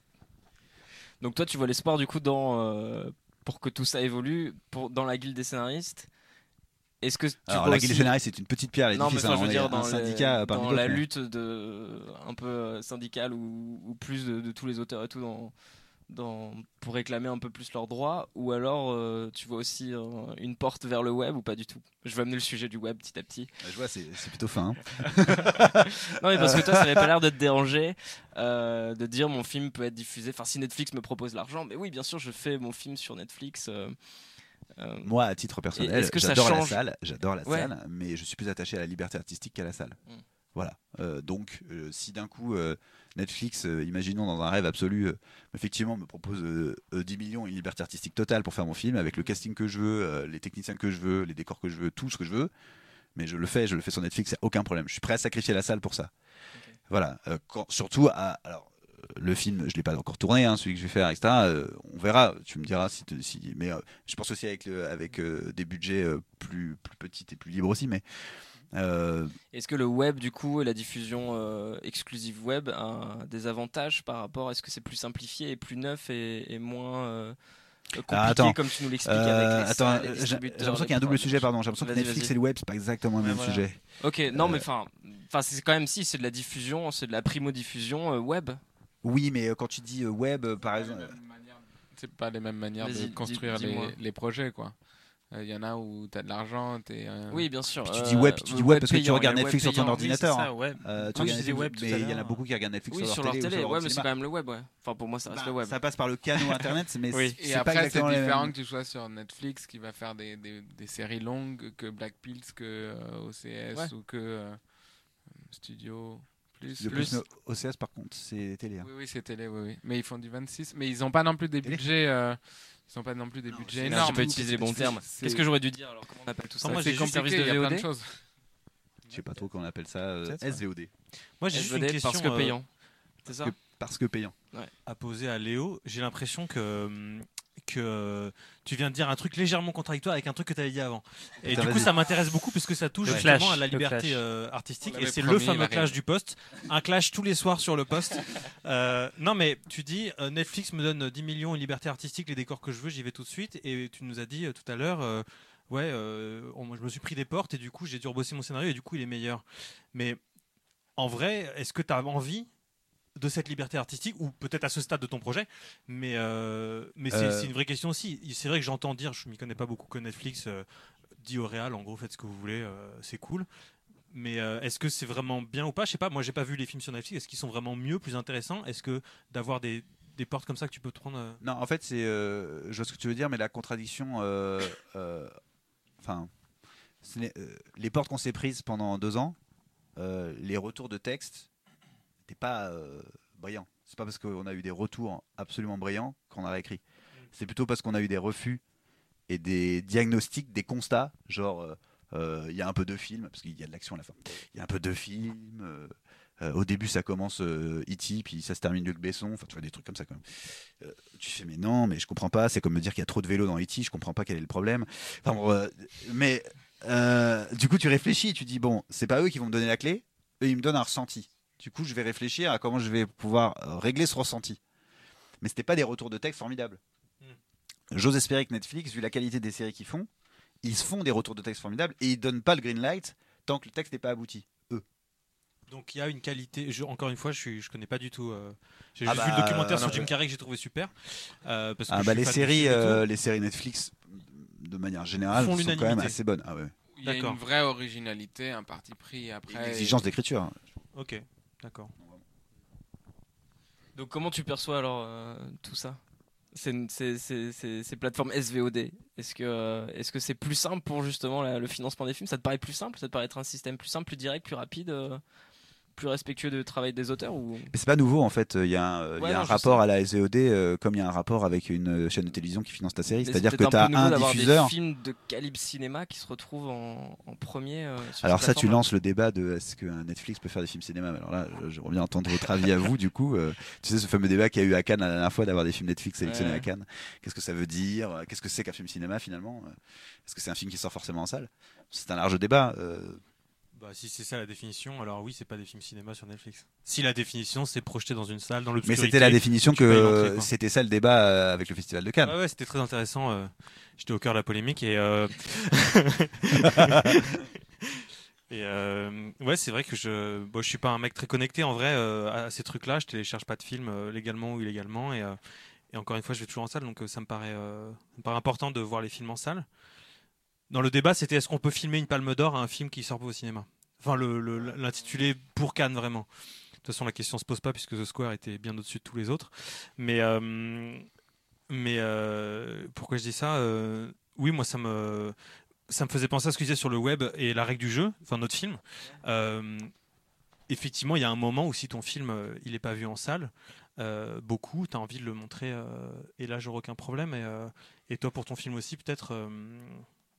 Speaker 1: Donc toi, tu vois l'espoir du coup dans euh, pour que tout ça évolue pour dans la guilde des scénaristes. Est-ce que tu
Speaker 3: Alors la
Speaker 1: aussi-
Speaker 3: scénaristes, c'est une petite pierre à
Speaker 1: non, mais
Speaker 3: l'édifice. hein,
Speaker 1: je veux dire dans,
Speaker 3: syndicat parmi
Speaker 1: dans la lutte de un peu euh, syndicale ou, ou plus de, de tous les auteurs et tout dans dans pour réclamer un peu plus leurs droits ou alors euh, tu vois aussi euh, une porte vers le web ou pas du tout? Je vais amener le sujet du web petit à petit.
Speaker 3: Je vois, c'est c'est plutôt fin. hein. [laughs]
Speaker 1: Non, mais parce que toi, ça n'avait pas l'air de te déranger euh, de dire mon film peut être diffusé. Enfin, si Netflix me propose l'argent, mais oui, bien sûr, je fais mon film sur Netflix. Euh,
Speaker 3: Moi, à titre personnel, j'adore la salle, j'adore la
Speaker 1: Ouais.
Speaker 3: salle, mais je suis plus attaché à la liberté artistique qu'à la salle.
Speaker 1: Mm.
Speaker 3: Voilà. Euh, donc, euh, si d'un coup Netflix, imaginons dans un rêve absolu, effectivement, me propose euh, euh, 10 millions et une liberté artistique totale pour faire mon film, avec le casting que je veux, les techniciens que je veux, les décors que je veux, tout ce que je veux, mais je le fais, je le fais sur Netflix, y a aucun problème. Je suis prêt à sacrifier la salle pour ça. Voilà. Quand- surtout, à, alors, le film, je l'ai pas encore tourné, hein, celui que je vais faire, etc. euh, on verra. Tu me diras si, te- si mais euh, je pense aussi avec le, avec euh, des budgets plus plus petits et plus libres aussi, mais
Speaker 1: Est-ce que le web, du coup, et la diffusion exclusive web a des avantages par rapport Est-ce que c'est plus simplifié et plus neuf et, et moins compliqué
Speaker 3: Ah, attends.
Speaker 1: comme tu nous l'expliques
Speaker 3: euh, attends, j'ai l'impression qu'il y a un double sujet, pardon. J'ai l'impression que Netflix et le web, c'est pas exactement le même
Speaker 4: voilà.
Speaker 3: sujet.
Speaker 1: Ok, non,
Speaker 3: Euh,
Speaker 1: mais enfin, enfin, c'est quand même si c'est de la diffusion, c'est de la primo-diffusion euh, web.
Speaker 3: Oui, mais euh, quand tu dis euh, web, euh, par exemple,
Speaker 2: C'est pas les mêmes manières de construire les, les projets, quoi. Il y en a où tu as de l'argent, euh,
Speaker 1: Oui, bien sûr.
Speaker 3: Puis tu dis web, puis tu dis web parce que tu regardes Netflix sur ton
Speaker 1: payant.
Speaker 3: ordinateur.
Speaker 4: ça, ouais.
Speaker 3: euh, tu
Speaker 4: Quand
Speaker 3: regardes Netflix,
Speaker 4: web
Speaker 3: mais il y en a beaucoup qui regardent Netflix
Speaker 1: Oui,
Speaker 3: sur,
Speaker 1: sur
Speaker 3: leur
Speaker 1: leur
Speaker 3: télé, ou
Speaker 1: ouais,
Speaker 3: leur
Speaker 1: mais c'est quand même le web, ouais. Enfin, pour moi, ça reste
Speaker 3: Bah,
Speaker 1: le web.
Speaker 3: Ça passe par le canal [laughs] Internet, mais
Speaker 1: Oui.
Speaker 3: c'est
Speaker 2: Et après, c'est différent que tu sois sur Netflix qui va faire des, des, des séries longues que Black Pills, que euh, OCS
Speaker 1: Ouais.
Speaker 2: ou que euh, Studio Plus.
Speaker 3: Le plus, OCS par contre, c'est télé. hein.
Speaker 2: Oui, oui, c'est télé, oui, oui. Mais ils font du 26. Mais ils n'ont pas non plus des
Speaker 3: Télé
Speaker 2: budgets. euh, ils n'ont pas non plus des
Speaker 3: Non,
Speaker 2: budgets énormes.
Speaker 1: j'ai pas utilisé les bons termes. Qu'est-ce que j'aurais dû dire alors Comment on appelle tout ça
Speaker 4: moi,
Speaker 2: c'est compliqué,
Speaker 1: service de
Speaker 2: il y a plein de
Speaker 1: VOD?
Speaker 2: choses.
Speaker 3: Je sais pas trop qu'on appelle ça euh. SVOD.
Speaker 4: Moi, j'ai juste une question
Speaker 1: parce que
Speaker 4: euh,
Speaker 1: payant. C'est ça
Speaker 3: que- Parce que payant.
Speaker 4: à poser à Léo. J'ai l'impression que que tu viens de dire un truc légèrement contradictoire avec un truc que tu avais dit avant. Et
Speaker 3: Attends,
Speaker 4: du coup, ça m'intéresse beaucoup puisque ça touche
Speaker 5: Le
Speaker 4: justement
Speaker 5: clash,
Speaker 4: à la liberté euh, artistique.
Speaker 2: On
Speaker 4: Et c'est le fameux clash du poste. Un clash tous les soirs sur le poste. [laughs] Euh, non, mais tu dis euh, Netflix me donne 10 millions, une liberté artistique, les décors que je veux, j'y vais tout de suite. Et tu nous as dit euh, tout à l'heure. euh, Ouais, euh, on- je me suis pris des portes et du coup j'ai dû rebosser mon scénario et du coup il est meilleur. Mais en vrai, est-ce que tu as envie de cette liberté artistique ou peut-être à ce stade de ton projet mais euh, mais c'est
Speaker 3: Euh.
Speaker 4: c'est une vraie question aussi c'est vrai que j'entends dire je m'y connais pas beaucoup que Netflix euh, dit au réal en gros faites ce que vous voulez c'est cool mais est-ce que c'est vraiment bien ou pas? Je sais pas moi j'ai pas vu les films sur Netflix est-ce qu'ils sont vraiment mieux plus intéressants? Est-ce que d'avoir des des portes comme ça que tu peux te prendre
Speaker 3: Non, en fait, c'est. je vois ce que tu veux dire, mais la contradiction. Enfin. les portes qu'on s'est prises pendant deux ans, les retours de texte n'étaient pas euh, brillants. C'est pas parce qu'on a eu des retours absolument brillants qu'on a réécrit. C'est plutôt parce qu'on a eu des refus et des diagnostics, des constats, genre euh, euh, il y a un peu de film, parce qu'il y a de l'action à la fin. Il y a un peu de film. euh, euh, au début, ça commence E.T., puis ça se termine Luc Besson. Enfin, tu vois, des trucs comme ça quand même. Tu fais, mais non, mais je comprends pas. C'est comme me dire qu'il y a trop de vélos dans E.T., je comprends pas quel est le problème. Enfin, bon, mais du coup, tu réfléchis, tu dis, bon, c'est pas eux qui vont me donner la clé, eux, ils me donnent un ressenti. Du coup, je vais réfléchir à comment je vais pouvoir euh, régler ce ressenti. Mais c'était pas des retours de texte formidables. J'ose espérer que Netflix, vu la qualité des séries qu'ils font, ils se font des retours de texte formidables et ils donnent pas le green light tant que le texte n'est pas abouti.
Speaker 4: Donc il y a une qualité. je- encore une fois, je je connais pas du tout. euh, J'ai
Speaker 3: Ah
Speaker 4: juste vu
Speaker 3: bah,
Speaker 4: le documentaire
Speaker 3: non,
Speaker 4: sur Jim Carrey que j'ai trouvé super. euh, parce que
Speaker 3: Ah bah les séries, euh, les séries Netflix, de manière générale,
Speaker 4: Font
Speaker 3: sont quand même assez bonnes. Ah ouais.
Speaker 2: Il y a une vraie originalité, un parti pris après.
Speaker 3: Une exigence d'écriture.
Speaker 4: Ok, d'accord.
Speaker 1: Donc comment tu perçois alors euh, tout ça? Ces, ces, ces, ces- ces plateformes SVOD Est-ce que est-ce que c'est plus simple pour justement la- le financement des films? Ça te paraît plus simple? Ça te paraît être un système plus simple, plus direct, plus rapide, euh, plus respectueux du travail des auteurs ou?
Speaker 3: Mais c'est pas nouveau en fait. Il y a un, il y a
Speaker 1: non,
Speaker 3: un
Speaker 1: je
Speaker 3: rapport
Speaker 1: sais.
Speaker 3: à la SVOD euh, comme il y a un rapport avec une euh, chaîne de télévision qui finance ta série. C'est-à-dire
Speaker 1: c'est
Speaker 3: que tu as un diffuseur.
Speaker 1: des films de calibre cinéma qui se retrouvent en, en premier. euh, sur
Speaker 3: Alors ça, tu lances le débat de est-ce qu'un Netflix peut faire des films cinéma? Alors là, je- j'aimerais bien entendre votre avis à vous du coup. Euh, tu sais ce fameux débat qu'il y a eu à Cannes la dernière fois d'avoir des films Netflix sélectionnés
Speaker 1: Ouais.
Speaker 3: à Cannes. Qu'est-ce que ça veut dire? Qu'est-ce que c'est qu'un film cinéma finalement? Est-ce que c'est un film qui sort forcément en salle? C'est un large débat.
Speaker 4: Bah, si c'est ça la définition, alors oui, c'est pas des films cinéma sur Netflix. Si la définition, c'est projeté dans une salle, dans
Speaker 3: Mais
Speaker 4: l'obscurité.
Speaker 3: c'était la définition que c'était ça le débat euh, avec le Festival de Cannes.
Speaker 4: Ouais, ouais, c'était très intéressant. euh, J'étais au cœur de la polémique et. euh, [laughs] et euh, ouais, c'est vrai que je, bon, je suis pas un mec très connecté en vrai à ces trucs-là. Je télécharge pas de films légalement ou illégalement et, et encore une fois, je vais toujours en salle, donc ça me paraît, ça me paraît important de voir les films en salle. Dans le débat, c'était est-ce qu'on peut filmer une Palme d'Or à un film qui sort pas au cinéma? Enfin, l'intitulé pour Cannes vraiment. De toute façon, la question se pose pas puisque The Square était bien au-dessus de tous les autres. Mais euh, mais euh, pourquoi je dis ça Euh, Oui, moi, ça me, ça me faisait penser à ce que je disais sur le web et la règle du jeu, enfin notre film. Effectivement, il y a un moment où si ton film il est pas vu en salle, beaucoup, tu as envie de le montrer et là, j'aurai aucun problème. Et, toi, pour ton film aussi, peut-être,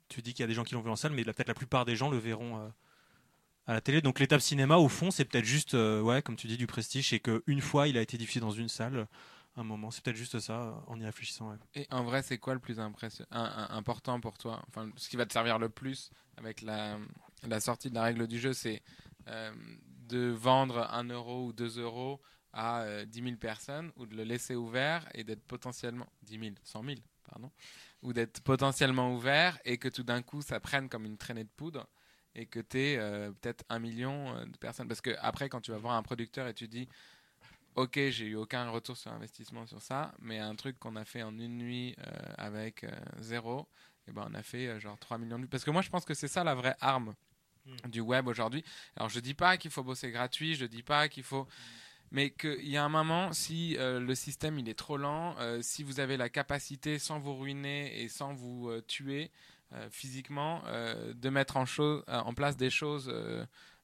Speaker 4: tu dis qu'il y a des gens qui l'ont vu en salle, mais peut-être la plupart des gens le verront. À la télé, donc l'étape cinéma au fond c'est peut-être juste euh, ouais comme tu dis du prestige et qu'une fois il a été diffusé dans une salle un moment. C'est peut-être juste ça en y réfléchissant.
Speaker 2: Et en vrai, c'est quoi le plus important pour toi? Enfin, ce qui va te servir le plus avec la, la sortie de la règle du jeu, c'est euh, de vendre 1 euro ou 2 euros à euh, 10 000 personnes ou de le laisser ouvert et d'être potentiellement 10 000, 100 000, pardon, ou d'être potentiellement ouvert et que tout d'un coup ça prenne comme une traînée de poudre et que tu aies peut-être un million euh, de personnes. Parce que après, quand tu vas voir un producteur et tu dis Ok, j'ai eu aucun retour sur investissement sur ça, mais un truc qu'on a fait en une nuit euh, avec euh, zéro, et ben on a fait euh, genre 3 millions de vues. Parce que moi, je pense que c'est ça la vraie arme
Speaker 4: Mm.
Speaker 2: du web aujourd'hui. Alors, je dis pas qu'il faut bosser gratuit, je dis pas qu'il faut. Mais qu'il y a un moment, si euh, le système il est trop lent, euh, si vous avez la capacité, sans vous ruiner et sans vous euh, tuer euh, physiquement, euh, de mettre en, euh, en place des choses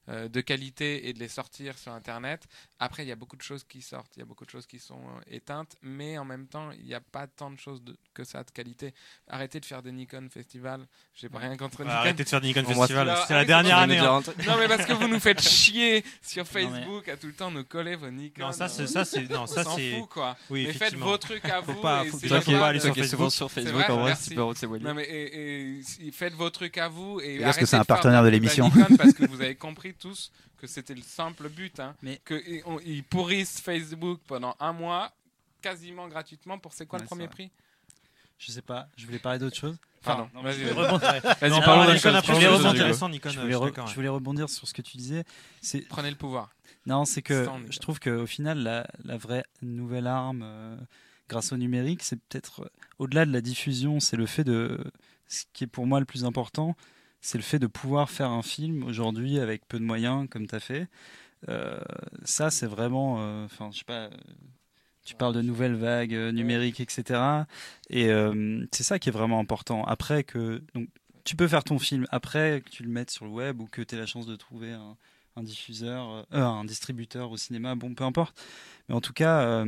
Speaker 2: euh, euh, de qualité et de les sortir sur Internet, après il y a beaucoup de choses qui sortent, il y a beaucoup de choses qui sont euh, éteintes, mais en même temps il n'y a pas tant de choses de- que ça de qualité. Arrêtez de faire des Nikon Festival, j'ai pas rien contre Nikon.
Speaker 4: arrêtez de faire Nikon
Speaker 1: On
Speaker 4: Festival c'est la dernière
Speaker 2: de
Speaker 4: année hein.
Speaker 2: Non mais parce que vous nous faites [laughs] chier sur Facebook à tout le temps nous coller vos Nikon.
Speaker 4: non ça c'est
Speaker 2: euh,
Speaker 4: ça c'est non
Speaker 2: on
Speaker 4: ça
Speaker 2: s'en
Speaker 4: c'est
Speaker 2: fout quoi.
Speaker 4: oui
Speaker 2: mais faites vos trucs à vous.
Speaker 4: pas- faut-
Speaker 2: c'est pas
Speaker 4: faut pas
Speaker 2: grave.
Speaker 4: aller sur Facebook.
Speaker 1: sur
Speaker 2: C'est
Speaker 1: Facebook,
Speaker 2: vrai,
Speaker 1: en vrai, peux s'éloigner.
Speaker 2: Non mais et- faites vos trucs à vous et
Speaker 3: Parce que
Speaker 2: arrêtez
Speaker 3: c'est un
Speaker 2: de faire
Speaker 3: partenaire de l'émission.
Speaker 2: Nikon parce que vous avez compris [laughs] tous que c'était le simple but. Hein,
Speaker 5: Mais-
Speaker 2: que et on- ils pourrissent Facebook pendant un mois quasiment gratuitement pour c'est quoi
Speaker 5: Ouais,
Speaker 2: le premier prix?
Speaker 5: Je sais pas, je voulais parler d'autre chose.
Speaker 2: Pardon. vas-y,
Speaker 5: je voulais
Speaker 2: vas-y.
Speaker 5: rebondir,
Speaker 1: parlons chose.
Speaker 5: je voulais rebondir.
Speaker 4: intéressant Nikon
Speaker 5: je voulais,
Speaker 4: je suis
Speaker 5: re-
Speaker 4: d'accord,
Speaker 5: je
Speaker 4: ouais.
Speaker 5: voulais rebondir sur ce que tu disais. C'est
Speaker 2: Prenez le pouvoir.
Speaker 5: Non, c'est que je trouve qu'au final, la, la vraie nouvelle arme euh, grâce au numérique, c'est peut-être euh, au-delà de la diffusion, c'est le fait de. Ce qui est pour moi le plus important, c'est le fait de pouvoir faire un film aujourd'hui avec peu de moyens, comme tu as fait. Euh, ça, c'est vraiment. euh, Enfin, je sais pas. euh, Tu parles de nouvelles vagues numériques, etc. Et c'est ça qui est vraiment important. Après que. Donc, tu peux faire ton film après que tu le mettes sur le web ou que tu aies la chance de trouver un, diffuseur, un distributeur au cinéma, bon, peu importe. Mais en tout cas,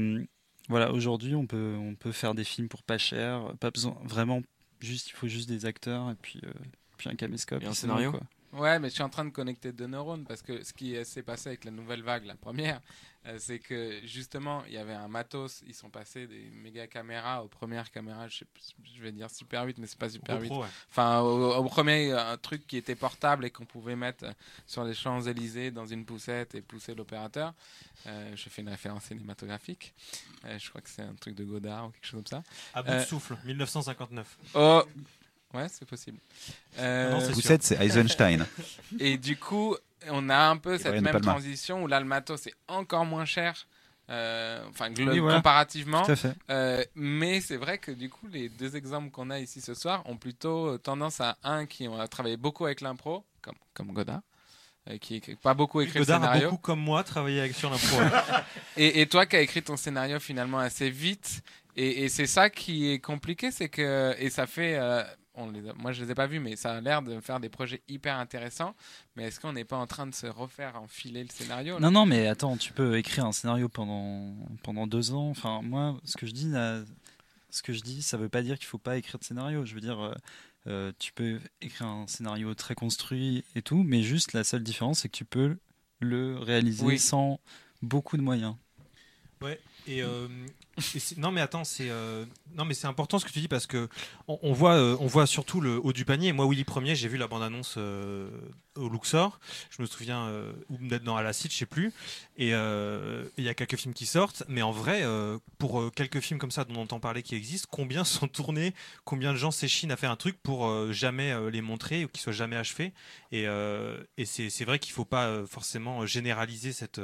Speaker 5: voilà, aujourd'hui, on peut, on peut faire des films pour pas cher, pas besoin, vraiment, juste, il faut juste des acteurs et puis, puis un caméscope.
Speaker 1: Et un scénario
Speaker 5: quoi.
Speaker 2: Ouais, mais je suis en train de connecter deux neurones parce que ce qui s'est passé avec la nouvelle vague, la première, euh, c'est que justement, il y avait un matos. Ils sont passés des méga caméras aux premières caméras. Je, sais plus- je vais dire Super 8, mais c'est pas Super 8.
Speaker 4: GoPro, ouais.
Speaker 2: Enfin, au, au premier euh, truc qui était portable et qu'on pouvait mettre euh, sur les Champs-Élysées dans une poussette et pousser l'opérateur. Euh, je fais une référence cinématographique. Euh, je crois que c'est un truc de Godard ou quelque chose comme ça.
Speaker 4: À bout
Speaker 2: Euh,
Speaker 4: de souffle, 1959.
Speaker 2: Oh Ouais, c'est possible.
Speaker 4: non,
Speaker 2: Euh,
Speaker 4: c'est.
Speaker 3: Poussette, c'est Eisenstein. [laughs]
Speaker 2: et du coup, on a un peu cette même transition où là, le matos est encore moins cher. euh, Enfin,
Speaker 5: Oui, voilà.
Speaker 2: comparativement.
Speaker 5: Tout à fait.
Speaker 2: Euh, mais c'est vrai que du coup, les deux exemples qu'on a ici ce soir ont plutôt tendance à un qui a travaillé beaucoup avec l'impro, comme, comme Godard, euh, qui n'a pas beaucoup écrit
Speaker 4: Godard
Speaker 2: le
Speaker 4: a
Speaker 2: scénario.
Speaker 4: beaucoup, comme moi, travaillé avec sur l'impro. [laughs]
Speaker 2: Et, et toi qui as écrit ton scénario finalement assez vite. Et, et c'est ça qui est compliqué, c'est que. Et ça fait. euh, on les a- moi je les ai pas vus, mais ça a l'air de faire des projets hyper intéressants. Mais est-ce qu'on n'est pas en train de se refaire enfiler le scénario
Speaker 5: Non, non, mais attends, tu peux écrire un scénario pendant, pendant deux ans. Enfin, moi, ce que je dis, là, ce que je dis, ça veut pas dire qu'il faut pas écrire de scénario. Je veux dire, euh, euh, tu peux écrire un scénario très construit et tout, mais juste la seule différence, c'est que tu peux le réaliser
Speaker 2: Oui.
Speaker 5: sans beaucoup de moyens.
Speaker 4: Ouais. Et, euh, non mais attends, c'est euh, non mais c'est important ce que tu dis parce que on, voit euh, on voit surtout le haut du panier. Moi Willy Premier, j'ai vu la bande annonce euh, au Luxor. Je me souviens ou peut-être dans Alacide, je sais plus. Et il y a quelques films qui sortent, mais en vrai, pour quelques films comme ça dont on entend parler qui existent, combien sont tournés, combien de gens s'échinent à faire un truc pour jamais les montrer ou qu'ils soient jamais achevés? Et, c'est vrai qu'il faut pas forcément généraliser cette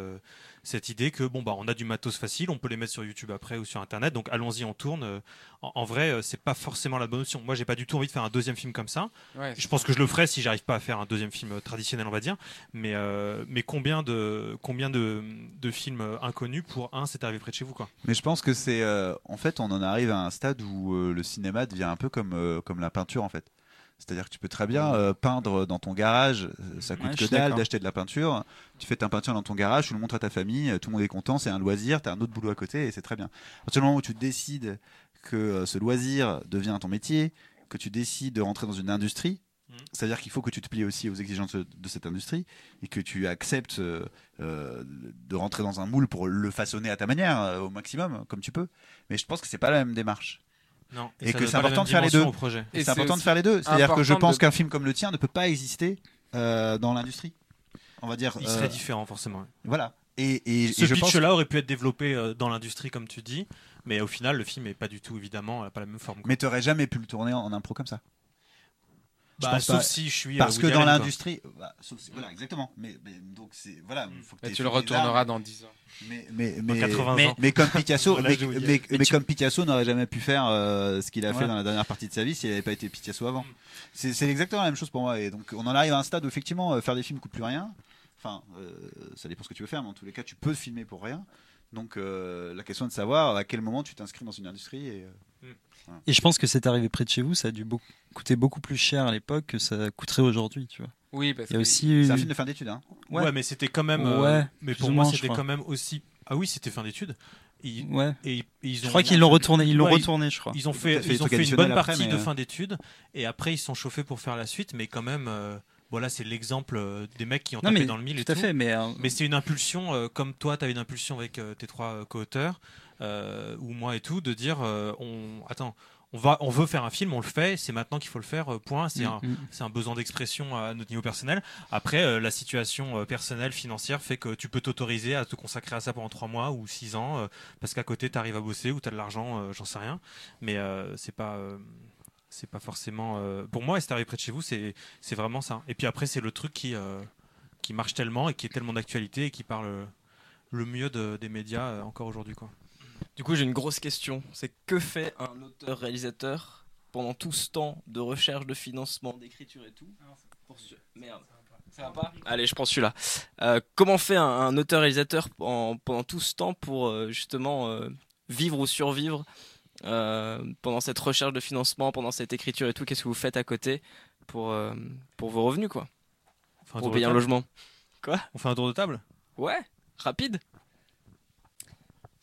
Speaker 4: cette idée que bon bah on a du matos facile, on peut les mettre sur YouTube après ou sur internet, donc allons-y, on tourne. Euh, En, en vrai, euh, c'est pas forcément la bonne option. Moi, j'ai pas du tout envie de faire un deuxième film comme ça.
Speaker 2: Ouais,
Speaker 4: Je pense que je le ferai si j'arrive pas à faire un deuxième film euh, traditionnel, on va dire. Mais euh, mais combien de combien de, de films inconnus pour un c'est arrivé près de chez vous quoi.
Speaker 3: Mais je pense que c'est. euh, en fait, on en arrive à un stade où euh, le cinéma devient un peu comme, euh, comme la peinture, en fait. C'est-à-dire que tu peux très bien euh, peindre dans ton garage, euh, ça coûte
Speaker 5: Ouais,
Speaker 3: que dalle d'acheter de la peinture. Tu fais ta peinture dans ton garage, tu le montres à ta famille, euh, tout le monde est content, c'est un loisir, tu as un autre boulot à côté et c'est très bien. À partir du moment où tu décides que ce loisir devient ton métier, que tu décides de rentrer dans une industrie,
Speaker 4: Mhm.
Speaker 3: c'est-à-dire qu'il faut que tu te plies aussi aux exigences de cette industrie et que tu acceptes euh, de rentrer dans un moule pour le façonner à ta manière au maximum, comme tu peux. Mais je pense que c'est pas la même démarche.
Speaker 4: Non.
Speaker 3: Et
Speaker 4: ça
Speaker 3: que c'est important de faire les deux.
Speaker 2: Et
Speaker 3: c'est important de faire les deux. C'est-à-dire que je pense
Speaker 2: de-
Speaker 3: qu'un film comme le tien ne peut pas exister euh, dans l'industrie. On va dire.
Speaker 4: Il
Speaker 3: euh,
Speaker 4: serait différent forcément.
Speaker 3: voilà. Et, et,
Speaker 4: Ce
Speaker 3: je pense
Speaker 4: pitch-là aurait pu être développé euh, dans l'industrie comme tu dis, mais au final le film est pas du tout évidemment euh, pas la même forme. quoi.
Speaker 3: Mais t'aurais jamais pu le tourner en, en impro comme ça. Je
Speaker 4: Bah,
Speaker 3: pense
Speaker 4: sauf
Speaker 3: pas.
Speaker 4: si je suis
Speaker 3: Parce
Speaker 4: euh,
Speaker 3: que
Speaker 4: Woody
Speaker 3: dans l'industrie, bah, si- voilà, exactement. Mais, mais donc c'est voilà, faut que
Speaker 2: Mais
Speaker 3: t'aies
Speaker 2: tu le retourneras dans 10 ans.
Speaker 3: Mais mais
Speaker 4: Dans
Speaker 3: mais
Speaker 4: 80
Speaker 5: mais-
Speaker 4: ans.
Speaker 3: mais comme Picasso, [laughs]
Speaker 4: Voilà,
Speaker 3: mais,
Speaker 4: je vous dis.
Speaker 3: mais-
Speaker 5: Mais
Speaker 3: mais
Speaker 5: tu-
Speaker 3: comme Picasso n'aurait jamais pu faire euh, ce qu'il a fait dans la dernière partie de sa vie s'il n'avait pas été Picasso avant.
Speaker 4: Mm.
Speaker 3: C'est c'est exactement la même chose pour moi. Et donc on en arrive à un stade où effectivement euh, faire des films coûte plus rien. Enfin, euh, ça dépend ce que tu veux faire, mais en tous les cas, tu peux filmer pour rien. Donc euh, la question est de savoir à quel moment tu t'inscris dans une industrie. Et, euh,
Speaker 5: Et je pense que c'est arrivé près de chez vous, ça a dû beaucoup- coûter beaucoup plus cher à l'époque que ça coûterait aujourd'hui, tu vois.
Speaker 2: Oui, parce
Speaker 5: Il y a
Speaker 2: que
Speaker 5: aussi
Speaker 3: c'est un film de fin d'études. Hein.
Speaker 4: Ouais.
Speaker 5: Ouais.
Speaker 4: mais c'était quand même. euh,
Speaker 5: Ouais,
Speaker 4: mais pour
Speaker 5: ou
Speaker 4: moi, c'était quand même aussi. Ah oui, c'était fin d'études. Ils-
Speaker 5: Ouais.
Speaker 4: Et, ils ont.
Speaker 5: Je crois qu'ils l'ont retourné, ils l'ont
Speaker 4: Ouais,
Speaker 5: retourné, je crois.
Speaker 4: Ils ont fait,
Speaker 3: fait,
Speaker 4: ils ont fait une bonne partie de
Speaker 3: euh,
Speaker 4: fin d'études et après ils se sont chauffés pour faire la suite, mais quand même, euh, voilà, c'est l'exemple euh, des mecs qui ont
Speaker 5: Non
Speaker 4: tapé
Speaker 5: mais
Speaker 4: dans le mille et
Speaker 5: tout fait, mais euh,
Speaker 4: Mais c'est une impulsion, euh, comme toi, tu as une impulsion avec euh, tes trois euh, co-auteurs, euh, ou moi et tout, de dire euh, on, attends, on, va, on veut faire un film, on le fait, c'est maintenant qu'il faut le faire, euh, point. C'est un,
Speaker 5: Mm, mm.
Speaker 4: c'est un besoin d'expression à notre niveau personnel. Après, euh, la situation euh, personnelle, financière fait que tu peux t'autoriser à te consacrer à ça pendant trois mois ou six ans, euh, parce qu'à côté, tu arrives à bosser ou tu as de l'argent, euh, j'en sais rien. Mais euh, c'est pas. euh, c'est pas forcément. euh, Pour moi, est arrivé près de chez vous, c'est c'est vraiment ça. Et puis après, c'est le truc qui, euh, qui marche tellement et qui est tellement d'actualité et qui parle euh, le mieux de- des médias euh, encore aujourd'hui. quoi.
Speaker 1: Du coup, j'ai une grosse question. C'est que fait un auteur-réalisateur pendant tout ce temps de recherche, de financement, d'écriture et tout pour ce- Merde. Ça va pas Allez, je prends celui-là. Euh, comment fait un, un auteur-réalisateur en- pendant tout ce temps pour euh, justement euh, vivre ou survivre euh, pendant cette recherche de financement, pendant cette écriture et tout Qu'est-ce que vous faites à côté pour, euh, pour vos revenus, quoi?
Speaker 4: Enfin,
Speaker 1: Pour payer un logement?
Speaker 4: On fait un tour de table?
Speaker 1: Ouais, rapide.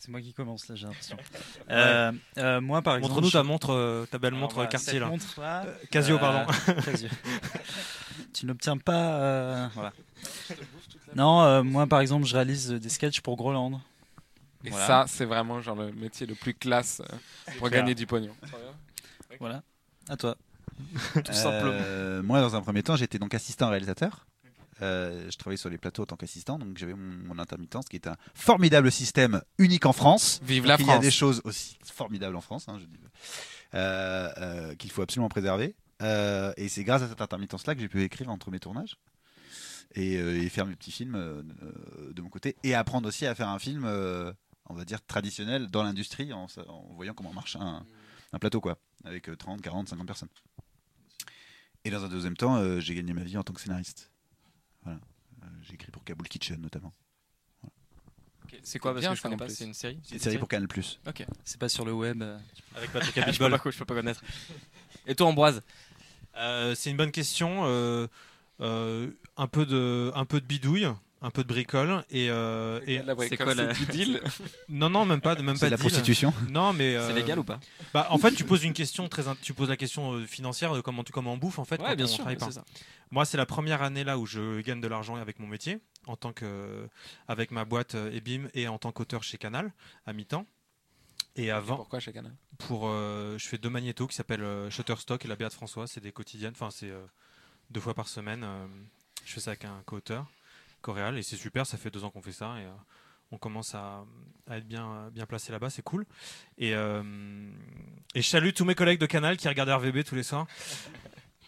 Speaker 5: C'est moi qui commence là, j'ai l'impression. [laughs] Euh, euh, moi, par exemple.
Speaker 4: Montre-nous ta
Speaker 5: je-
Speaker 4: montre, euh, ta belle
Speaker 5: Alors,
Speaker 4: montre
Speaker 5: voilà,
Speaker 4: quartier là. Euh, Casio,
Speaker 5: euh,
Speaker 4: pardon. [laughs]
Speaker 5: Casio. [laughs] tu n'obtiens pas. euh, voilà. Non, euh, moi, par exemple, je réalise des sketchs pour Groland.
Speaker 2: Et
Speaker 5: Voilà.
Speaker 2: ça, c'est vraiment genre le métier le plus classe pour
Speaker 4: clair.
Speaker 2: gagner du pognon.
Speaker 5: Voilà. À toi.
Speaker 1: Tout simplement.
Speaker 3: Euh, moi, dans un premier temps, j'étais donc assistant réalisateur. Euh, je travaillais sur les plateaux en tant qu'assistant, donc j'avais mon, mon intermittence qui est un formidable système unique en France.
Speaker 2: Vive la
Speaker 3: Il y a
Speaker 2: France.
Speaker 3: des choses aussi formidables en France, hein, euh, euh, qu'il faut absolument préserver. Euh, et c'est grâce à cette intermittence-là que j'ai pu écrire entre mes tournages et, et faire mes petits films de mon côté et apprendre aussi à faire un film, on va dire traditionnel dans l'industrie en, voyant comment marche un, un plateau quoi, avec euh, 30, 40, 50 personnes. Et dans un deuxième temps, j'ai gagné ma vie en tant que scénariste. Voilà. Euh, j'ai écrit pour Kabul Kitchen notamment.
Speaker 1: C'est quoi Parce
Speaker 2: bien,
Speaker 1: que je connais pas.
Speaker 2: plus.
Speaker 1: C'est une série
Speaker 3: C'est une série pour Canal+.
Speaker 5: C'est pas sur le web. euh.
Speaker 4: Avec Patrick [laughs]
Speaker 1: je peux
Speaker 4: Abitbol.
Speaker 1: pas, je peux pas connaître. Et toi, Ambroise?
Speaker 4: Euh, c'est une bonne question. euh, euh, un, peu de, un peu de bidouille, un peu de bricole. Et, euh, et-
Speaker 1: c'est quoi la-
Speaker 2: du deal [laughs]
Speaker 4: non, non, même pas, de- même
Speaker 3: C'est
Speaker 4: pas
Speaker 3: de la
Speaker 4: deal.
Speaker 3: prostitution.
Speaker 4: Non, mais
Speaker 1: C'est
Speaker 4: euh,
Speaker 1: légal ou pas
Speaker 4: bah, en fait, tu poses une question très, tu poses la question euh, financière de comment tu comment on bouffe en fait.
Speaker 1: Ouais,
Speaker 4: quand
Speaker 1: bien
Speaker 4: on
Speaker 1: sûr.
Speaker 4: travaille pas.
Speaker 1: c'est ça.
Speaker 4: Moi, c'est la première année là où je gagne de l'argent avec mon métier, en tant que avec ma boîte Ebim et en tant qu'auteur chez Canal à mi-temps. Et avant,
Speaker 2: Pourquoi chez Canal?
Speaker 4: pour, euh, je fais deux magnétos qui s'appellent Shutterstock et la Béate François. C'est des quotidiennes, enfin c'est euh, deux fois par semaine. euh, je fais ça avec un co-auteur, Coréal, et c'est super. Ça fait deux ans qu'on fait ça et euh, on commence à, être bien bien placé là-bas. C'est cool. Et euh, je salue tous mes collègues de Canal qui regardent RVB tous les soirs.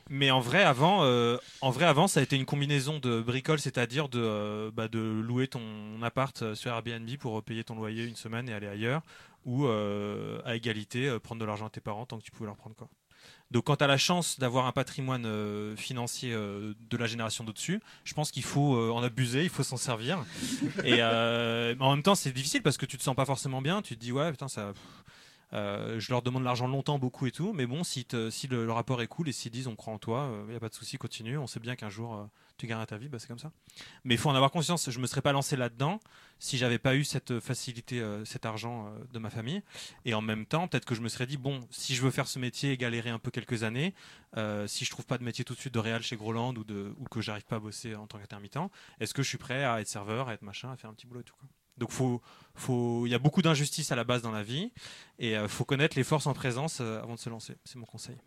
Speaker 4: Mais en vrai, avant, euh, en vrai, avant, ça a été une combinaison de bricole, c'est-à-dire de, euh, bah, de louer ton appart euh, sur Airbnb pour payer ton loyer une semaine et aller ailleurs, ou euh, à égalité euh, prendre de l'argent à tes parents tant que tu pouvais leur prendre quoi. Donc quand tu as la chance d'avoir un patrimoine euh, financier euh, de la génération d'au-dessus, je pense qu'il faut euh, en abuser, il faut s'en servir. et en même temps, c'est difficile parce que tu te sens pas forcément bien, tu te dis ouais, putain ça euh, je leur demande de l'argent longtemps, beaucoup et tout, mais bon, si, le, rapport est cool et s'ils disent on croit en toi, il n'y a pas de souci, continue. On sait bien qu'un jour euh, tu gagneras ta vie, bah, c'est comme ça. Mais il faut en avoir conscience. Je me serais pas lancé là-dedans si j'avais pas eu cette facilité, euh, cet argent euh, de ma famille. Et en même temps, peut-être que je me serais dit bon, si je veux faire ce métier et galérer un peu quelques années, euh, si je trouve pas de métier tout de suite de réal chez Groland ou, de, ou que j'arrive pas à bosser en tant qu'intermittent, est-ce que je suis prêt à être serveur, à être machin, à faire un petit boulot et tout quoi? Donc il y a beaucoup d'injustices à la base dans la vie et euh, faut connaître les forces en présence euh, avant de se lancer. C'est mon conseil.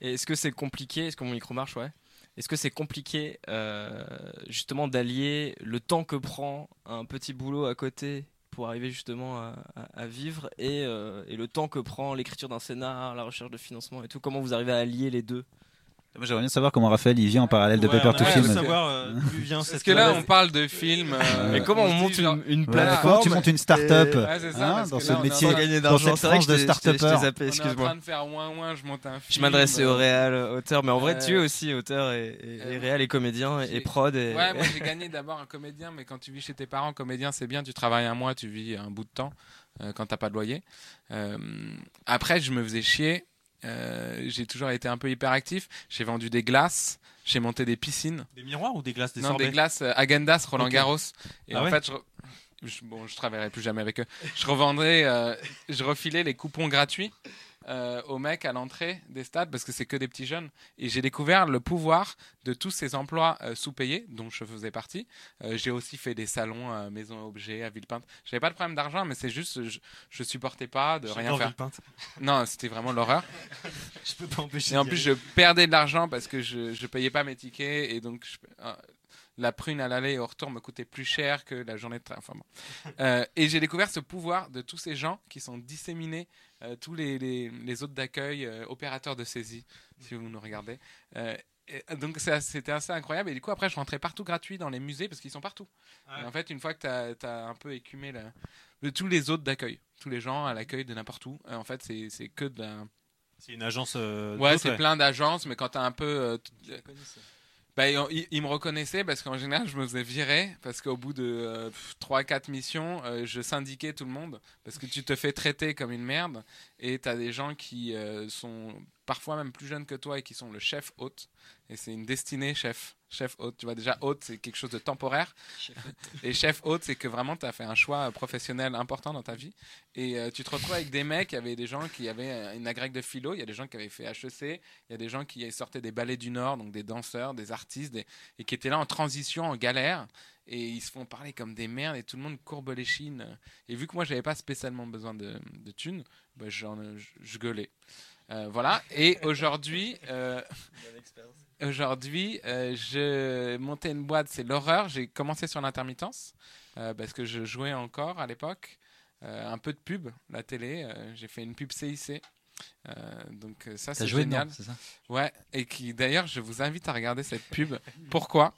Speaker 1: Est-ce que c'est compliqué Est-ce que mon micro marche Ouais. Est-ce que c'est compliqué euh, justement d'allier le temps que prend un petit boulot à côté pour arriver justement à, vivre et, et le temps que prend l'écriture d'un scénar, la recherche de financement et tout? Comment vous arrivez à allier les deux?
Speaker 3: Moi, j'aimerais bien savoir comment Raphaël il vit en parallèle de
Speaker 4: Ouais,
Speaker 3: Paper to Film.
Speaker 4: savoir euh, [laughs] d'où vient
Speaker 2: Parce
Speaker 4: cette
Speaker 2: que là,
Speaker 4: euh,
Speaker 2: on parle de films. euh,
Speaker 1: Et comment on monte une,
Speaker 3: Voilà,
Speaker 1: plateforme
Speaker 3: comment tu montes une start-up
Speaker 2: Ouais, c'est ça,
Speaker 3: hein, dans ce
Speaker 2: là,
Speaker 3: métier, dans
Speaker 5: gagner
Speaker 3: cette
Speaker 5: que
Speaker 3: de
Speaker 2: On est en
Speaker 5: excuse-moi.
Speaker 2: train de faire ouin ouin, je monte un film.
Speaker 1: Je m'adressais au
Speaker 2: euh,
Speaker 1: réal, auteur, mais en vrai
Speaker 2: Euh,
Speaker 1: tu es aussi auteur et, et, et
Speaker 2: euh,
Speaker 1: réal et comédien et,
Speaker 2: j'ai-
Speaker 1: et prod. Et,
Speaker 2: Ouais, moi [laughs] j'ai gagné d'abord un comédien, mais quand tu vis chez tes parents, comédien c'est bien, tu travailles un mois, tu vis un bout de temps euh, quand t'as pas de loyer. Euh, après, je me faisais chier. Euh, j'ai toujours été un peu hyperactif. J'ai vendu des glaces, j'ai monté des piscines.
Speaker 4: des miroirs ou des glaces, des
Speaker 2: non,
Speaker 4: sorbets
Speaker 2: des glaces euh, Agendas, Roland. Garros. Et
Speaker 4: Ah
Speaker 2: en
Speaker 4: ouais
Speaker 2: fait, je, re- je- bon, je travaillerai plus jamais avec eux. Je revendrais, euh, je refilais les coupons gratuits euh, aux mecs à l'entrée des stades parce que c'est que des petits jeunes. Et j'ai découvert le pouvoir de tous ces emplois euh, sous-payés dont je faisais partie. Euh, j'ai aussi fait des salons à Maison et Objets, à Villepinte. J'avais pas de problème d'argent, mais c'est juste, je, je supportais pas de rien faire.
Speaker 4: Villepinte. [laughs]
Speaker 2: Non, c'était vraiment l'horreur. [laughs]
Speaker 4: Je peux pas empêcher.
Speaker 2: Et en plus, je perdais de l'argent parce que je, je payais pas mes tickets et donc je- euh, la prune à l'aller et au retour me coûtait plus cher que la journée de train. Enfin bon. Euh, et j'ai découvert ce pouvoir de tous ces gens qui sont disséminés, euh, tous les, les, les hôtes d'accueil, euh, opérateurs de saisie, si vous nous regardez. Euh, et, euh, donc c'était assez incroyable et du coup après je rentrais partout gratuit dans les musées parce qu'ils sont partout.
Speaker 4: Ah ouais.
Speaker 2: Et en fait une fois que tu as, un peu écumé la- de tous les hôtes d'accueil, tous les gens à l'accueil de n'importe où, euh, en fait c'est c'est que de la...
Speaker 4: C'est une agence. euh,
Speaker 2: Ouais, c'est plein d'agences, mais quand t'as un peu. euh, bah, ils, ils me reconnaissaient parce qu'en général, je me faisais virer. Parce qu'au bout de 3-4 missions, euh, je syndiquais tout le monde. Parce que tu te fais traiter comme une merde. Et t'as des gens qui euh, sont parfois même plus jeunes que toi et qui sont le chef hôte. Et c'est une destinée chef. Chef hôte, tu vois, déjà hôte, c'est quelque chose de temporaire. [laughs] Et chef hôte, c'est que vraiment, tu as fait un choix professionnel important dans ta vie. Et euh, tu te retrouves avec des mecs, il y avait des gens qui avaient euh, une agrègue de philo, il y a des gens qui avaient fait HEC, il y a des gens qui sortaient des ballets du Nord, donc des danseurs, des artistes, des- et qui étaient là en transition, en galère. Et ils se font parler comme des merdes et tout le monde courbe les chines. Et vu que moi, j'avais pas spécialement besoin de, de thunes, bah, je gueulais. Euh, voilà. Et aujourd'hui, euh, [laughs] aujourd'hui, euh, je montais une boîte, c'est l'horreur. J'ai commencé sur l'intermittence parce que je jouais encore à l'époque. Un peu de pub, la télé. j'ai fait une pub CIC. Donc ça, c'est génial.
Speaker 5: dedans, c'est ça?
Speaker 2: Ouais, et qui d'ailleurs, je vous invite à regarder cette pub. Pourquoi?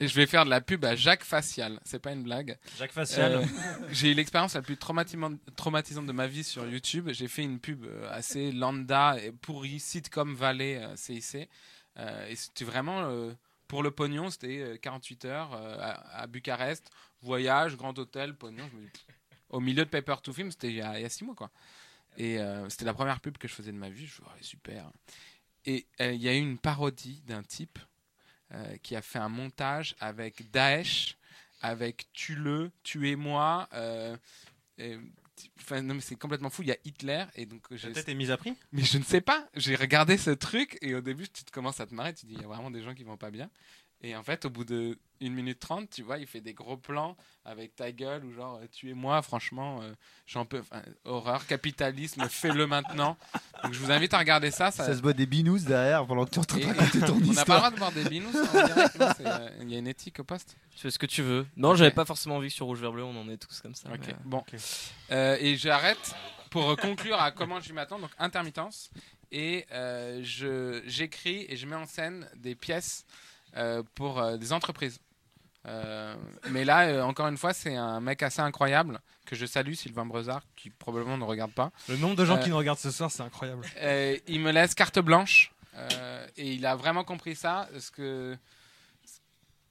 Speaker 2: Et je vais faire de la pub à Jacques Facial. C'est pas une blague.
Speaker 4: Jacques Facial.
Speaker 2: Euh, j'ai eu l'expérience la plus traumatisante, de ma vie sur YouTube. J'ai fait une pub euh, assez lambda et pourri, sitcom Valley euh, CIC. Euh, et c'était vraiment euh, pour le pognon, c'était euh, 48 heures à, à Bucarest, voyage, grand hôtel, pognon. Je me dis, pff, au milieu de Paper to Film, c'était il y a, il y a six mois quoi. Et c'était la première pub que je faisais de ma vie. Je me suis dit, Ouais, super. Et il y a eu une parodie d'un type euh, qui a fait un montage avec Daesh, avec Tue-le, Tuez-moi. euh, Enfin, non, mais c'est complètement fou. Il y a Hitler. Et donc, j'ai-
Speaker 4: Ta tête est mise à prix?
Speaker 2: Mais je ne sais pas. J'ai regardé ce truc et au début, tu te commences à te marrer. Tu dis, il y a vraiment des gens qui vont pas bien. Et en fait, au bout de 1 minute 30, tu vois, il fait des gros plans avec ta gueule ou genre, tuez-moi, franchement, euh, j'en peux. enfin, horreur, capitalisme, fais-le maintenant. Donc je vous invite à regarder ça. ça...
Speaker 3: Ça se boit des binous derrière pendant que tu es en train de
Speaker 2: Et-
Speaker 3: raconter ton [laughs]
Speaker 2: On n'a pas le
Speaker 3: histoire.
Speaker 2: droit de boire des binous en direct, non, c'est, euh, Il y a une éthique au poste.
Speaker 1: Tu fais ce que tu veux. Non, j'avais pas forcément envie que sur Rouge Vert Bleu, on en est tous comme ça.
Speaker 2: Ok,
Speaker 1: mais, euh,
Speaker 2: bon. Euh, et j'arrête pour conclure à comment je m'attends. Donc, intermittence. Et euh, je, j'écris et je mets en scène des pièces pour euh, des entreprises. Euh, mais là, euh, encore une fois, c'est un mec assez incroyable que je salue, Sylvain Brezard, qui probablement ne regarde pas.
Speaker 4: Le nombre de gens
Speaker 2: Euh,
Speaker 4: qui nous regardent ce soir, c'est incroyable.
Speaker 2: Euh, il me laisse carte blanche euh, et il a vraiment compris ça. Ce que,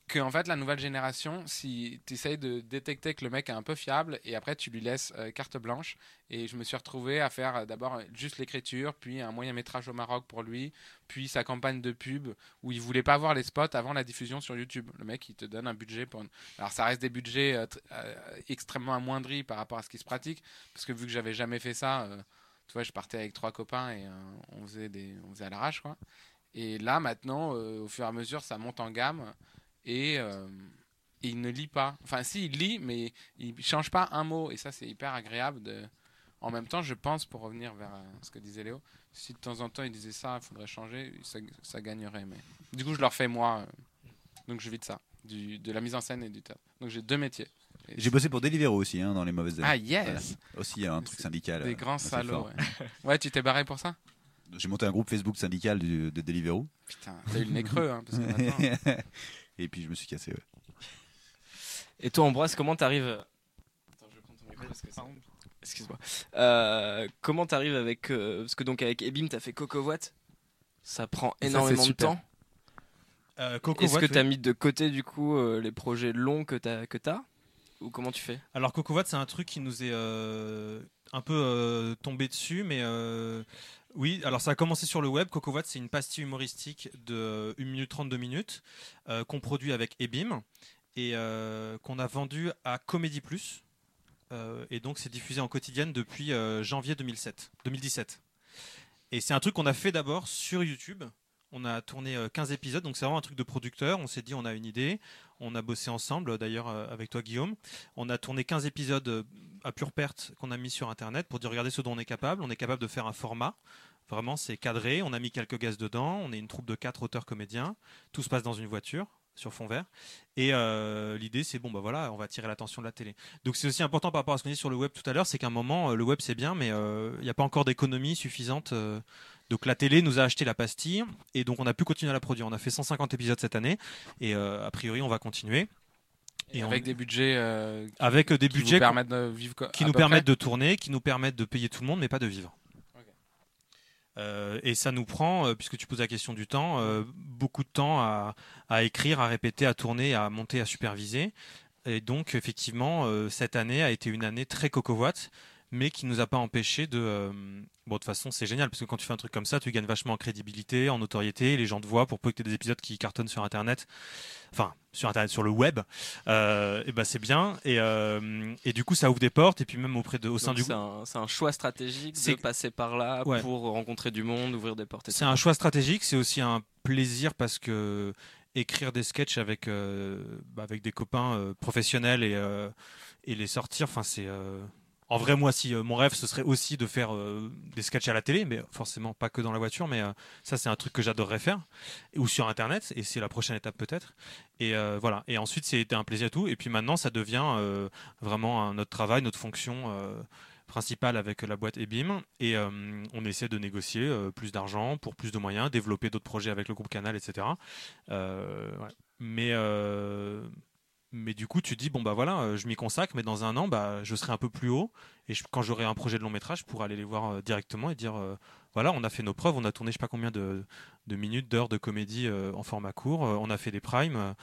Speaker 2: que en fait, la nouvelle génération, si tu essayes de détecter que le mec est un peu fiable et après tu lui laisses euh, carte blanche. Et je me suis retrouvé à faire euh, d'abord euh, juste l'écriture, puis un moyen métrage au Maroc pour lui, puis sa campagne de pub où il voulait pas voir les spots avant la diffusion sur YouTube. Le mec, il te donne un budget Alors ça reste des budgets tr- extrêmement amoindris par rapport à ce qui se pratique, parce que vu que j'avais jamais fait ça. tu vois, je partais avec trois copains et on faisait des, on faisait à l'arrache, quoi. Et là, maintenant, au fur et à mesure, ça monte en gamme et, euh, et il ne lit pas. Enfin, si, il lit, mais il change pas un mot. Et ça, c'est hyper agréable. De... En même temps, je pense, pour revenir vers euh, ce que disait Léo, si de temps en temps il disait ça, il faudrait changer, ça, ça gagnerait. Mais du coup, je le refais moi. euh, donc, je vis de ça, du, de la mise en scène et du théâtre. Donc, j'ai deux métiers.
Speaker 3: J'ai bossé pour Deliveroo aussi hein, dans les mauvaises années.
Speaker 2: Ah, yes
Speaker 3: Aussi un truc syndical.
Speaker 2: Des
Speaker 3: euh,
Speaker 2: grands salauds. Ouais. ouais, tu t'es barré pour ça?
Speaker 3: J'ai monté un groupe Facebook syndical du- de Deliveroo.
Speaker 2: Putain, t'as eu le nez creux, hein, parce que maintenant- [laughs]
Speaker 3: Et puis je me suis cassé. ouais.
Speaker 1: Et toi, Ambroise, comment t'arrives Attends, je vais prendre ton micro parce que ça- Excuse-moi. Euh, comment t'arrives avec euh, parce que donc avec Ebim, t'as fait Coco Watt. Ça prend énormément de
Speaker 2: super.
Speaker 1: temps.
Speaker 4: Euh,
Speaker 1: Est-ce que
Speaker 4: oui.
Speaker 1: t'as mis de côté du coup euh, les projets longs que t'as que t'as ou comment tu fais
Speaker 4: Alors Coco Watt, c'est un truc qui nous est euh, un peu euh, tombé dessus, mais euh, oui, alors ça a commencé sur le web. Coco c'est une pastille humoristique de 1 minute 32 minutes euh, qu'on produit avec Ebim et euh, qu'on a vendu à Comédie Plus. Euh, et donc c'est diffusé en quotidienne depuis euh, janvier 2007, 2017. Et c'est un truc qu'on a fait d'abord sur YouTube. On a tourné euh, 15 épisodes, donc c'est vraiment un truc de producteur. On s'est dit, on a une idée. On a bossé ensemble, d'ailleurs euh, avec toi Guillaume. On a tourné 15 épisodes euh, à pure perte qu'on a mis sur Internet pour dire, regardez ce dont on est capable. On est capable de faire un format. Vraiment, c'est cadré. On a mis quelques gaz dedans. On est une troupe de quatre auteurs comédiens. Tout se passe dans une voiture sur fond vert. Et euh, l'idée, c'est bon, bah voilà, on va tirer l'attention de la télé. Donc c'est aussi important par rapport à ce qu'on dit sur le web tout à l'heure, c'est qu'à un moment, euh, le web c'est bien, mais euh, il n'y a pas encore d'économie suffisante. euh, donc la télé nous a acheté la pastille et donc on a pu continuer à la produire. On a fait 150 épisodes cette année et euh, a priori on va continuer. Et
Speaker 2: avec
Speaker 4: on-
Speaker 2: des budgets euh, qui-
Speaker 4: Avec euh, des
Speaker 2: qui vous
Speaker 4: budgets
Speaker 2: permettent de vivre co-
Speaker 4: qui nous permettent de tourner, qui nous permettent de payer tout le monde, mais pas de vivre. Euh, et ça nous prend, euh, puisque tu poses la question du temps, euh, beaucoup de temps à, à écrire, à répéter, à tourner, à monter, à superviser. Et donc, effectivement, cette année a été une année très cocovoite, mais qui nous a pas empêché de. euh, bon, de toute façon, c'est génial parce que quand tu fais un truc comme ça, tu gagnes vachement en crédibilité, en notoriété, les gens te voient pour peu que tu aies des épisodes qui cartonnent sur Internet, enfin sur Internet, sur le web, euh, et ben c'est bien. Et, euh, et du coup, ça ouvre des portes et puis même auprès de, au sein
Speaker 1: Donc
Speaker 4: du
Speaker 1: c'est un, c'est un choix stratégique de
Speaker 4: C'est-
Speaker 1: passer par là
Speaker 4: Ouais.
Speaker 1: pour rencontrer du monde, ouvrir des portes.
Speaker 4: C'est un choix stratégique, c'est aussi un plaisir parce que écrire des sketchs avec, bah, avec des copains professionnels et, et les sortir, enfin c'est. En vrai, moi, si euh, mon rêve, ce serait aussi de faire euh, des sketchs à la télé, mais forcément pas que dans la voiture, mais euh, ça, c'est un truc que j'adorerais faire, ou sur Internet, et c'est la prochaine étape peut-être. Et voilà. Et ensuite, c'était un plaisir et tout. Et puis maintenant, ça devient vraiment notre travail, notre fonction principale avec la boîte EBIM. Et on essaie de négocier plus d'argent pour plus de moyens, développer d'autres projets avec le groupe Canal, etc. Mais mais du coup, tu dis bon bah voilà, euh, je m'y consacre, mais dans un an, bah je serai un peu plus haut. Et je- quand j'aurai un projet de long métrage, je pourrai aller les voir euh, directement et dire euh, voilà, on a fait nos preuves, on a tourné je sais pas combien de, de minutes, d'heures de comédie euh, en format court, on a fait des primes.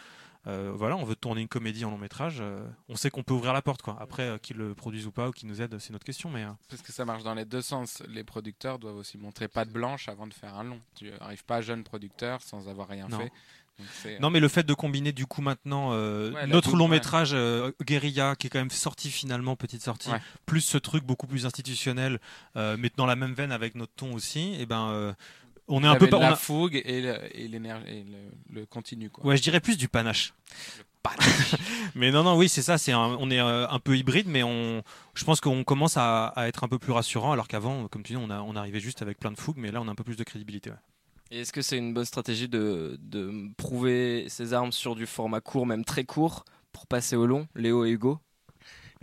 Speaker 4: voilà, on veut tourner une comédie en long métrage. on sait qu'on peut ouvrir la porte, quoi. Après, qu'ils le produisent ou pas, ou qu'ils nous aident, c'est notre question. Mais
Speaker 2: Parce que ça marche dans les deux sens. Les producteurs doivent aussi montrer patte blanche avant de faire un long. Tu n'arrives pas jeune producteur sans avoir rien
Speaker 4: Non.
Speaker 2: fait.
Speaker 4: Non, mais le fait de combiner du coup maintenant euh,
Speaker 2: Ouais,
Speaker 4: notre
Speaker 2: double,
Speaker 4: long métrage euh, Guérilla, qui est quand même sorti finalement, petite sortie,
Speaker 2: Ouais.
Speaker 4: plus ce truc beaucoup plus institutionnel, euh, mais dans la même veine avec notre ton aussi, et ben euh, on est un peu on
Speaker 2: la
Speaker 4: a-
Speaker 2: fougue et le- et le, le continu quoi.
Speaker 4: Ouais, je dirais plus du panache. [laughs] mais non, non, oui, c'est ça. C'est on est euh, un peu hybride, mais on, je pense qu'on commence à, à être un peu plus rassurant, alors qu'avant, comme tu dis, on, a, on arrivait juste avec plein de fougue, mais là, on a un peu plus de crédibilité. ouais.
Speaker 1: Et est-ce que c'est une bonne stratégie de, de prouver ses armes sur du format court, même très court, pour passer au long, Léo et Hugo?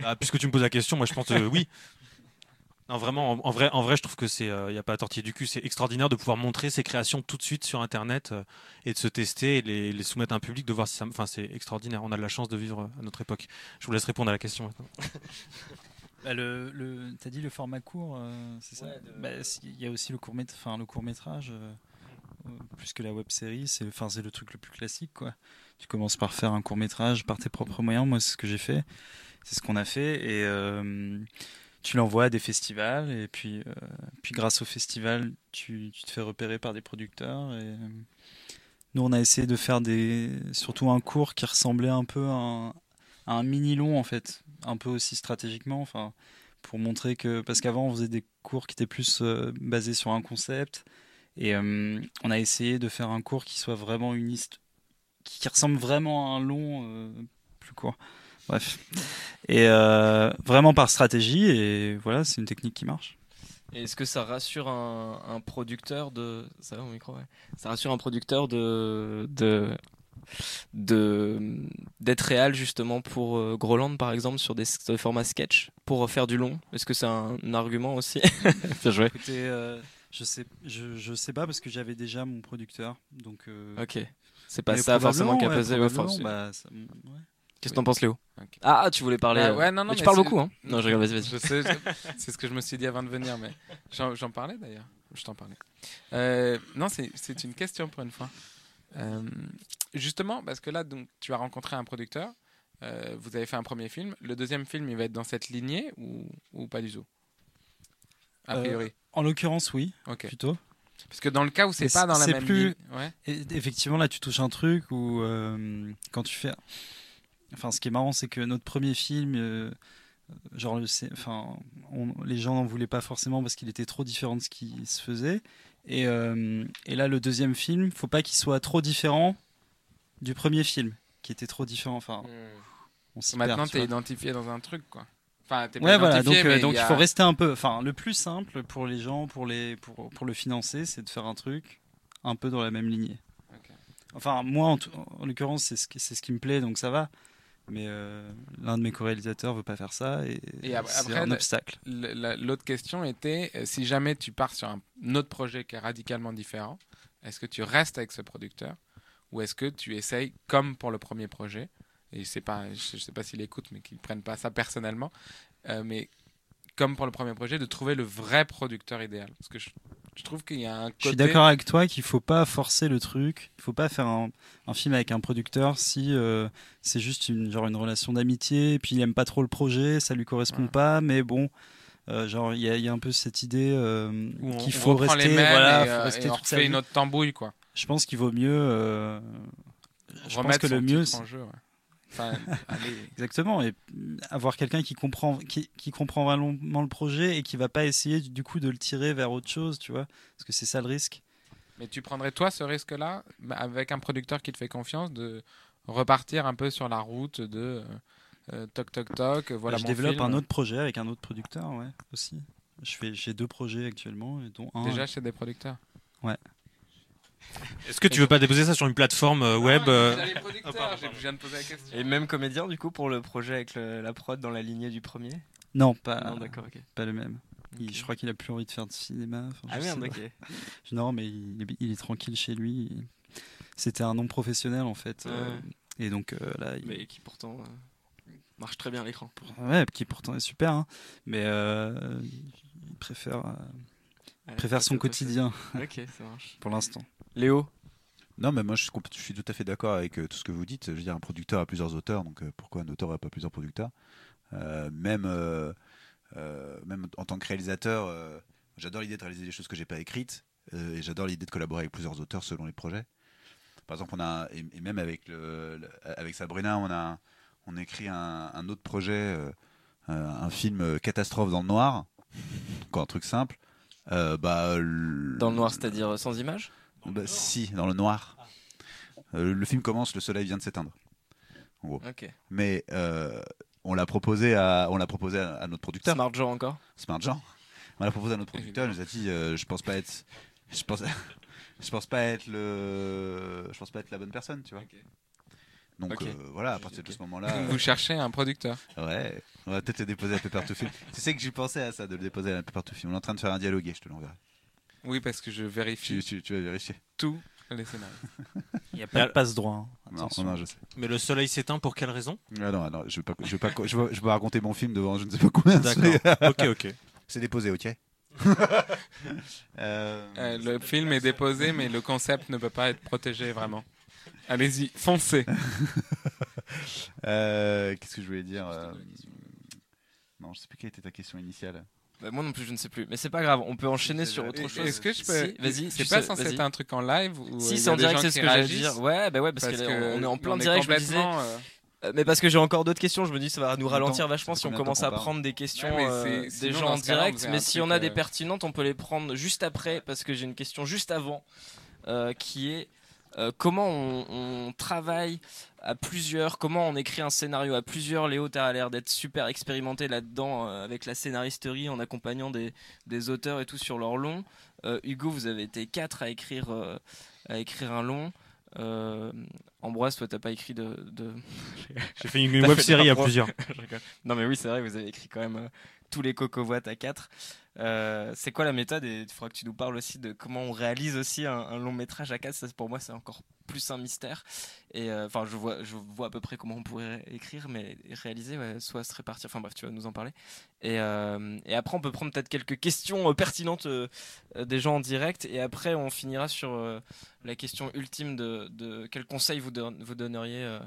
Speaker 4: Ah, puisque tu me poses la question, moi je pense que oui. Non, vraiment, en, en vrai, en vrai, je trouve que c'est, il n'y a pas à tortiller du cul. C'est extraordinaire de pouvoir montrer ses créations tout de suite sur Internet euh, et de se tester et les, les soumettre à un public, de voir si ça. Enfin, c'est extraordinaire. On a de la chance de vivre à notre époque. Je vous laisse répondre à la question maintenant. [laughs]
Speaker 5: Bah, le, le, T'as dit le format court, euh, c'est ça?
Speaker 1: De-
Speaker 5: Bah, Il y a aussi le court, enfin, le court métrage, euh, euh, plus que la web série, c'est le truc le plus classique. Quoi. Tu commences par faire un court métrage par tes propres moyens, moi c'est ce que j'ai fait, c'est ce qu'on a fait, et euh, tu l'envoies à des festivals, et puis, euh, puis grâce au festival, tu, te fais repérer par des producteurs. Euh, nous on a essayé de faire des, surtout un court qui ressemblait un peu à un, mini long en fait, un peu aussi stratégiquement, enfin pour montrer que parce qu'avant on faisait des cours qui étaient plus basés sur un concept et euh, on a essayé de faire un cours qui soit vraiment une qui, qui ressemble vraiment à un long euh, plus court. Bref. Et euh, vraiment par stratégie et voilà, c'est une technique qui marche.
Speaker 1: Et est-ce que ça rassure un, un producteur de. Ça va au micro, ouais. Ça rassure un producteur de. de de d'être réel justement pour euh, Groland par exemple sur des, s- formats sketch pour faire du long? Est-ce que c'est un, argument aussi? [laughs] Bien joué
Speaker 5: Écoutez, euh, je sais je, je sais pas parce que j'avais déjà mon producteur donc euh,
Speaker 1: ok c'est pas
Speaker 5: mais
Speaker 1: ça forcément qui a pesé
Speaker 5: ouais, bah, ça- ouais.
Speaker 1: qu'est-ce que t'en penses Léo
Speaker 2: Ok.
Speaker 1: ah tu voulais parler
Speaker 2: Bah,
Speaker 1: euh,
Speaker 2: ouais, non, non,
Speaker 1: mais tu
Speaker 2: mais
Speaker 1: parles beaucoup hein non je rigole vas-y vas-y
Speaker 2: Je sais, je- [laughs] c'est ce que je me suis dit avant de venir, mais j'en parlais d'ailleurs. Je t'en parlais. Euh, non, c'est c'est une question pour une fois. Euh, justement, parce que là, donc, tu as rencontré un producteur, euh, vous avez fait un premier film. Le deuxième film, il va être dans cette lignée ou, ou pas du tout? A
Speaker 5: Euh,
Speaker 2: priori.
Speaker 5: En l'occurrence, oui,
Speaker 2: Ok.
Speaker 5: plutôt.
Speaker 2: Parce que dans le cas où c'est pas dans la même
Speaker 5: plus-.
Speaker 2: Ouais.
Speaker 5: Effectivement, là, tu touches un truc où, euh, quand tu fais. Enfin, ce qui est marrant, c'est que notre premier film, euh, genre, enfin, on- les gens n'en voulaient pas forcément parce qu'il était trop différent de ce qui se faisait. Et, euh, et là, le deuxième film, faut pas qu'il soit trop différent du premier film, qui était trop différent. Enfin, on s'y perd,
Speaker 2: Maintenant,
Speaker 5: tu
Speaker 2: es identifié dans un truc, quoi. Enfin,
Speaker 5: Ouais, voilà. Donc, euh, donc il
Speaker 2: a-
Speaker 5: faut rester un peu. Enfin, le plus simple pour les gens, pour les, pour, pour le financer, c'est de faire un truc un peu dans la même lignée. Enfin, moi, en, en l'occurrence, c'est ce, qui- c'est ce qui me plaît, donc ça va. Mais euh, l'un de mes co-réalisateurs veut pas faire ça et,
Speaker 2: Et
Speaker 5: c'est un
Speaker 2: le-
Speaker 5: obstacle.
Speaker 2: Le- la- L'autre question était euh, si jamais tu pars sur un autre projet qui est radicalement différent, est-ce que tu restes avec ce producteur ou est-ce que tu essayes comme pour le premier projet et c'est pas, je, je sais pas s'il écoute mais qu'il prenne pas ça personnellement, euh, mais comme pour le premier projet de trouver le vrai producteur idéal parce que je, je trouve qu'il y a un côté
Speaker 5: Je suis d'accord avec toi qu'il faut pas forcer le truc. Il faut pas faire un, un film avec un producteur si euh, c'est juste une, genre une relation d'amitié et puis il aime pas trop le projet, ça lui correspond
Speaker 2: Ouais.
Speaker 5: pas, mais bon, Euh, genre, il y, a- il y a un peu cette idée qu'il faut rester,
Speaker 2: les
Speaker 5: voilà,
Speaker 2: et,
Speaker 5: faut rester
Speaker 2: et on refait une autre tambouille quoi.
Speaker 5: Je pense qu'il vaut mieux. je pense que le mieux,
Speaker 2: jeu. ouais. Enfin, allez.
Speaker 5: Exactement, et avoir quelqu'un qui comprend, qui, qui comprend vraiment le projet et qui va pas essayer du coup de le tirer vers autre chose, tu vois, parce que c'est ça le risque.
Speaker 2: Mais tu prendrais toi ce risque-là, bah, avec un producteur qui te fait confiance, de repartir un peu sur la route de euh, euh, toc toc toc, voilà
Speaker 5: je
Speaker 2: mon
Speaker 5: développe
Speaker 2: film.
Speaker 5: un autre projet avec un autre producteur, ouais, aussi. Je fais, j'ai deux projets actuellement, dont un.
Speaker 2: Déjà chez des producteurs.
Speaker 4: Est-ce que tu veux pas déposer ça sur une plateforme euh, web euh,
Speaker 2: les producteurs, je viens de poser la question.
Speaker 1: Et même comédien du coup pour le projet avec le- la prod dans la lignée du premier?
Speaker 5: Non, pas,
Speaker 1: Non, d'accord, ok.
Speaker 5: pas le même. Il- je crois qu'il a plus envie de faire de cinéma. enfin,
Speaker 1: Ah merde, ok. [laughs]
Speaker 5: Non, mais il est, il est tranquille chez lui. C'était un non professionnel en fait. euh, et donc euh, là, il,
Speaker 1: Mais qui pourtant euh, marche très bien à l'écran.
Speaker 5: ouais, qui pourtant est super, hein, mais euh, il préfère, euh, préfère son quotidien.
Speaker 1: Ok, ça marche. [laughs]
Speaker 5: pour l'instant.
Speaker 1: Léo
Speaker 3: Non, mais moi je suis, tout à fait d'accord avec euh, tout ce que vous dites. Je veux dire, un producteur a plusieurs auteurs, donc euh, pourquoi un auteur n'a pas plusieurs producteurs? Euh, Même, euh, euh, même en tant que réalisateur, j'adore l'idée de réaliser des choses que j'ai pas écrites, et j'adore l'idée de collaborer avec plusieurs auteurs selon les projets. Par exemple, on a et, et même avec le, le- avec Sabrina, on a on écrit un, un autre projet, un film catastrophe dans le noir, [laughs] encore un truc simple. Bah, le-
Speaker 1: Dans le noir, c'est-à-dire sans image
Speaker 3: bah, si, dans le noir. Euh, le film commence, le soleil vient de s'éteindre.
Speaker 1: Ok.
Speaker 3: Mais euh, on l'a proposé à, on l'a proposé à, à notre producteur,
Speaker 1: Smart genre encore?
Speaker 3: Smart Jean. On l'a proposé à notre producteur. Il nous a dit, euh, je pense pas être, je pense, [laughs] je pense pas être le, je pense pas être la bonne personne, tu vois.
Speaker 1: Ok.
Speaker 3: Donc
Speaker 1: Ok.
Speaker 3: euh, voilà, à partir de ce moment-là,
Speaker 2: Vous cherchez un producteur.
Speaker 3: ouais, on va peut-être le déposer à Pepper to Film. Tu sais que j'y pensais à ça, de le déposer à Pepper to Film. On est en train de faire un dialogué, je te l'enverrai.
Speaker 2: Oui, parce que je vérifie
Speaker 3: Tu, tu, tu vas vérifier.
Speaker 2: tous les scénarios.
Speaker 5: Il n'y a pas de passe droit. hein.
Speaker 3: Non,
Speaker 5: Attention.
Speaker 3: non, je sais.
Speaker 4: Mais le soleil s'éteint pour quelle raison?
Speaker 3: Ah non, ah non, je veux pas, je veux pas, je raconter mon film devant je ne sais pas combien de
Speaker 4: D'accord. ok, ok.
Speaker 3: C'est déposé, ok. [laughs] Euh,
Speaker 2: Euh, le film est déposé, mais le concept ne peut pas être protégé vraiment. Allez-y, foncez. [laughs]
Speaker 3: euh, Qu'est-ce que je voulais dire euh, Non, je sais plus quelle était ta question initiale.
Speaker 1: Bah, Moi non plus, je ne sais plus. Mais c'est pas grave, on peut enchaîner sur autre chose.
Speaker 2: Est-ce que je peux
Speaker 1: Si, vas-y,
Speaker 2: C'est pas censé être un truc en live ou
Speaker 1: Si, c'est en direct, c'est ce que j'allais dire. Ouais, bah ouais, parce,
Speaker 2: Parce
Speaker 1: qu'on
Speaker 2: que
Speaker 1: on est en plein
Speaker 2: on
Speaker 1: direct, je me disais.
Speaker 2: euh,
Speaker 1: Euh, Mais parce que j'ai encore d'autres questions, je me dis ça va nous ralentir vachement si on commence à prendre des questions
Speaker 2: Ouais,
Speaker 1: euh, des gens en direct. Mais si on a des pertinentes, on peut les prendre juste après parce que j'ai une question juste avant euh, qui est euh, comment on, on travaille à plusieurs, comment on écrit un scénario à plusieurs. Léo, tu as l'air d'être super expérimenté là-dedans euh, avec la scénaristerie en accompagnant des, des auteurs et tout sur leur long. Euh, Hugo, vous avez été quatre à écrire, euh, à écrire un long. Ambroise, toi, t'as pas écrit de- de, [laughs]
Speaker 4: J'ai fait une [laughs] web série à plusieurs. [laughs]
Speaker 1: non mais oui c'est vrai vous avez écrit quand même tous les cocovoites à 4 c'est quoi la méthode et il faudra que tu nous parles aussi de comment on réalise aussi un, long métrage à 4 ça pour moi c'est encore plus un mystère. Et euh, enfin je vois je vois à peu près comment on pourrait écrire mais réaliser soit se répartir. Enfin bref tu vas nous en parler. Et, euh, après on peut prendre peut-être quelques questions euh, pertinentes euh, euh, des gens en direct. Et après on finira sur euh, la question ultime de, quel conseil vous, don- vous donneriez euh,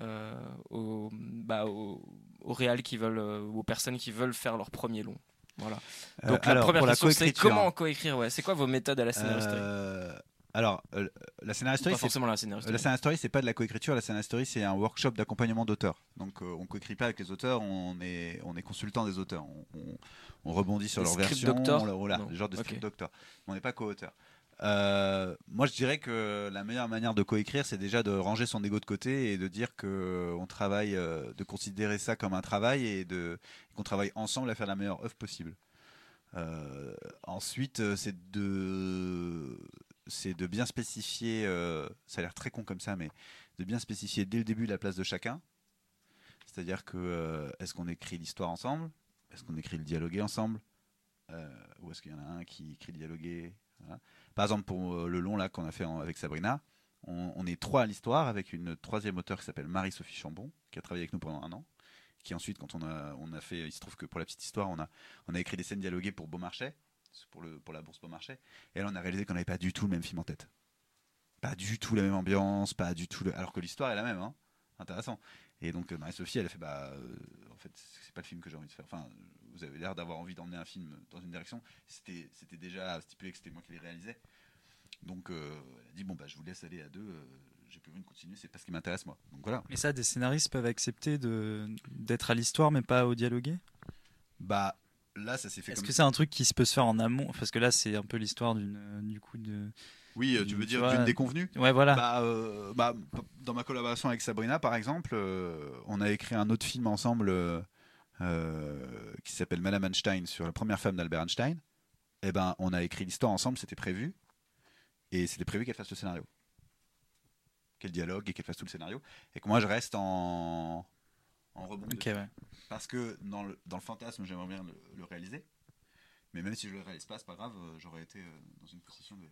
Speaker 1: euh, bah, aux, réals qui veulent euh, aux personnes qui veulent faire leur premier long. Voilà. Donc
Speaker 3: Euh,
Speaker 1: la
Speaker 3: alors,
Speaker 1: première question c'est comment coécrire ouais. C'est quoi vos méthodes à la scénaristerie
Speaker 3: euh, alors, euh, la
Speaker 1: Pas
Speaker 3: scénaristerie, c'est
Speaker 1: forcément la scénaristerie.
Speaker 3: La scénaristerie, c'est pas de la coécriture. La scénaristerie, c'est un workshop d'accompagnement d'auteurs. Donc, euh, on coécrit pas avec les auteurs. On est, on est consultant des auteurs. On, on- on rebondit sur
Speaker 1: Des
Speaker 3: leur version.
Speaker 1: doctors
Speaker 3: on- voilà,
Speaker 1: Non.
Speaker 3: genre de script doctor. On n'est pas co-auteur. Euh, moi, je dirais que la meilleure manière de coécrire, c'est déjà de ranger son ego de côté et de dire que euh, on travaille, euh, de considérer ça comme un travail et qu'on travaille ensemble à faire la meilleure œuvre possible. Ensuite, c'est de bien spécifier, ça a l'air très con comme ça, mais de bien spécifier dès le début la place de chacun. C'est-à-dire que est-ce qu'on écrit l'histoire ensemble? Est-ce qu'on écrit le dialogué ensemble? Ou est-ce qu'il y en a un qui écrit le dialogué. Par exemple, pour euh, le long là qu'on a fait avec Sabrina, on, on est trois à l'histoire avec une troisième auteure qui s'appelle Marie-Sophie Chambon, qui a travaillé avec nous pendant un an. Qui ensuite, quand on a, on a fait, il se trouve que pour la petite histoire, on a, on a écrit des scènes dialoguées pour Beaumarchais, pour, le, pour la bourse Beaumarchais. Et là, on a réalisé qu'on n'avait pas du tout le même film en tête. Pas du tout la même ambiance, pas du tout le... Alors que l'histoire est la même, hein. intéressant. Et donc euh, Marie-Sophie, elle a fait bah, euh, en fait, c'est pas le film que j'ai envie de faire. Enfin, vous avez l'air d'avoir envie d'emmener un film dans une direction. C'était, c'était déjà stipulé que c'était moi qui les réalisais. Donc euh, elle a dit bon bah je vous laisse aller à deux. euh, j'ai plus envie de continuer, c'est pas ce qui m'intéresse moi. Donc voilà.
Speaker 5: Mais ça, des scénaristes peuvent accepter de d'être à l'histoire, mais pas au dialoguer.
Speaker 3: Bah là, ça s'est fait
Speaker 5: Est-ce
Speaker 3: comme
Speaker 5: que c'est un truc qui se peut se faire en amont? Parce que là, c'est un peu l'histoire d'une, euh, du coup de.
Speaker 3: Oui, tu veux dire d'une déconvenue?
Speaker 5: Ouais, voilà.
Speaker 3: Bah, euh, bah, dans ma collaboration avec Sabrina, par exemple, on a écrit un autre film ensemble qui s'appelle Madame Einstein sur la première femme d'Albert Einstein. Et ben, on a écrit l'histoire ensemble, c'était prévu, et c'était prévu qu'elle fasse le scénario, qu'elle dialogue et qu'elle fasse tout le scénario, et que moi je reste en en rebond.
Speaker 5: ouais.
Speaker 3: Parce que dans le, dans le fantasme, j'aimerais bien le, le réaliser. Mais même si je le réalise pas, c'est pas grave, euh, j'aurais été euh, dans une position de.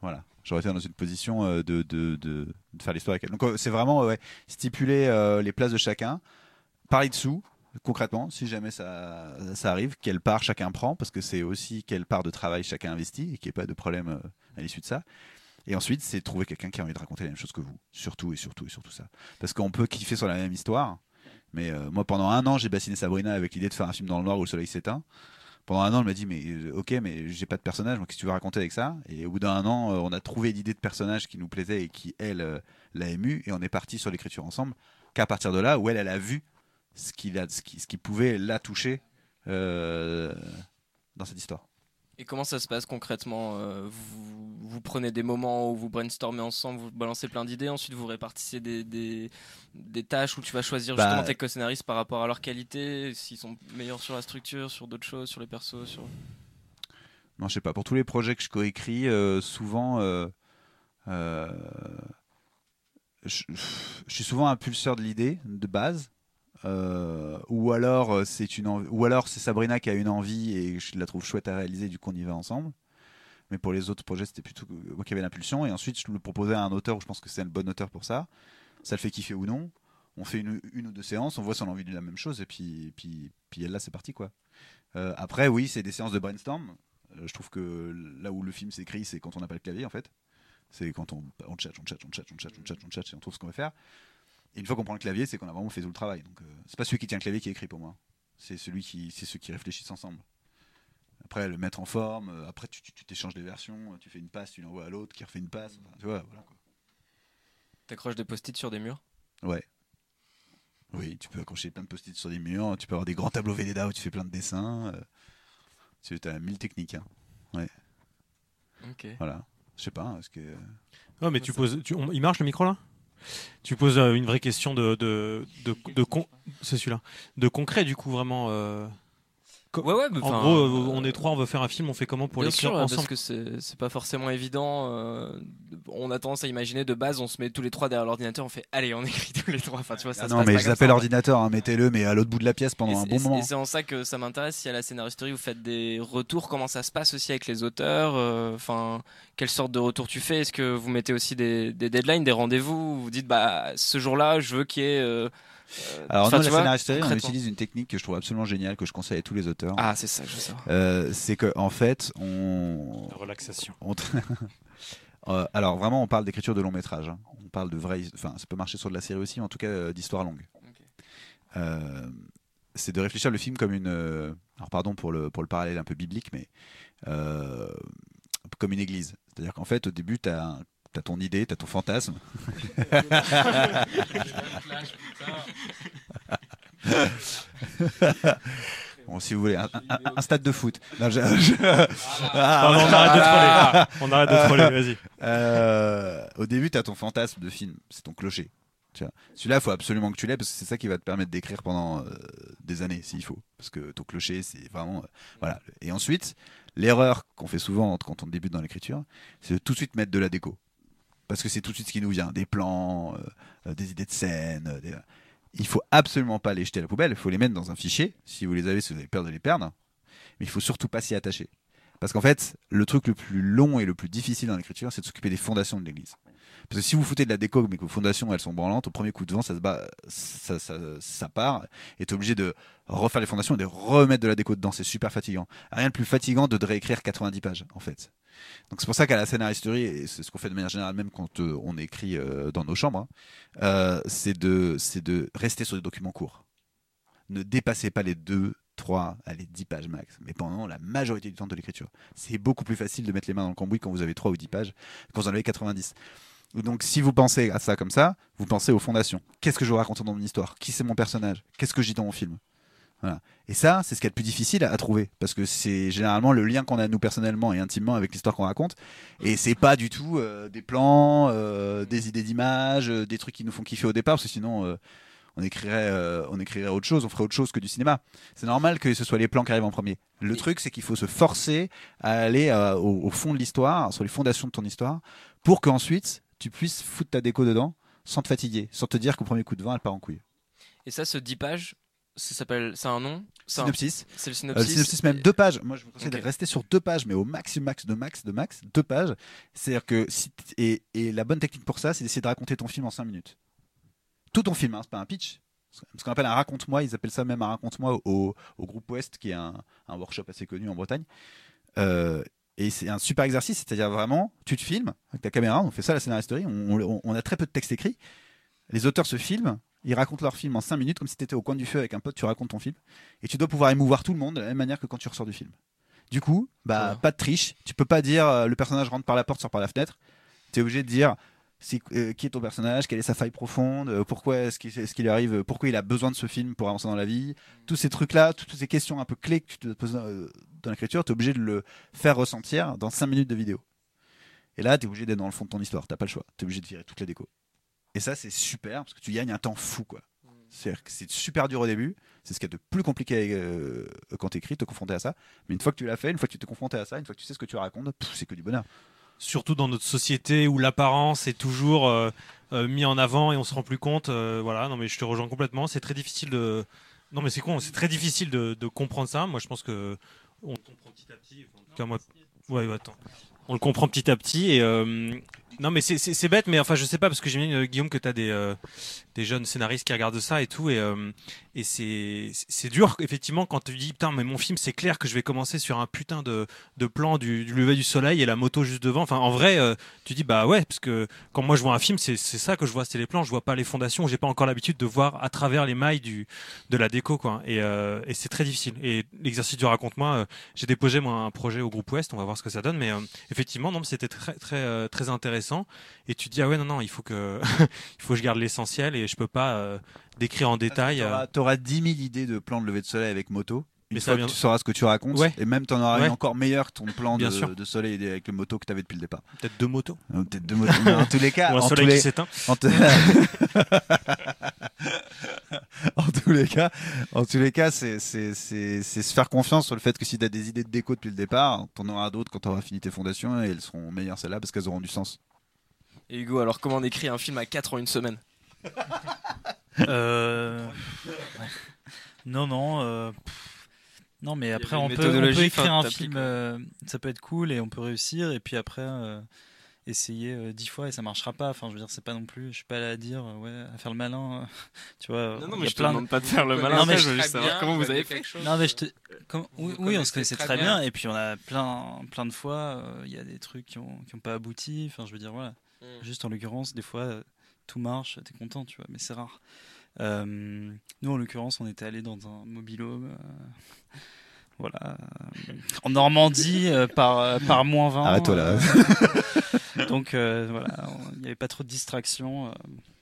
Speaker 3: Voilà, j'aurais été dans une position euh, de, de, de, de faire l'histoire avec elle. Donc euh, c'est vraiment ouais, stipuler euh, les places de chacun, parler dessous, concrètement, si jamais ça, ça arrive, quelle part chacun prend, parce que c'est aussi quelle part de travail chacun investit et qu'il n'y ait pas de problème euh, à l'issue de ça. Et ensuite, c'est trouver quelqu'un qui a envie de raconter la même chose que vous. Surtout et surtout et surtout ça. Parce qu'on peut kiffer sur la même histoire, mais euh, moi, pendant un an, j'ai bassiné Sabrina avec l'idée de faire un film dans le noir où le soleil s'éteint. Pendant un an, elle m'a dit, mais euh, ok, mais j'ai pas de personnage, qu'est-ce que tu veux raconter avec ça? Et au bout d'un an, on a trouvé l'idée de personnage qui nous plaisait et qui, elle, l'a ému, et on est parti sur l'écriture ensemble. Qu'à partir de là, où elle, elle a vu ce, qu'il a, ce, qui, ce qui pouvait la toucher euh, dans cette histoire.
Speaker 1: Et comment ça se passe concrètement euh, vous, vous prenez des moments où vous brainstormez ensemble, vous balancez plein d'idées, ensuite vous répartissez des, des, des tâches où tu vas choisir
Speaker 3: Bah,
Speaker 1: justement tes co-scénaristes par rapport à leur qualité, s'ils sont meilleurs sur la structure, sur d'autres choses, sur les persos, sur...
Speaker 3: Non, je sais pas. Pour tous les projets que je coécris, euh, souvent, euh, euh, je, je suis souvent impulseur de l'idée de base. Euh, ou alors euh, c'est une ou alors c'est Sabrina qui a une envie et je la trouve chouette à réaliser du coup on y va ensemble. Mais pour les autres projets c'était plutôt moi qui avais l'impulsion. Et ensuite je le proposais à un auteur où je pense que c'est le bon auteur pour ça. Ça le fait kiffer ou non. On fait une, ou deux séances on voit si on a envie de la même chose et puis puis puis là c'est parti quoi. Euh, après oui c'est des séances de brainstorm. Euh, je trouve que là où le film s'écrit, c'est quand on n'a pas le clavier, en fait. C'est quand on, on chat, on chat, on chat, on chat, on chat, on chat, et on trouve ce qu'on va faire. Et une fois qu'on prend le clavier, c'est qu'on a vraiment fait tout le travail. Donc, euh, c'est pas celui qui tient le clavier qui écrit pour moi. C'est celui qui, c'est ceux qui réfléchissent ensemble. Après, le mettre en forme. euh, après, tu tu- tu t'échanges des versions. euh, Tu fais une passe, tu l'envoies à l'autre, qui refait une passe. Enfin, tu vois, voilà. Quoi.
Speaker 1: T'accroches des post-it sur des murs?
Speaker 3: Ouais. Oui, tu peux accrocher plein de post-it sur des murs. Tu peux avoir des grands tableaux Velleda où tu fais plein de dessins. euh, tu as mille techniques. hein.
Speaker 1: Ok.
Speaker 3: Voilà. Je sais pas. Est-ce que
Speaker 4: Ouais, mais tu poses. tu- on- il marche le micro là? Tu poses euh, une vraie question de de de, de concret du coup vraiment. Co-
Speaker 1: Ouais, ouais, mais
Speaker 4: en gros,
Speaker 1: euh,
Speaker 4: on est trois, on veut faire un film, on fait comment pour
Speaker 1: Bien
Speaker 4: l'écrire
Speaker 1: sûr,
Speaker 4: ensemble
Speaker 1: parce que c'est c'est pas forcément évident. euh, on a tendance à imaginer de base, on se met tous les trois derrière l'ordinateur, on fait allez, on écrit tous les trois. Enfin, tu vois, ça
Speaker 3: Ah
Speaker 1: se
Speaker 3: non,
Speaker 1: passe
Speaker 3: mais
Speaker 1: pas
Speaker 3: je
Speaker 1: comme
Speaker 3: l'appelle
Speaker 1: ça.
Speaker 3: ordinateur, hein, mettez-le, mais à l'autre bout de la pièce pendant
Speaker 1: Et
Speaker 3: un
Speaker 1: c'est-
Speaker 3: bon
Speaker 1: et
Speaker 3: moment.
Speaker 1: Et c'est en ça que ça m'intéresse. Si à la scénaristerie vous faites des retours, comment ça se passe aussi avec les auteurs euh, Enfin, quelle sorte de retour tu fais Est-ce que vous mettez aussi des, des deadlines, des rendez-vous Vous dites bah ce jour-là, je veux qu'il y ait. euh,
Speaker 3: Alors,
Speaker 1: enfin,
Speaker 3: nous, à la
Speaker 1: vois,
Speaker 3: scénaristerie, on utilise une technique que je trouve absolument géniale, que je conseille à tous les auteurs.
Speaker 1: Ah, c'est ça, je veux savoir.
Speaker 3: Euh, c'est que en fait, on.
Speaker 4: Relaxation.
Speaker 3: on tra- [laughs] Euh, alors, vraiment, on parle d'écriture de long métrage. hein. On parle de vraies. Enfin, ça peut marcher sur de la série aussi, mais en tout cas, euh, d'histoire longue. Euh, c'est de réfléchir le film comme une. euh, Alors, pardon pour le, pour le parallèle un peu biblique, mais. euh, comme une église. C'est-à-dire qu'en fait, au début, tu as, ton idée, tu as ton fantasme. [laughs] Bon, si vous voulez, un, un- un stade de foot. Non, je- je- Ah,
Speaker 4: on arrête de troller. On arrête de troller, vas-y.
Speaker 3: Euh, au début, tu as ton fantasme de film, c'est ton clocher. Celui-là, il faut absolument que tu l'aies parce que c'est ça qui va te permettre d'écrire pendant euh, des années, s'il faut. Parce que ton clocher, c'est vraiment. euh, voilà. Et ensuite, l'erreur qu'on fait souvent quand on débute dans l'écriture, c'est de tout de suite mettre de la déco. Parce que c'est tout de suite ce qui nous vient des plans, euh, des idées de scène. euh, des- Il faut absolument pas les jeter à la poubelle, il faut les mettre dans un fichier, si vous les avez, si vous avez peur de les perdre. Mais il faut surtout pas s'y attacher. Parce qu'en fait, le truc le plus long et le plus difficile dans l'écriture, c'est de s'occuper des fondations de l'église. Parce que si vous foutez de la déco, mais que vos fondations elles sont branlantes, au premier coup de vent, ça se bat, ça part, et t'es obligé de refaire les fondations et de remettre de la déco dedans. C'est super fatigant. Rien de plus fatigant de de réécrire 90 pages, en fait. Donc c'est pour ça qu'à la scénaristerie, et c'est ce qu'on fait de manière générale, même quand euh, on écrit euh, dans nos chambres, hein, euh, c'est de, rester sur des documents courts. Ne dépassez pas les deux, trois, allez, 10 pages max, mais pendant la majorité du temps de l'écriture. C'est beaucoup plus facile de mettre les mains dans le cambouis quand vous avez 3 ou 10 pages, quand vous en avez 90. Donc si vous pensez à ça comme ça, vous pensez aux fondations. Qu'est-ce que je veux raconter dans mon histoire? Qui c'est mon personnage? Qu'est-ce que dis dans mon film? Voilà. Et ça, c'est ce qui est le plus difficile à, trouver, parce que c'est généralement le lien qu'on a nous personnellement et intimement avec l'histoire qu'on raconte, et c'est pas du tout euh, des plans, euh, des idées d'images, euh, des trucs qui nous font kiffer au départ, parce que sinon on écrirait, on écrirait autre chose, on ferait autre chose que du cinéma. C'est normal que ce soit les plans qui arrivent en premier. Le truc, c'est qu'il faut se forcer à aller au, au, fond de l'histoire, sur les fondations de ton histoire, pour qu'ensuite tu puisses foutre ta déco dedans sans te fatiguer, sans te dire qu'au premier coup de vent, elle part en couille.
Speaker 1: Et ça, ce 10 pages, ça s'appelle, c'est un nom
Speaker 3: Synopsis.
Speaker 1: C'est le
Speaker 3: Euh,
Speaker 1: synopsis.
Speaker 3: le synopsis, même deux pages. Moi, je vous conseille de rester sur deux pages, mais au maximum, max de max de max, deux pages. C'est-à-dire que si et, et la bonne technique pour ça, c'est d'essayer de raconter ton film en cinq minutes. Tout ton film, hein, c'est pas un pitch. Ce qu'on appelle un raconte-moi, ils appellent ça même un raconte-moi au, au groupe Ouest, qui est un, un workshop assez connu en Bretagne. Euh, et c'est un super exercice, c'est-à-dire vraiment, tu te filmes avec ta caméra, on fait ça à la scénaristerie, on, on- on a très peu de texte écrit. Les auteurs se filment, ils racontent leur film en 5 minutes, comme si tu étais au coin du feu avec un pote, tu racontes ton film. Et tu dois pouvoir émouvoir tout le monde de la même manière que quand tu ressors du film. Du coup, bah, pas de triche. Tu peux pas dire euh, le personnage rentre par la porte, sort par la fenêtre. Tu es obligé de dire euh, qui est ton personnage, quelle est sa faille profonde, euh, pourquoi est-ce qu'il arrive, pourquoi il a besoin de ce film pour avancer dans la vie. Tous ces trucs-là, toutes ces questions un peu clés que tu te poses dans l'écriture, tu es obligé de le faire ressentir dans 5 minutes de vidéo. Et là, tu es obligé d'être dans le fond de ton histoire. T'as pas le choix. Tu es obligé de virer toutes les décos. Et ça, c'est super parce que tu gagnes un temps fou, quoi. C'est-à-dire que c'est super dur au début. C'est ce qu'il y a de plus compliqué euh, quand tu écris, te confronter à ça. Mais une fois que tu l'as fait, une fois que tu t'es confronté à ça, une fois que tu sais ce que tu racontes, c'est que du bonheur.
Speaker 4: Surtout dans notre société où l'apparence est toujours euh, euh, mis en avant et on se rend plus compte. euh, voilà, non mais je te rejoins complètement. C'est très difficile de. Non mais c'est con, c'est très difficile de, comprendre ça. Moi je pense que on comprend petit à petit. En tout cas, moi, ouais, ouais, attends. On le comprend petit à petit et euh, non mais c'est- bête mais enfin je sais pas parce que j'imagine euh, Guillaume que t'as des euh, des jeunes scénaristes qui regardent ça et tout et euh, c'est dur effectivement quand tu dis putain mais mon film c'est clair que je vais commencer sur un putain de de plan du, lever du soleil et la moto juste devant. Enfin en vrai euh, tu dis bah ouais parce que quand moi je vois un film c'est ça que je vois c'est les plans. Je vois pas les fondations j'ai pas encore l'habitude de voir à travers les mailles du de la déco quoi. Et, euh, c'est très difficile. Et l'exercice du raconte-moi euh, j'ai déposé moi un projet au groupe Ouest on va voir ce que ça donne mais effectivement non c'était très très très intéressant. Et tu dis ah ouais non non il faut que [laughs] il faut que je garde l'essentiel et je peux pas euh, décrire en détail euh,
Speaker 3: Tu auras 10 000 idées de plans de lever de soleil avec moto. Une
Speaker 4: Mais
Speaker 3: fois
Speaker 4: ça
Speaker 3: que tu sauras ce que tu racontes,
Speaker 4: Ouais.
Speaker 3: et même tu en auras
Speaker 4: Ouais.
Speaker 3: une encore meilleure que ton plan
Speaker 4: Bien
Speaker 3: de,
Speaker 4: sûr.
Speaker 3: de soleil avec le moto que tu avais depuis le départ.
Speaker 4: peut-être deux motos
Speaker 3: Euh, Peut-être deux motos. en tous les cas, [laughs]
Speaker 4: ou un
Speaker 3: en tous
Speaker 4: soleil
Speaker 3: les-
Speaker 4: qui s'éteint
Speaker 3: En, te- [laughs] en tous les cas, en tous les cas, c'est se faire confiance sur le fait que si tu as des idées de déco depuis le départ, t'en auras d'autres quand tu auras fini tes fondations et elles seront meilleures celles-là parce qu'elles auront du sens.
Speaker 1: Et Hugo, alors comment on écrit un film à 4 en une semaine? [laughs]
Speaker 5: Euh, Non, non. euh, Non, mais après, on peut, on peut écrire un film, euh, ça peut être cool et on peut réussir, et puis après, euh, essayer euh, dix fois et ça marchera pas. Enfin, je veux dire, c'est pas non plus, je suis pas là à dire, euh, ouais, à faire le malin, euh, [laughs] tu vois.
Speaker 1: Non, non,
Speaker 5: il y
Speaker 1: mais
Speaker 5: a
Speaker 1: je te
Speaker 5: plein de-
Speaker 1: demande pas de faire le malin.
Speaker 5: Non, mais je-
Speaker 1: veux juste savoir
Speaker 2: bien,
Speaker 1: comment vous
Speaker 2: avez
Speaker 1: fait.
Speaker 2: quelque chose
Speaker 5: Non, mais je te. comme- Oui, on se connaissait
Speaker 2: très
Speaker 5: très
Speaker 2: bien.
Speaker 5: bien. Et puis on a plein, plein de fois, euh, il y a des trucs qui ont, qui ont pas abouti. Enfin, je veux dire, voilà.
Speaker 1: Mm.
Speaker 5: Juste en l'occurrence, des fois, euh, tout marche, t'es content, tu vois, mais c'est rare. Euh, nous, en l'occurrence, on était allé dans un mobilhome. Voilà. en Normandie, euh, par, euh, par moins 20.
Speaker 3: Arrête-toi là.
Speaker 5: euh, [laughs] donc, euh, voilà, il n'y avait pas trop de distractions euh,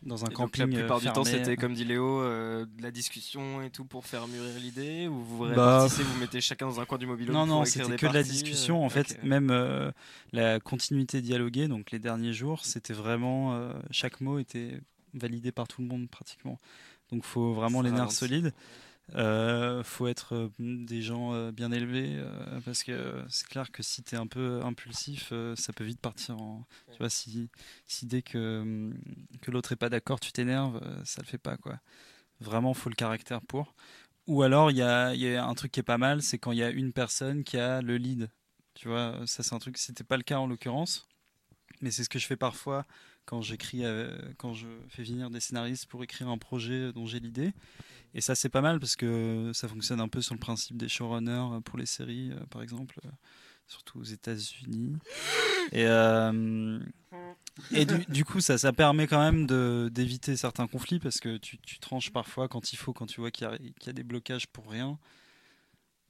Speaker 5: dans un
Speaker 1: Et donc,
Speaker 5: camping.
Speaker 1: la
Speaker 5: euh,
Speaker 1: plupart du temps, c'était comme dit Léo, euh, de la discussion et tout pour faire mûrir l'idée ou vous vous
Speaker 5: Bah,
Speaker 1: vous mettez chacun dans un coin du mobile
Speaker 5: Non, non, c'était que de la discussion. En fait, même euh, la continuité dialoguée, donc les derniers jours, c'était vraiment. euh, chaque mot était validé par tout le monde pratiquement. Donc, faut vraiment
Speaker 1: Ça
Speaker 5: les nerfs
Speaker 1: avance.
Speaker 5: solides. Euh, faut être euh, des gens euh, bien élevés euh, parce que c'est clair que si tu es un peu impulsif, ça peut vite partir en. Tu vois, si, dès que, hum, que l'autre est pas d'accord, tu t'énerves, ça le fait pas quoi. Vraiment, faut le caractère pour. Ou alors, il y a, y a un truc qui est pas mal, c'est quand il y a une personne qui a le lead. Tu vois, ça c'est un truc, c'était pas le cas en l'occurrence, mais c'est ce que je fais parfois quand j'écris, euh, quand je fais venir des scénaristes pour écrire un projet dont j'ai l'idée. Et ça, c'est pas mal parce que ça fonctionne un peu sur le principe des showrunners pour les séries, euh, par exemple, euh, surtout aux États-Unis. Et, du, coup, ça, ça permet quand même d'éviter certains conflits parce que tu, tu tranches parfois quand il faut, quand tu vois qu'il y a des blocages pour rien.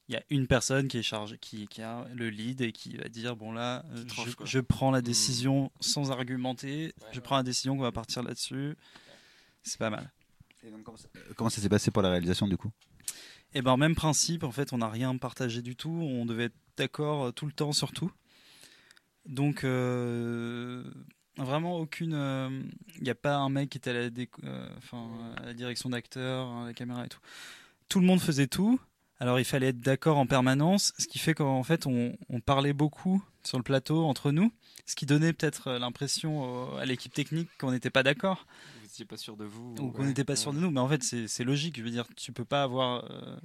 Speaker 5: Il y a une personne qui est chargée, qui, qui a le lead et qui va dire bon là, euh,
Speaker 1: tranche,
Speaker 5: je, prends la décision sans argumenter, je
Speaker 1: ouais.
Speaker 5: prends la décision qu'on va partir là-dessus. C'est pas mal.
Speaker 3: Comment ça s'est passé pour la réalisation du coup?
Speaker 5: Et ben même principe, en fait, on n'a rien partagé du tout. On devait être d'accord euh, tout le temps sur tout. Donc euh, vraiment aucune. Il n'y a pas un mec qui était à la, déco- euh, enfin, à la direction d'acteur, à la caméra et tout. Tout le monde faisait tout. Alors il fallait être d'accord en permanence, ce qui fait qu'en fait on, on parlait beaucoup sur le plateau entre nous, ce qui donnait peut-être euh, l'impression au- à l'équipe technique qu'on n'était pas d'accord
Speaker 1: Vous n'étiez pas sûr de vous
Speaker 5: ou qu'on n'était pas sûr de nous. Mais en fait, c'est logique. Je veux dire, tu peux pas avoir euh,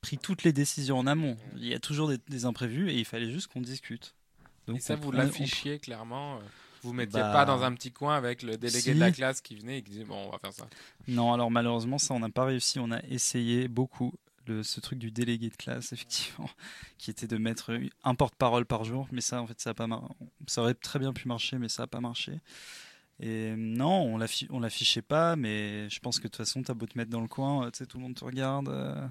Speaker 5: pris toutes les décisions en amont. Il y a toujours des, des imprévus et il fallait juste qu'on discute. Donc
Speaker 2: Et ça,
Speaker 5: on
Speaker 2: vous
Speaker 5: on-
Speaker 2: l'affichiez clairement. euh, Vous mettiez
Speaker 5: Bah,
Speaker 2: pas dans un petit coin avec le délégué
Speaker 5: si.
Speaker 2: de la classe qui venait et qui disait bon, on va faire ça.
Speaker 5: Non, alors malheureusement, ça, on n'a pas réussi. On a essayé beaucoup. Le, ce truc du délégué de classe, effectivement, [laughs] qui était de mettre un porte-parole par jour, mais ça, en fait, ça a pas mar- ça aurait très bien pu marcher, mais ça n'a pas marché. Et non, on on l'affichait pas, mais je pense que de toute façon, t'as beau te mettre dans le coin, euh, tu sais, tout le monde te regarde. euh,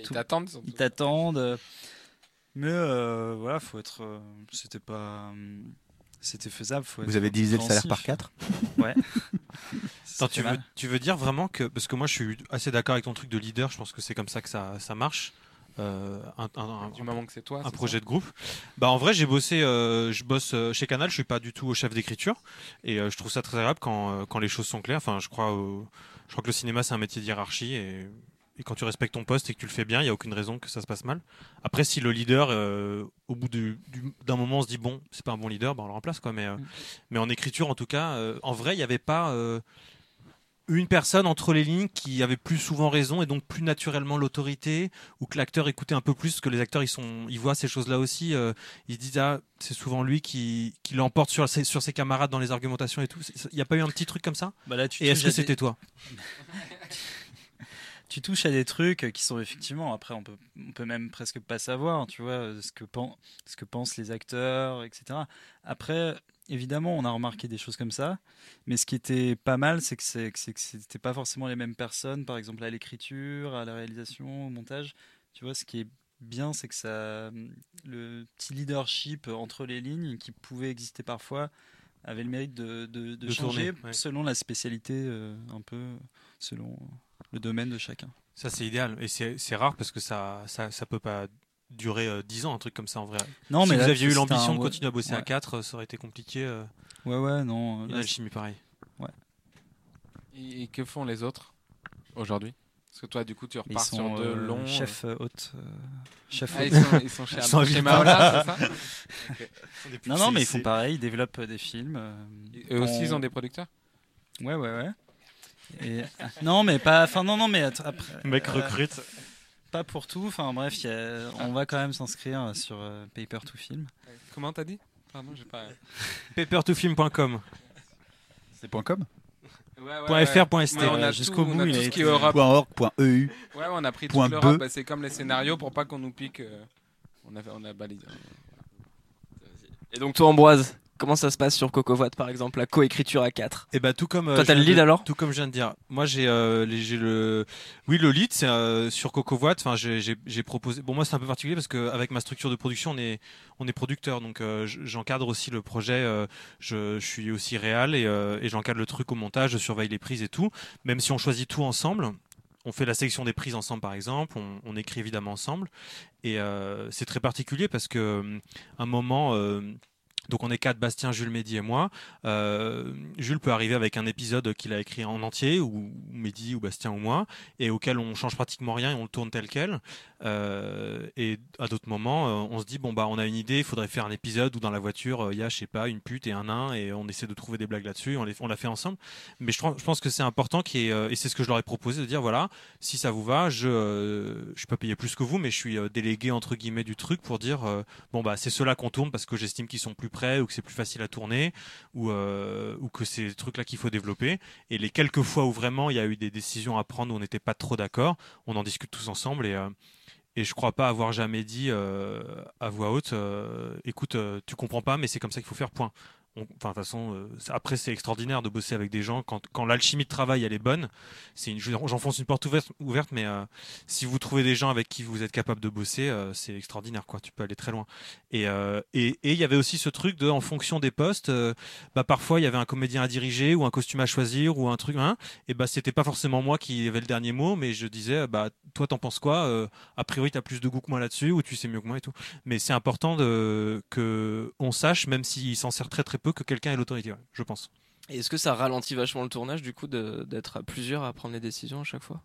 Speaker 2: ils t'attendent.
Speaker 5: ils t'attendent. euh, Mais euh, voilà, faut être. euh, C'était pas. C'était faisable. Faut
Speaker 3: Vous avez divisé le salaire par 4 [laughs]
Speaker 5: Ouais.
Speaker 4: Attends, tu veux,
Speaker 5: mal.
Speaker 4: tu veux dire vraiment que. Parce que moi, je suis assez d'accord avec ton truc de leader, je pense que c'est comme ça que ça, ça marche. Euh, un, un- un-
Speaker 2: Du moment que c'est toi.
Speaker 4: un projet de groupe. Bah en vrai j'ai bossé, euh, je bosse euh, chez Canal, je suis pas du tout au chef d'écriture et euh, je trouve ça très agréable quand, euh, quand les choses sont claires. Enfin je crois, je crois que le cinéma c'est un métier de hiérarchie et, et quand tu respectes ton poste et que tu le fais bien, il y a aucune raison que ça se passe mal. Après si le leader euh, au bout du- du- d'un moment on se dit bon c'est pas un bon leader, bah on le remplace quoi. Mais euh,
Speaker 5: Mm.
Speaker 4: mais en écriture en tout cas, euh, en vrai il n'y avait pas une personne entre les lignes qui avait plus souvent raison et donc plus naturellement l'autorité ou que l'acteur écoutait un peu plus parce que les acteurs ils sont ils voient ces choses là aussi ils se disent ah c'est souvent lui qui, qui l'emporte sur ses, sur ses camarades dans les argumentations et tout il n'y a pas eu un petit truc comme ça?
Speaker 5: Bah là, tu
Speaker 4: et est-ce que
Speaker 5: des-
Speaker 4: c'était toi? [laughs]
Speaker 5: tu touches à des trucs qui sont effectivement après on peut on peut même presque pas savoir tu vois euh, ce que pen- ce que pensent les acteurs etc après évidemment on a remarqué des choses comme ça mais ce qui était pas mal c'est que c'est c'était pas forcément les mêmes personnes par exemple à l'écriture à la réalisation au montage tu vois ce qui est bien c'est que ça le petit leadership entre les lignes qui pouvait exister parfois avait le mérite de, de, de
Speaker 4: De
Speaker 5: changer
Speaker 4: tourner, ouais.
Speaker 5: selon la spécialité euh, un peu selon le domaine de chacun.
Speaker 4: ça c'est idéal et c'est rare parce que ça ça, ça peut pas durer euh, 10 ans un truc comme ça en vrai
Speaker 5: Non,
Speaker 4: si
Speaker 5: mais
Speaker 4: vous
Speaker 5: là,
Speaker 4: aviez eu l'ambition
Speaker 5: un-
Speaker 4: de continuer à bosser à
Speaker 5: ouais.
Speaker 4: 4 ça aurait été compliqué euh,
Speaker 5: Ouais, ouais, non.
Speaker 4: une
Speaker 5: là,
Speaker 4: alchimie pareil
Speaker 2: Et, et que font les autres aujourd'hui? Parce que toi, du coup, tu
Speaker 5: ils
Speaker 2: repars
Speaker 5: sont
Speaker 2: sur deux
Speaker 5: euh,
Speaker 2: longs.
Speaker 5: chef euh, hôte. euh, chef
Speaker 2: Ah, ils, sont, ils sont [laughs] chez,
Speaker 4: Ils sont à
Speaker 2: chez. Maola, c'est ça? [laughs]
Speaker 5: Non, non, mais ils font pareil, ils développent euh, des films. euh,
Speaker 2: Et Eux aussi, ils ont des producteurs?
Speaker 5: Ouais, ouais, ouais. Et... non, mais pas. Enfin, non, non, mais après.
Speaker 4: mec
Speaker 5: euh,
Speaker 4: recrute
Speaker 5: Pas pour tout. Enfin, bref, il y a- on va quand même s'inscrire sur euh, Paper to Film.
Speaker 2: Comment t'as dit? Pardon, j'ai pas. [laughs]
Speaker 4: papertofilm.com
Speaker 3: C'est .com?
Speaker 2: Ouais,
Speaker 4: .fr.st
Speaker 2: Ouais, on a
Speaker 5: jusqu'au bout,
Speaker 2: on a
Speaker 5: il
Speaker 2: tout ce qui est
Speaker 5: été-
Speaker 2: Europe.
Speaker 3: .org, .eu.
Speaker 2: Ouais, on a pris toute l'Europe. Bah, c'est comme les scénarios pour pas qu'on nous pique. euh, On a, on a balayé.
Speaker 1: Et donc toi Ambroise, comment ça se passe sur Cocovoite par exemple, la coécriture à 4
Speaker 4: Et bah tout comme euh,
Speaker 1: Toi, t'as le lead, alors?
Speaker 4: Tout comme je viens de dire. Moi j'ai euh, le oui le lead c'est euh, sur Cocovoite. Enfin j'ai proposé. Bon moi c'est un peu particulier parce que avec ma structure de production on est on est producteur donc euh, j'encadre aussi le projet. je, je suis aussi réal et, et j'encadre le truc au montage. Je surveille les prises et tout. Même si on choisit tout ensemble. On fait la sélection des prises ensemble, par exemple. On, on écrit évidemment ensemble. Et c'est très particulier parce que un moment, donc on est quatre, Bastien, Jules, Mehdi et moi. Euh, Jules peut arriver avec un épisode qu'il a écrit en entier, ou Mehdi, ou Bastien, ou moi, et auquel on change pratiquement rien et on le tourne tel quel. Euh, et à d'autres moments, euh, on se dit bon bah on a une idée, il faudrait faire un épisode où dans la voiture il y a je sais pas une pute et un nain et on essaie de trouver des blagues là-dessus. On, l'a fait ensemble. Mais je, pense que c'est important et c'est ce que je leur ai proposé de dire voilà si ça vous va, je je suis pas payé plus que vous, mais je suis délégué entre guillemets du truc pour dire bon bah c'est ceux-là qu'on tourne parce que j'estime qu'ils sont plus ou que c'est plus facile à tourner ou, euh, que c'est des trucs là qu'il faut développer. Et les quelques fois où vraiment il y a eu des décisions à prendre où on n'était pas trop d'accord, on en discute tous ensemble et euh, et je crois pas avoir jamais dit euh, à voix haute, écoute, tu comprends pas, mais c'est comme ça qu'il faut faire. Point. Enfin, façon, euh, après c'est extraordinaire de bosser avec des gens quand, quand l'alchimie de travail elle est bonne. C'est une, je- j'enfonce une porte ouverte, mais euh, si vous trouvez des gens avec qui vous êtes capable de bosser, euh, c'est extraordinaire, quoi. Tu peux aller très loin. Et et il y avait aussi ce truc de, en fonction des postes, bah parfois il y avait un comédien à diriger ou un costume à choisir ou un truc, hein, et bah c'était pas forcément moi qui avait le dernier mot, mais je disais, bah toi t'en penses quoi A priori t'as plus de goût que moi là-dessus ou tu sais mieux que moi et tout. Mais c'est important de que on sache, même s'il s'en sert très très peu, que quelqu'un ait l'autorité, ouais, je pense.
Speaker 6: Et est-ce que ça ralentit vachement le tournage du coup d'être à plusieurs à prendre les décisions à chaque fois?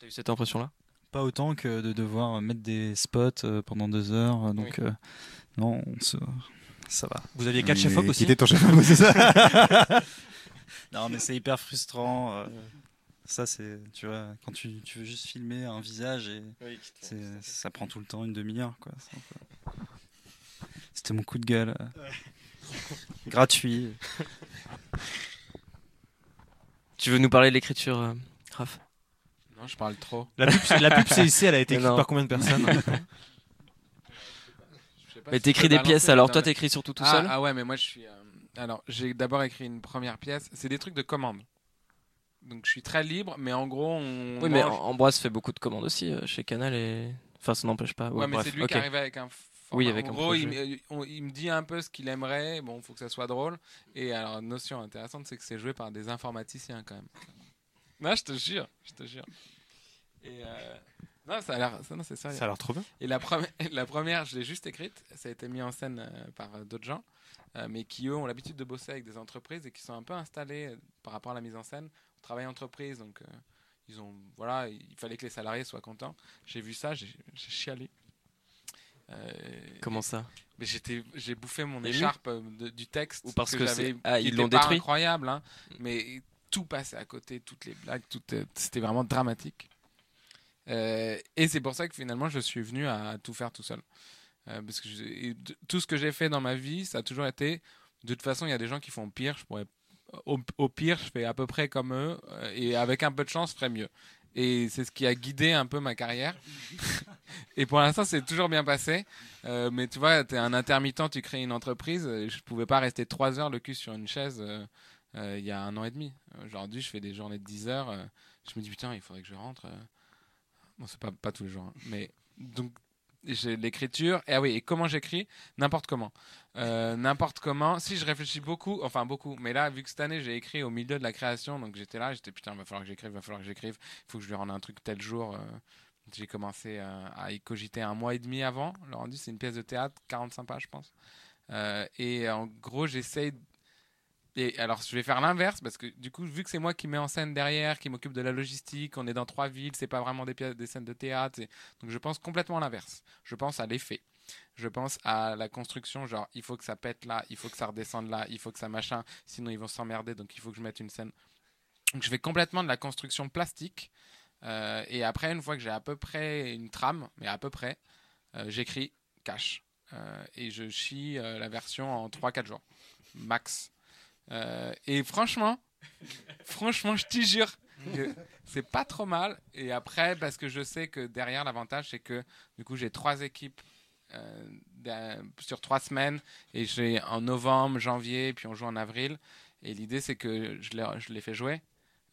Speaker 6: T'as eu cette impression-là?
Speaker 5: Pas autant que de devoir mettre des spots euh, pendant deux heures. euh, Donc, euh, non, on se- ça va.
Speaker 4: Vous aviez quatre chefs aussi.
Speaker 3: Était ton chef c'est ça [laughs]
Speaker 5: Non, mais c'est hyper frustrant. Ça, c'est, tu vois, quand tu, tu veux juste filmer un visage et ça prend tout le temps une demi-heure, quoi. C'était mon coup de gueule. [laughs] Gratuit.
Speaker 6: Tu veux nous parler de l'écriture, euh, Raph?
Speaker 2: Non, je parle trop.
Speaker 4: La pub, la pub CIC, elle a été écrite par combien de personnes?
Speaker 2: Je sais pas
Speaker 6: Mais t'écris des pièces alors, toi t'écris surtout tout
Speaker 2: ah,
Speaker 6: seul?
Speaker 2: ah ouais, mais moi je suis. euh, Alors, j'ai d'abord écrit une première pièce. C'est des trucs de commande. Donc je suis très libre, mais en gros, on.
Speaker 6: Oui, mais Ambroise fait beaucoup de commandes aussi euh, chez Canal et. Enfin, ça n'empêche pas.
Speaker 2: Ouais,
Speaker 6: Ouais,
Speaker 2: mais c'est lui
Speaker 6: ok.
Speaker 2: qui arrive avec un.
Speaker 6: Oui, avec
Speaker 2: en
Speaker 6: un
Speaker 2: gros, il, on- il me dit un peu ce qu'il aimerait. Bon, faut que ça soit drôle. Et alors, une notion intéressante, c'est que c'est joué par des informaticiens quand même. Non, je te jure, je te jure. Et euh, non, ça a l'air, ça, non, c'est sérieux.
Speaker 4: Ça a l'air trop bien.
Speaker 2: Et la, première, [laughs] la première, je l'ai juste écrite. Ça a été mis en scène euh, par euh, d'autres gens, euh, mais qui eux ont l'habitude de bosser avec des entreprises et qui sont un peu installés euh, par rapport à la mise en scène. On travaille en entreprise, donc euh, ils ont, voilà, il fallait que les salariés soient contents. J'ai vu ça, j'ai j'ai chialé. Euh,
Speaker 6: Comment ça
Speaker 2: mais j'étais, j'ai bouffé mon écharpe euh, de- du texte.
Speaker 6: Ou parce que
Speaker 2: j'avais-
Speaker 6: c'est- ah, ils l'ont détruit
Speaker 2: incroyable, hein, mais tout passait à côté, toutes les blagues, tout, euh, c'était vraiment dramatique. Euh, et c'est pour ça que finalement je suis venu à tout faire tout seul. Euh, parce que tout ce que j'ai fait dans ma vie, ça a toujours été. De toute façon, il y a des gens qui font pire. Je pourrais, au, au pire, je fais à peu près comme eux, et avec un peu de chance, je ferais mieux. Et c'est ce qui a guidé un peu ma carrière. [laughs] et pour l'instant, c'est toujours bien passé. Euh, mais tu vois, tu es un intermittent, tu crées une entreprise. Je pouvais pas rester trois heures le cul sur une chaise euh, euh, il y a un an et demi. Aujourd'hui, je fais des journées de 10 heures. je me dis, putain, il faudrait que je rentre. Bon, c'est pas, pas tous les jours. hein. Mais donc, l'écriture. Et ah oui, et comment j'écris? N'importe comment. Euh, N'importe comment. Si je réfléchis beaucoup, enfin beaucoup. Mais là, vu que cette année, j'ai écrit au milieu de la création, donc j'étais là, j'étais putain, va falloir que j'écrive, va falloir que j'écrive. Il faut que je lui rende un truc tel jour. euh. J'ai commencé euh, à y cogiter un mois et demi avant. Le rendu, c'est une pièce de théâtre, 45 pages, je pense. Et en gros, j'essaye. Et alors, je vais faire l'inverse parce que du coup, vu que c'est moi qui mets en scène derrière, qui m'occupe de la logistique, on est dans trois villes, c'est pas vraiment des, des scènes de théâtre. Donc, je pense complètement l'inverse. Je pense à l'effet. Je pense à la construction, genre, il faut que ça pète là, il faut que ça redescende là, il faut que ça machin, sinon ils vont s'emmerder, donc il faut que je mette une scène. Donc, je fais complètement de la construction plastique. Euh, et après, une fois que j'ai à peu près une trame, mais à peu près, euh, j'écris cash. Euh, et je chie la version en 3-4 jours. Max. Euh, et franchement, franchement, je t'y jure, c'est pas trop mal. Et après, parce que je sais que derrière, l'avantage, c'est que du coup, j'ai trois équipes euh, sur trois semaines. Et j'ai en novembre, janvier, puis on joue en avril. Et l'idée, c'est que je les, fais jouer.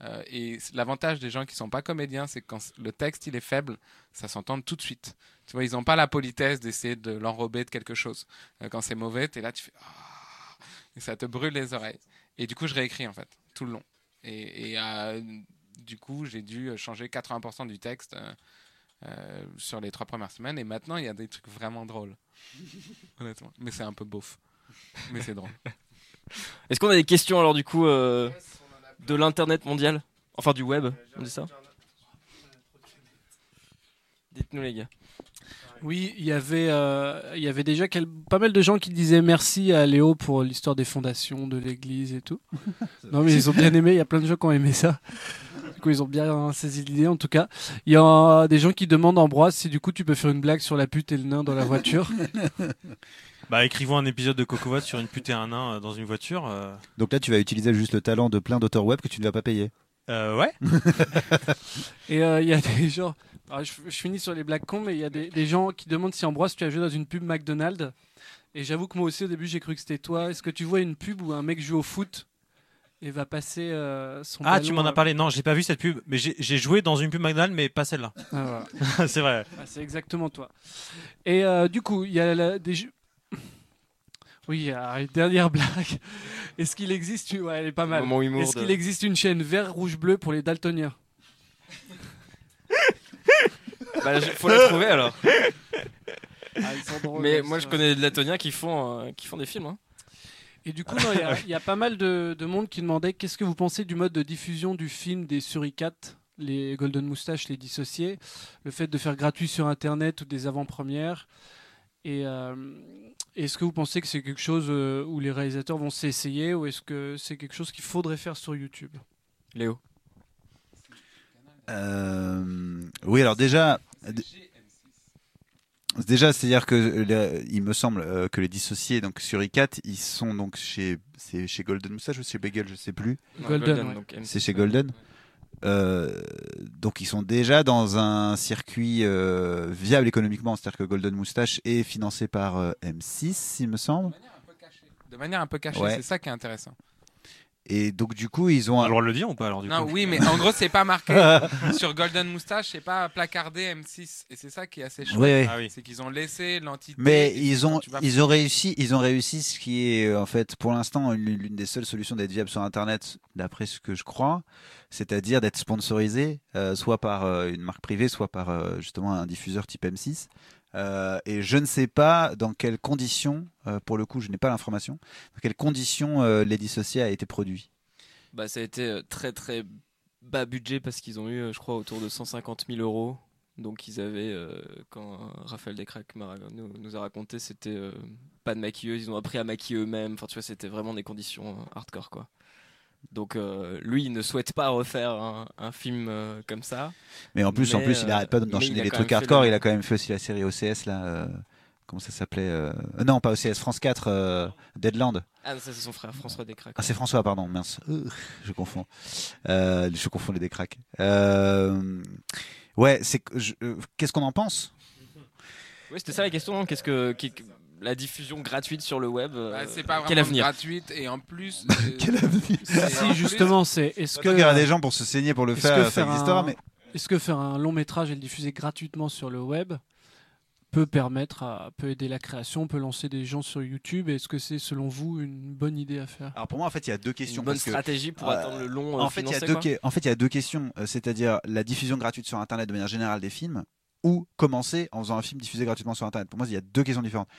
Speaker 2: Euh, et l'avantage des gens qui sont pas comédiens, c'est que quand le texte il est faible, ça s'entend tout de suite. Tu vois, ils n'ont pas la politesse d'essayer de l'enrober de quelque chose. Quand c'est mauvais, tu es là, tu fais Ah ça te brûle les oreilles. Et du coup, je réécris en fait tout le long. Et, et, euh, du coup, j'ai dû changer 80% du texte euh, euh, sur les trois premières semaines. Et maintenant, il y a des trucs vraiment drôles, [laughs] honnêtement. Mais c'est un peu beauf. Mais c'est drôle. [laughs]
Speaker 6: Est-ce qu'on a des questions alors du coup euh, de l'internet mondial? Enfin du web, on dit ça? Dites-nous les gars.
Speaker 7: Oui, il y avait, euh, il y avait déjà quel- pas mal de gens qui disaient merci à Léo pour l'histoire des fondations de l'église et tout. [laughs] non, mais ils ont bien aimé. Il y a plein de gens qui ont aimé ça. Du coup, ils ont bien saisi l'idée en tout cas. Il y a des gens qui demandent Ambroise si du coup tu peux faire une blague sur la pute et le nain dans la voiture. [laughs]
Speaker 4: Bah, écrivons un épisode de Coco sur une pute et un nain euh, dans une voiture. euh,
Speaker 3: Donc là, tu vas utiliser juste le talent de plein d'auteurs web que tu ne vas pas payer.
Speaker 4: Euh, ouais. [laughs]
Speaker 7: Et euh, il y a des gens. alors, je, je finis sur les blagues cons, mais il y a des, des gens qui demandent si Ambroise, tu as joué dans une pub McDonald's. Et j'avoue que moi aussi, au début, j'ai cru que c'était toi. Est-ce que tu vois une pub où un mec joue au foot et va passer euh, son
Speaker 4: Ah,
Speaker 7: ballon,
Speaker 4: tu m'en
Speaker 7: euh,
Speaker 4: as parlé. Non, j'ai pas vu cette pub, mais j'ai joué dans une pub McDonald's, mais pas celle-là.
Speaker 7: ah, voilà. [laughs]
Speaker 4: c'est vrai.
Speaker 7: Ah, c'est exactement toi. Et euh, du coup, il y a la- des jeux. Oui, il y a une dernière blague. [laughs] Est-ce qu'il existe une... Ouais, elle est pas mal. Est-ce
Speaker 6: de-
Speaker 7: qu'il existe une chaîne vert, rouge, bleu pour les daltoniens
Speaker 6: Bah, je- faut la trouver alors. [laughs]
Speaker 7: Ah, ils sont drôles,
Speaker 6: Mais moi, je connais des Latoniens qui font, euh, qui font des films. hein.
Speaker 7: Et du coup, il y a- il y, a pas mal de, de monde qui demandait qu'est-ce que vous pensez du mode de diffusion du film des Suricates, les Golden Moustache, les dissociés, le fait de faire gratuit sur Internet ou des avant-premières. Et euh, est-ce que vous pensez que c'est quelque chose euh, où les réalisateurs vont s'essayer ou est-ce que c'est quelque chose qu'il faudrait faire sur YouTube?
Speaker 6: Léo?
Speaker 3: Euh, oui, alors déjà, déjà, c'est-à-dire que il me semble euh, que les dissociés, donc sur i4, ils sont donc chez, c'est chez Golden Moustache ou chez Bagel, je sais plus.
Speaker 7: Golden, ouais.
Speaker 6: donc M6.
Speaker 3: C'est chez Golden. Euh, donc ils sont déjà dans un circuit euh, viable économiquement, c'est-à-dire que Golden Moustache est financé par euh, M6, il me semble.
Speaker 2: De manière un peu cachée,
Speaker 3: Ouais.
Speaker 2: c'est ça qui est intéressant.
Speaker 3: Et donc du coup ils ont un-
Speaker 4: le droit de le dire ou pas alors du
Speaker 2: Non,
Speaker 4: coup
Speaker 2: oui, mais en gros, c'est pas marqué [laughs] sur Golden Moustache, c'est pas placardé M6. Et c'est ça qui est assez chouette.
Speaker 3: Ouais, ouais.
Speaker 4: Ah oui.
Speaker 2: C'est qu'ils ont laissé l'entité.
Speaker 3: Mais ils ont,
Speaker 2: vas-
Speaker 3: ils ont réussi, ils ont réussi ce qui est en fait pour l'instant l'une l'une des seules solutions d'être viable sur Internet, d'après ce que je crois, c'est-à-dire d'être sponsorisé, euh, soit par euh, une marque privée, soit par euh, justement un diffuseur type M6. Euh, et je ne sais pas dans quelles conditions, euh, pour le coup, je n'ai pas l'information, dans quelles conditions euh, les dissociés a été produit.
Speaker 6: Bah, ça a été euh, très très bas budget parce qu'ils ont eu, je crois, autour de 150 000 euros. Donc ils avaient, quand Raphaël Descraques nous, nous a raconté, c'était pas de maquilleuse, ils ont appris à maquiller eux-mêmes. Enfin, tu vois, c'était vraiment des conditions hardcore, quoi. Donc euh, lui, il ne souhaite pas refaire un, un film euh, comme ça.
Speaker 3: Mais en plus, en plus, il
Speaker 6: euh,
Speaker 3: arrête pas d'enchaîner
Speaker 6: quand
Speaker 3: trucs hardcore.
Speaker 6: le-
Speaker 3: Il a quand même fait aussi la série OCS là. euh, comment ça s'appelait euh, euh, Non, pas OCS, France 4, euh, Deadland.
Speaker 6: Ah, non, ça c'est son frère François Descraques.
Speaker 3: Ah, c'est François, pardon, mince. Euh, je confonds. Euh, je confonds les décraques. Euh, ouais, c'est euh, qu'est-ce qu'on en pense?
Speaker 6: Oui, c'était ça la question. hein. Qu'est-ce que, la diffusion gratuite sur le web euh,
Speaker 2: Bah, c'est pas vraiment
Speaker 6: Quel avenir
Speaker 2: gratuite et en plus. euh, [laughs]
Speaker 3: Quel avenir
Speaker 7: Si, justement, c'est est-ce que,
Speaker 3: qu'il y aura des gens pour se saigner pour le faire,
Speaker 7: que
Speaker 3: ça
Speaker 7: faire
Speaker 3: existera,
Speaker 7: un-
Speaker 3: mais
Speaker 7: est-ce que faire un long métrage et le diffuser gratuitement sur le web peut permettre, à, peut aider la création, peut lancer des gens sur YouTube? Est-ce que c'est selon vous une bonne idée à faire?
Speaker 3: Alors pour moi en fait il y a deux
Speaker 6: une
Speaker 3: questions
Speaker 6: bonne
Speaker 3: parce que
Speaker 6: stratégie pour
Speaker 3: euh,
Speaker 6: atteindre le long. euh,
Speaker 3: en fait il y a deux en fait il y a deux questions, euh, c'est-à-dire la diffusion gratuite sur internet de manière générale des films ou commencer en faisant un film diffusé gratuitement sur internet. Pour moi il y a deux questions différentes.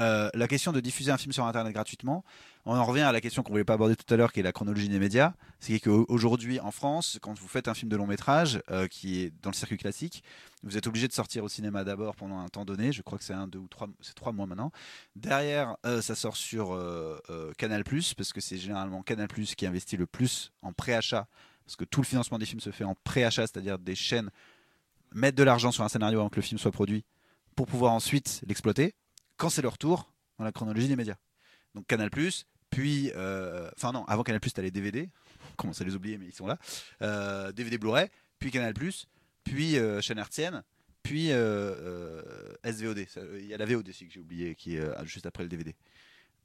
Speaker 3: Euh, la question de diffuser un film sur internet gratuitement, on en revient à la question qu'on voulait pas aborder tout à l'heure, qui est la chronologie des médias. C'est qu'aujourd'hui en France, quand vous faites un film de long métrage euh, qui est dans le circuit classique, vous êtes obligé de sortir au cinéma d'abord pendant un temps donné. Je crois que c'est un, deux ou trois, c'est trois mois maintenant. Derrière, euh, ça sort sur Canal parce que c'est généralement Canal qui investit le plus en préachat, parce que tout le financement des films se fait en préachat, c'est-à-dire des chaînes mettent de l'argent sur un scénario avant que le film soit produit pour pouvoir ensuite l'exploiter quand c'est leur tour dans la chronologie des médias. Donc Canal puis euh, enfin non, avant Canal t'as les DVD, commence à les oublier mais ils sont là, Euh, DVD Blu-ray, puis Canal puis euh, chaîne hertzienne, puis euh, euh, SVOD. Il y a la VOD aussi que j'ai oublié qui est euh, juste après le DVD.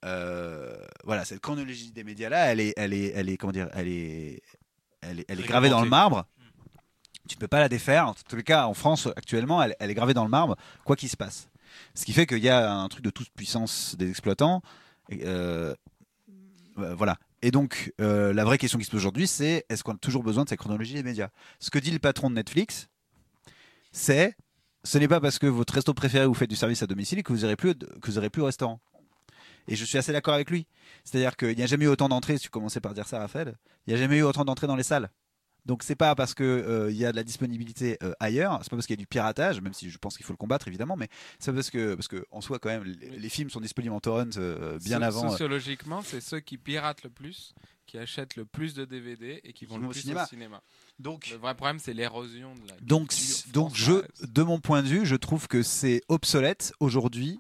Speaker 3: Euh, voilà, cette chronologie des médias là, elle est, elle est, elle est, comment dire, elle est, elle est, elle est gravée dans le marbre. Tu ne peux pas la défaire. En tous les cas, en France actuellement, elle, elle est gravée dans le marbre, quoi qu'il se passe. Ce qui fait qu'il y a un truc de toute puissance des exploitants. Et, euh, euh, voilà. Et donc, euh, la vraie question qui se pose aujourd'hui, c'est est-ce qu'on a toujours besoin de cette chronologie des médias? Ce que dit le patron de Netflix, c'est ce n'est pas parce que votre resto préféré vous fait du service à domicile que vous irez plus, que vous plus au restaurant. Et je suis assez d'accord avec lui. C'est-à-dire qu'il n'y a jamais eu autant d'entrées, si tu commençais par dire ça, Raphaël, il n'y a jamais eu autant d'entrées dans les salles. Donc c'est pas parce que euh, il y a de la disponibilité euh, ailleurs, c'est pas parce qu'il y a du piratage, même si je pense qu'il faut le combattre évidemment, mais c'est parce que parce que en soi quand même les, les films sont disponibles en torrent euh, bien
Speaker 2: So-
Speaker 3: avant.
Speaker 2: Sociologiquement, c'est ceux qui piratent le plus, qui achètent le plus de DVD et qui vont le
Speaker 3: au
Speaker 2: plus
Speaker 3: cinéma.
Speaker 2: au cinéma.
Speaker 3: donc
Speaker 2: Le vrai problème, c'est l'érosion de la.
Speaker 3: donc donc je de mon point de vue, je trouve que c'est obsolète aujourd'hui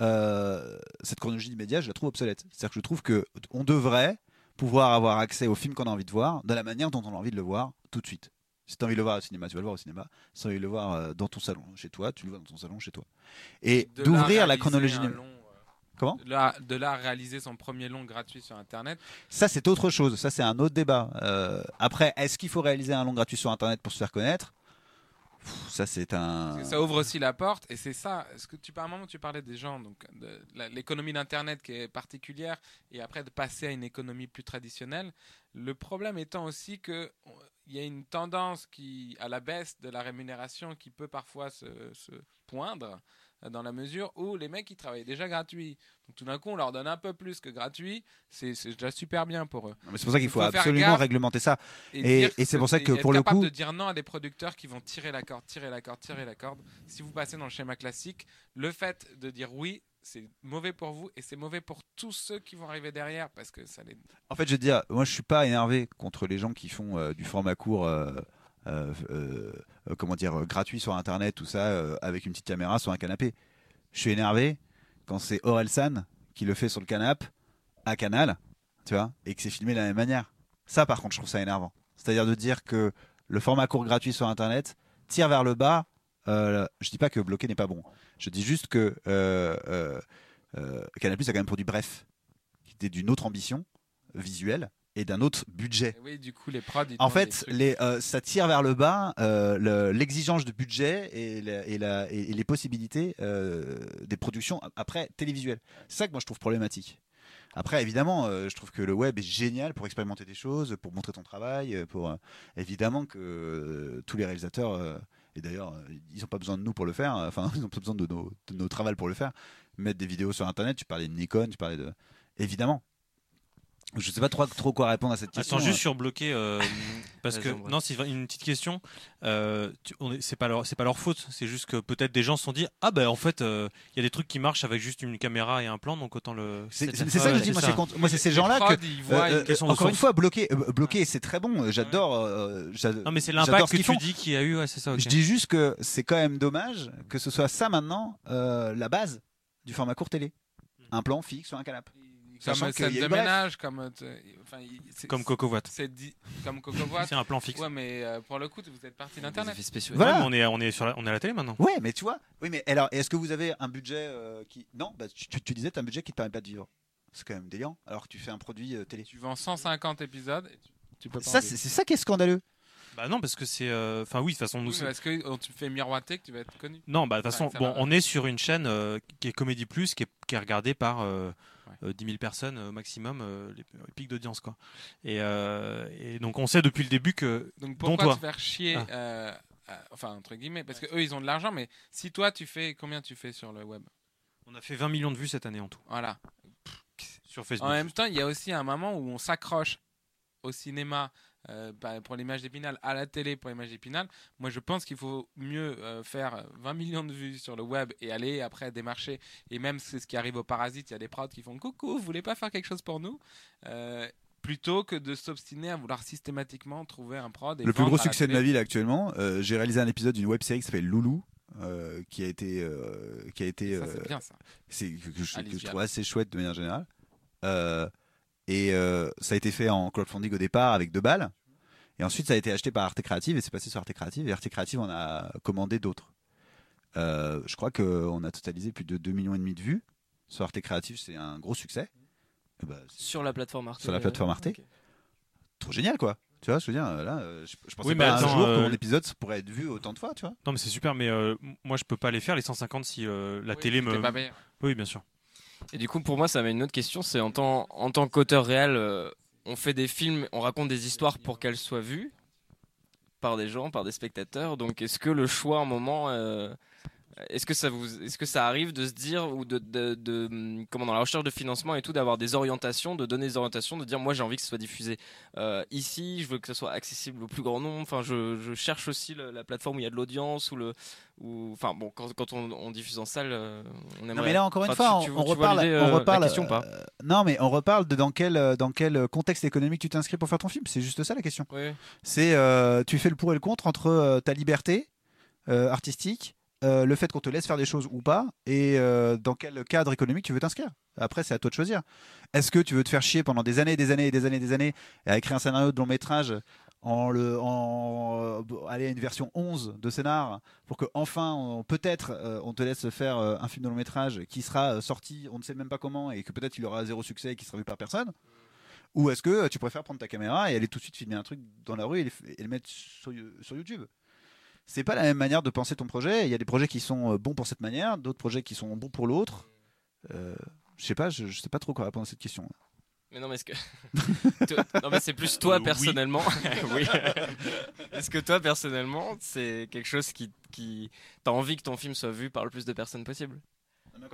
Speaker 3: cette chronologie immédiate, je la trouve obsolète. C'est-à-dire que je trouve que on devrait pouvoir avoir accès au film qu'on a envie de voir de la manière dont on a envie de le voir tout de suite. Si tu as envie de le voir au cinéma, tu vas le voir au cinéma. Si tu as envie de le voir euh, dans ton salon, chez toi, tu le vois dans ton salon, chez toi. Et d'ouvrir la chronologie.
Speaker 2: long, euh,
Speaker 3: Comment?
Speaker 2: de là, de là réaliser son premier long gratuit sur Internet.
Speaker 3: Ça, c'est autre chose. Ça, c'est un autre débat. Euh, après, est-ce qu'il faut réaliser un long gratuit sur Internet pour se faire connaître? Ça,
Speaker 2: ouvre aussi la porte et c'est ça. Ce que tu par un moment tu parlais des gens donc de l'économie d'internet qui est particulière et après de passer à une économie plus traditionnelle. Le problème étant aussi que il y a une tendance qui à la baisse de la rémunération qui peut parfois se, poindre dans la mesure où les mecs ils travaillent déjà gratuit. Donc tout d'un coup on leur donne un peu plus que gratuit, c'est déjà super bien pour eux.
Speaker 3: C'est pour ça qu'il
Speaker 2: Il
Speaker 3: faut, absolument réglementer ça. Et- c'est pour ça que, pour le
Speaker 2: capable
Speaker 3: coup-
Speaker 2: de dire non à des producteurs qui vont tirer la corde, tirer la corde, tirer la corde. Si vous passez dans le schéma classique, le fait de dire oui, c'est mauvais pour vous et c'est mauvais pour tous ceux qui vont arriver derrière parce que ça les.
Speaker 3: En fait, je veux dire, moi, je suis pas énervé contre les gens qui font euh, du format court. euh, comment dire euh, gratuit sur internet tout ça euh, avec une petite caméra sur un canapé. Je suis énervé quand c'est Orelsan qui le fait sur le canapé à Canal tu vois et que c'est filmé de la même manière. Ça par contre je trouve ça énervant. C'est à dire de dire que le format court gratuit sur internet tire vers le bas euh, je dis pas que bloqué n'est pas bon. Je dis juste que euh, euh, euh, Canal Plus a quand même produit Bref qui était d'une autre ambition visuelle et d'un autre budget
Speaker 2: Et oui, du coup, les prods.
Speaker 3: en fait, les, euh, ça tire vers le bas euh, le- l'exigence de budget et, la- et la- et- et les possibilités euh, des productions après télévisuelles. C'est ça que moi je trouve problématique. Après, évidemment, je trouve que le web est génial pour expérimenter des choses, pour montrer ton travail, pour évidemment que tous les réalisateurs et d'ailleurs ils n'ont pas besoin de nous pour le faire. Enfin, [laughs] ils n'ont pas besoin de nos, de nos travails pour le faire. Mettre des vidéos sur Internet. Tu parlais de Nikon, tu parlais de évidemment. Je sais pas trop, trop quoi répondre à cette question.
Speaker 4: Attends, juste sur bloquer, euh, [laughs] parce que non, c'est une petite question. Euh, c'est pas leur, c'est pas leur faute. C'est juste que peut-être des gens se sont dit, ah ben en fait, euh, il y a des trucs qui marchent avec juste une caméra et un plan, donc autant le.
Speaker 3: C'est ça que je dis. Moi,
Speaker 4: c'est
Speaker 3: ces gens-là que.
Speaker 2: ils voient
Speaker 3: euh,
Speaker 2: une-
Speaker 3: encore une fois, bloquer, euh, bloquer, c'est très bon. J'adore. euh, j'ad-
Speaker 4: Non, mais c'est
Speaker 3: j'adore
Speaker 4: l'impact
Speaker 3: ce
Speaker 4: que
Speaker 3: qu'ils
Speaker 4: tu
Speaker 3: font.
Speaker 4: dis qu'il y a eu. Ouais, c'est ça. ok.
Speaker 3: Je dis juste que c'est quand même dommage que ce soit ça maintenant euh, la base du format court télé. Un plan fixe sur un canapé.
Speaker 2: Comme
Speaker 3: Sachant
Speaker 2: scène de ménage, comme. Enfin,
Speaker 4: Comme Coco Watt.
Speaker 2: C'est dit comme Coco Watt.
Speaker 4: C'est un plan fixe.
Speaker 2: Ouais, mais euh, pour le coup, vous êtes parti d'internet.
Speaker 3: Voilà.
Speaker 4: Ouais, on est, on est sur, la- on est à la télé maintenant.
Speaker 3: Ouais, mais tu vois. Oui, mais alors, est-ce que vous avez un budget euh, qui. Non, bah, tu, tu- tu disais, tu as un budget qui te permet pas de vivre. C'est quand même déliant. Alors que tu fais un produit euh, télé.
Speaker 2: Tu vends 150 épisodes et tu, tu peux pas.
Speaker 3: Ça, c'est ça qui est scandaleux.
Speaker 4: Bah non, parce que c'est. euh, Enfin oui, de toute façon nous.
Speaker 2: Oui, Est-ce que oh, tu fais miroiter que tu vas être connu?
Speaker 4: Non, bah de toute façon,
Speaker 2: Ouais, ça
Speaker 4: bon,
Speaker 2: va.
Speaker 4: on est sur une chaîne euh, qui est Comédie Plus, qui est, qui est regardée par euh,
Speaker 2: Ouais.
Speaker 4: euh, 10 000 personnes euh, maximum, euh, les, les pics d'audience quoi. Et, euh, et donc on sait depuis le début que
Speaker 2: Donc pourquoi
Speaker 4: toi.
Speaker 2: te faire chier
Speaker 4: Ah.
Speaker 2: euh, euh, Enfin, entre guillemets, parce que eux ils ont de l'argent, mais si toi tu fais. Combien tu fais sur le web?
Speaker 4: On a fait 20 millions de vues cette année en tout
Speaker 2: Voilà.
Speaker 4: sur Facebook.
Speaker 2: En même temps, il y a aussi un moment où on s'accroche au cinéma euh, bah, pour l'image d'Épinal, à la télé pour l'image d'Épinal. Moi, je pense qu'il faut mieux euh, faire 20 millions de vues sur le web et aller après démarcher. Et même c'est ce qui arrive aux Parasites, il y a des prods qui font coucou, vous voulez pas faire quelque chose pour nous? Euh, Plutôt que de s'obstiner à vouloir systématiquement trouver un prod. Et
Speaker 3: Le plus gros succès de ma vie là, actuellement, euh, j'ai réalisé un épisode d'une web série qui s'appelle Loulou, euh, qui a été, euh, qui a été,
Speaker 2: Ça,
Speaker 3: euh,
Speaker 2: c'est bien ça.
Speaker 3: c'est que, que je, que trouve assez chouette de manière générale. Euh, et euh, ça a été fait en crowdfunding au départ avec deux balles. Et ensuite, ça a été acheté par Arte Créative et c'est passé sur Arte Créative. Et Arte Créative en a commandé d'autres. Euh, je crois qu'on a totalisé plus de 2 millions et demi de vues. Sur Arte Créative, c'est un gros succès. Et bah, c'est
Speaker 1: Sur la plateforme Arte.
Speaker 3: Sur la plateforme Arte. trop génial, quoi. Tu vois, je veux dire, là, euh, je, je pensais
Speaker 4: Oui, mais
Speaker 3: pas
Speaker 4: attends,
Speaker 3: un jour
Speaker 4: euh,
Speaker 3: que mon épisode pourrait être vu autant de fois, tu vois.
Speaker 4: Non mais c'est super, mais euh, moi je peux pas les faire les 150 si euh, la
Speaker 2: Oui,
Speaker 4: télé me.
Speaker 2: pas.
Speaker 4: Oui, bien sûr.
Speaker 1: Et du coup, pour moi, ça m'a une autre question. C'est en tant, en tant qu'auteur réel, euh, on fait des films, on raconte des histoires pour qu'elles soient vues par des gens, par des spectateurs. Donc, est-ce que le choix, à un moment, euh, est-ce que ça vous, est-ce que ça arrive de se dire ou de, de, de, comment dans la recherche de financement et tout, d'avoir des orientations, de donner des orientations, de dire moi j'ai envie que ce soit diffusé euh, ici, je veux que ce soit accessible au plus grand nombre. Enfin, je, je cherche aussi le- la plateforme où il y a de l'audience ou le, ou enfin bon, quand, quand on, on diffuse en salle, euh, on aimerait.
Speaker 3: Non mais là encore une fois,
Speaker 1: tu-
Speaker 3: on,
Speaker 1: tu-
Speaker 3: on
Speaker 1: tu vois
Speaker 3: reparle, on
Speaker 1: euh, la
Speaker 3: reparle.
Speaker 1: question pas
Speaker 3: euh, non mais on reparle de dans quel dans quel contexte économique tu t'inscris pour faire ton film. C'est juste ça la question.
Speaker 1: Oui.
Speaker 3: C'est tu fais le pour et le contre entre ta liberté artistique euh, le fait qu'on te laisse faire des choses ou pas, et euh, dans quel cadre économique tu veux t'inscrire. Après, c'est à toi de choisir. Est-ce que tu veux te faire chier pendant des années, des années, des années, des années, à écrire un scénario de long métrage en le en euh, aller à une version 11 de scénar pour que enfin peut-être on te laisse faire un film de long métrage qui sera sorti on ne sait même pas comment et que peut-être il aura zéro succès et qui sera vu par personne? Ou est-ce que tu préfères prendre ta caméra et aller tout de suite filmer un truc dans la rue et, le- et mettre sur, sur YouTube? C'est pas la même manière de penser ton projet il y a des projets qui sont euh, bons pour cette manière d'autres projets qui sont bons pour l'autre Euh, je sais pas je, je sais pas trop quoi répondre à cette question
Speaker 1: Mais non, mais est-ce que. [laughs] Non, mais c'est plus toi
Speaker 4: Euh,
Speaker 1: personnellement. [laughs] [laughs] oui. est-ce que toi personnellement, c'est quelque chose qui. qui... T'as envie que ton film soit vu par le plus de personnes possible?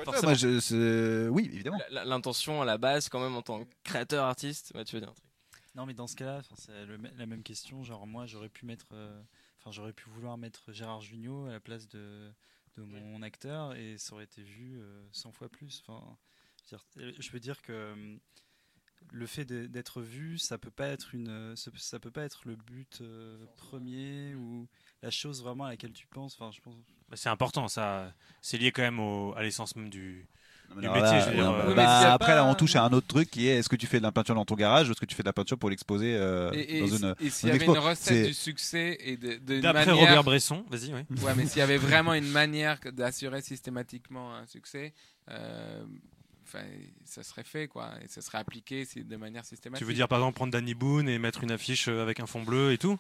Speaker 1: Forcément.
Speaker 3: Moi, je- c'est- oui évidemment
Speaker 1: L'intention à la base, quand même, en tant que créateur artiste, bah, tu veux dire un truc?
Speaker 5: Non, mais dans ce cas-là, c'est la même question. Genre, moi, j'aurais pu mettre, euh, enfin, j'aurais pu vouloir mettre Gérard Jugnot à la place de, de mon acteur et ça aurait été vu euh, 100 fois plus. Enfin, je veux dire- euh, que euh, le fait d'être vu, ça peut pas être une, euh, ça, ça peut pas être le but euh, premier ou la chose vraiment à laquelle tu penses. Enfin, je pense.
Speaker 4: Bah, c'est important, ça. C'est lié quand même au- à l'essence même du. Du métier,
Speaker 3: là,
Speaker 4: je veux dire,
Speaker 3: euh,
Speaker 4: euh,
Speaker 3: bah, après,
Speaker 2: pas-
Speaker 3: là, on touche à un autre truc qui est est-ce que tu fais de la peinture dans ton garage ou est-ce que tu fais de la peinture pour l'exposer euh, dans une.
Speaker 2: et s'il y avait une recette du succès et de,
Speaker 4: D'après
Speaker 2: manière...
Speaker 4: Robert Bresson, vas-y, oui.
Speaker 2: Ouais, mais s'il y avait vraiment une [laughs] manière d'assurer systématiquement un succès, euh, enfin, ça serait fait, quoi, et ça serait appliqué de manière systématique.
Speaker 4: Tu veux dire par exemple prendre Danny Boone et mettre une affiche avec un fond bleu et tout?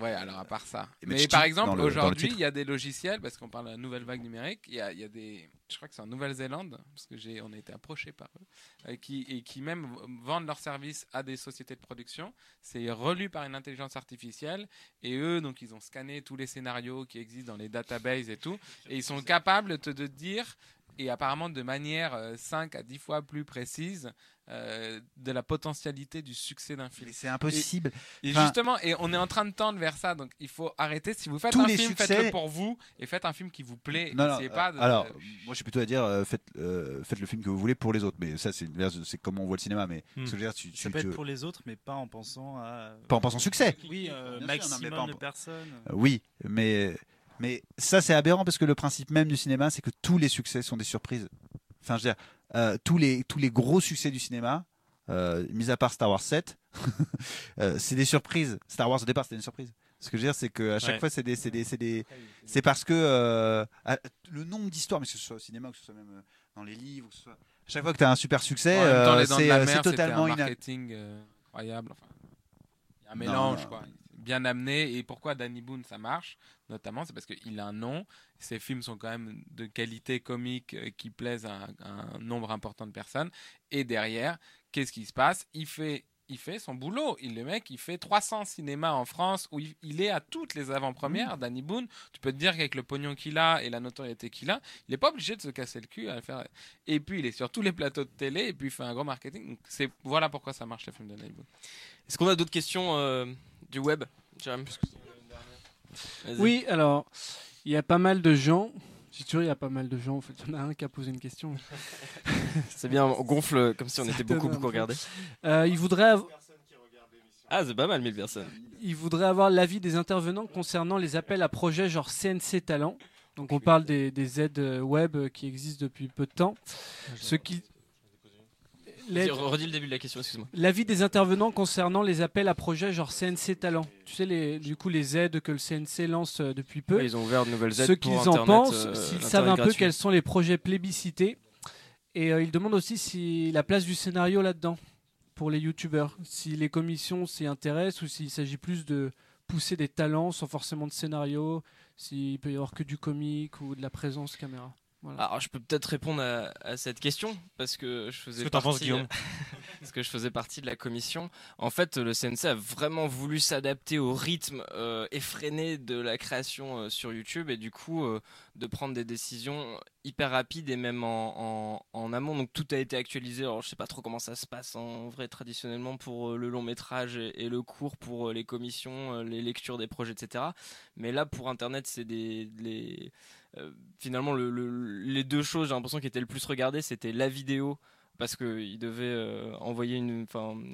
Speaker 2: Ouais, alors à part ça.
Speaker 3: Et
Speaker 2: Mais par exemple, aujourd'hui, il y a des logiciels, parce qu'on parle de la nouvelle vague numérique, il y a, y a des. Je crois que c'est en Nouvelle-Zélande, parce que j'ai, on a été approché par eux, euh, qui, et qui même vendent leurs services à des sociétés de production. C'est relu par une intelligence artificielle, et eux, donc, ils ont scanné tous les scénarios qui existent dans les databases et tout, et ils sont capables de te de dire, et apparemment de manière euh, 5 à 10 fois plus précise, euh, de la potentialité du succès d'un film.
Speaker 3: C'est impossible.
Speaker 2: Et
Speaker 3: Enfin-
Speaker 2: justement, et on est en train de tendre vers ça, donc il faut arrêter. Si vous faites un film,
Speaker 3: succès-
Speaker 2: faites-le pour vous et faites un film qui vous plaît.
Speaker 3: Non, non,
Speaker 2: pas de-
Speaker 3: alors, moi je suis plutôt à dire euh, faites, euh, faites le film que vous voulez pour les autres. Mais ça, c'est une- c'est comment on voit le cinéma. Mais
Speaker 4: Hmm.
Speaker 3: ce que je veux dire, tu,
Speaker 5: Ça
Speaker 3: tu-
Speaker 5: peut
Speaker 3: tu-
Speaker 5: être pour les autres, mais pas en pensant à.
Speaker 3: pas en pensant succès.
Speaker 5: Oui, euh,
Speaker 3: sûr, non,
Speaker 5: maximum
Speaker 3: pas en-
Speaker 5: de personnes.
Speaker 3: Oui, mais, mais ça c'est aberrant parce que le principe même du cinéma, c'est que tous les succès sont des surprises. Enfin, je veux dire, tous, les, tous les gros succès du cinéma, euh, mis à part Star Wars 7, [laughs] euh, c'est des surprises. Star Wars au départ, c'était une surprise. Ce que je veux dire, c'est qu'à chaque
Speaker 4: Ouais.
Speaker 3: fois, c'est des, c'est des, c'est des, c'est parce que euh, à- le nombre d'histoires, mais que ce soit au cinéma, que ce soit même euh, dans les livres, que ce soit, à chaque fois que tu as un super succès, euh, c'est euh, totalement
Speaker 2: un
Speaker 3: ina-
Speaker 2: marketing euh, incroyable. Enfin, il y a un mélange,
Speaker 3: non.
Speaker 2: quoi. Bien amené. Et pourquoi Danny Boone ça marche, notamment, c'est parce qu'il a un nom. Ses films sont quand même de qualité comique euh, qui plaisent à un, à un nombre important de personnes. Et derrière, qu'est-ce qui se passe? Il fait il fait son boulot. Il, le mec, il fait 300 cinémas en France où il, il est à toutes les avant-premières. Danny Boone, tu peux te dire qu'avec le pognon qu'il a et la notoriété qu'il a, il n'est pas obligé de se casser le cul à le faire. Et puis, il est sur tous les plateaux de télé et puis il fait un gros marketing. Donc, c'est, voilà pourquoi ça marche, les films de Danny Boone.
Speaker 1: Est-ce qu'on a d'autres questions euh, du web.
Speaker 7: Oui, alors, il y a pas mal de gens. Suis sûr, il y a pas mal de gens. En fait, il y en a un qui a posé une question. [laughs]
Speaker 1: C'est bien, on gonfle comme si on était beaucoup, beaucoup regardés.
Speaker 7: Euh, il voudrait av-
Speaker 1: Ah, c'est pas mal, 1000 personnes.
Speaker 7: il voudrait avoir l'avis des intervenants concernant les appels à projets genre CNC Talent. Donc on parle des, des aides euh, web euh, qui existent depuis peu de temps. Ce qui
Speaker 1: Redis le début de la question, excuse-moi.
Speaker 7: L'avis des intervenants concernant les appels à projets genre CNC Talent. Tu sais, les, du coup, les aides que le CNC lance euh, depuis peu.
Speaker 1: Ouais, ils ont ouvert de nouvelles aides
Speaker 7: Ce qu'ils en pensent,
Speaker 1: euh,
Speaker 7: s'ils savent un peu quels sont les projets plébiscités. Et euh, ils demandent aussi si la place du scénario là-dedans, pour les youtubeurs. Si les commissions s'y intéressent ou s'il s'agit plus de pousser des talents sans forcément de scénario, s'il peut y avoir que du comique ou de la présence caméra. Voilà.
Speaker 1: Alors, je peux peut-être répondre à, à cette question parce que je faisais
Speaker 4: que penses,
Speaker 1: partie-
Speaker 4: Guillaume [laughs]
Speaker 1: parce que je faisais partie de la commission. En fait, le CNC a vraiment voulu s'adapter au rythme euh, effréné de la création euh, sur YouTube et du coup euh, de prendre des décisions hyper rapides et même en, en- en amont. Donc tout a été actualisé. Alors je sais pas trop comment ça se passe en vrai traditionnellement pour euh, le long métrage et, et le cours pour euh, les commissions, euh, les lectures des projets, etc. Mais là pour Internet, c'est des les finalement le- le- les deux choses j'ai l'impression qui étaient le plus regardées c'était la vidéo parce qu'ils devaient euh, envoyer une,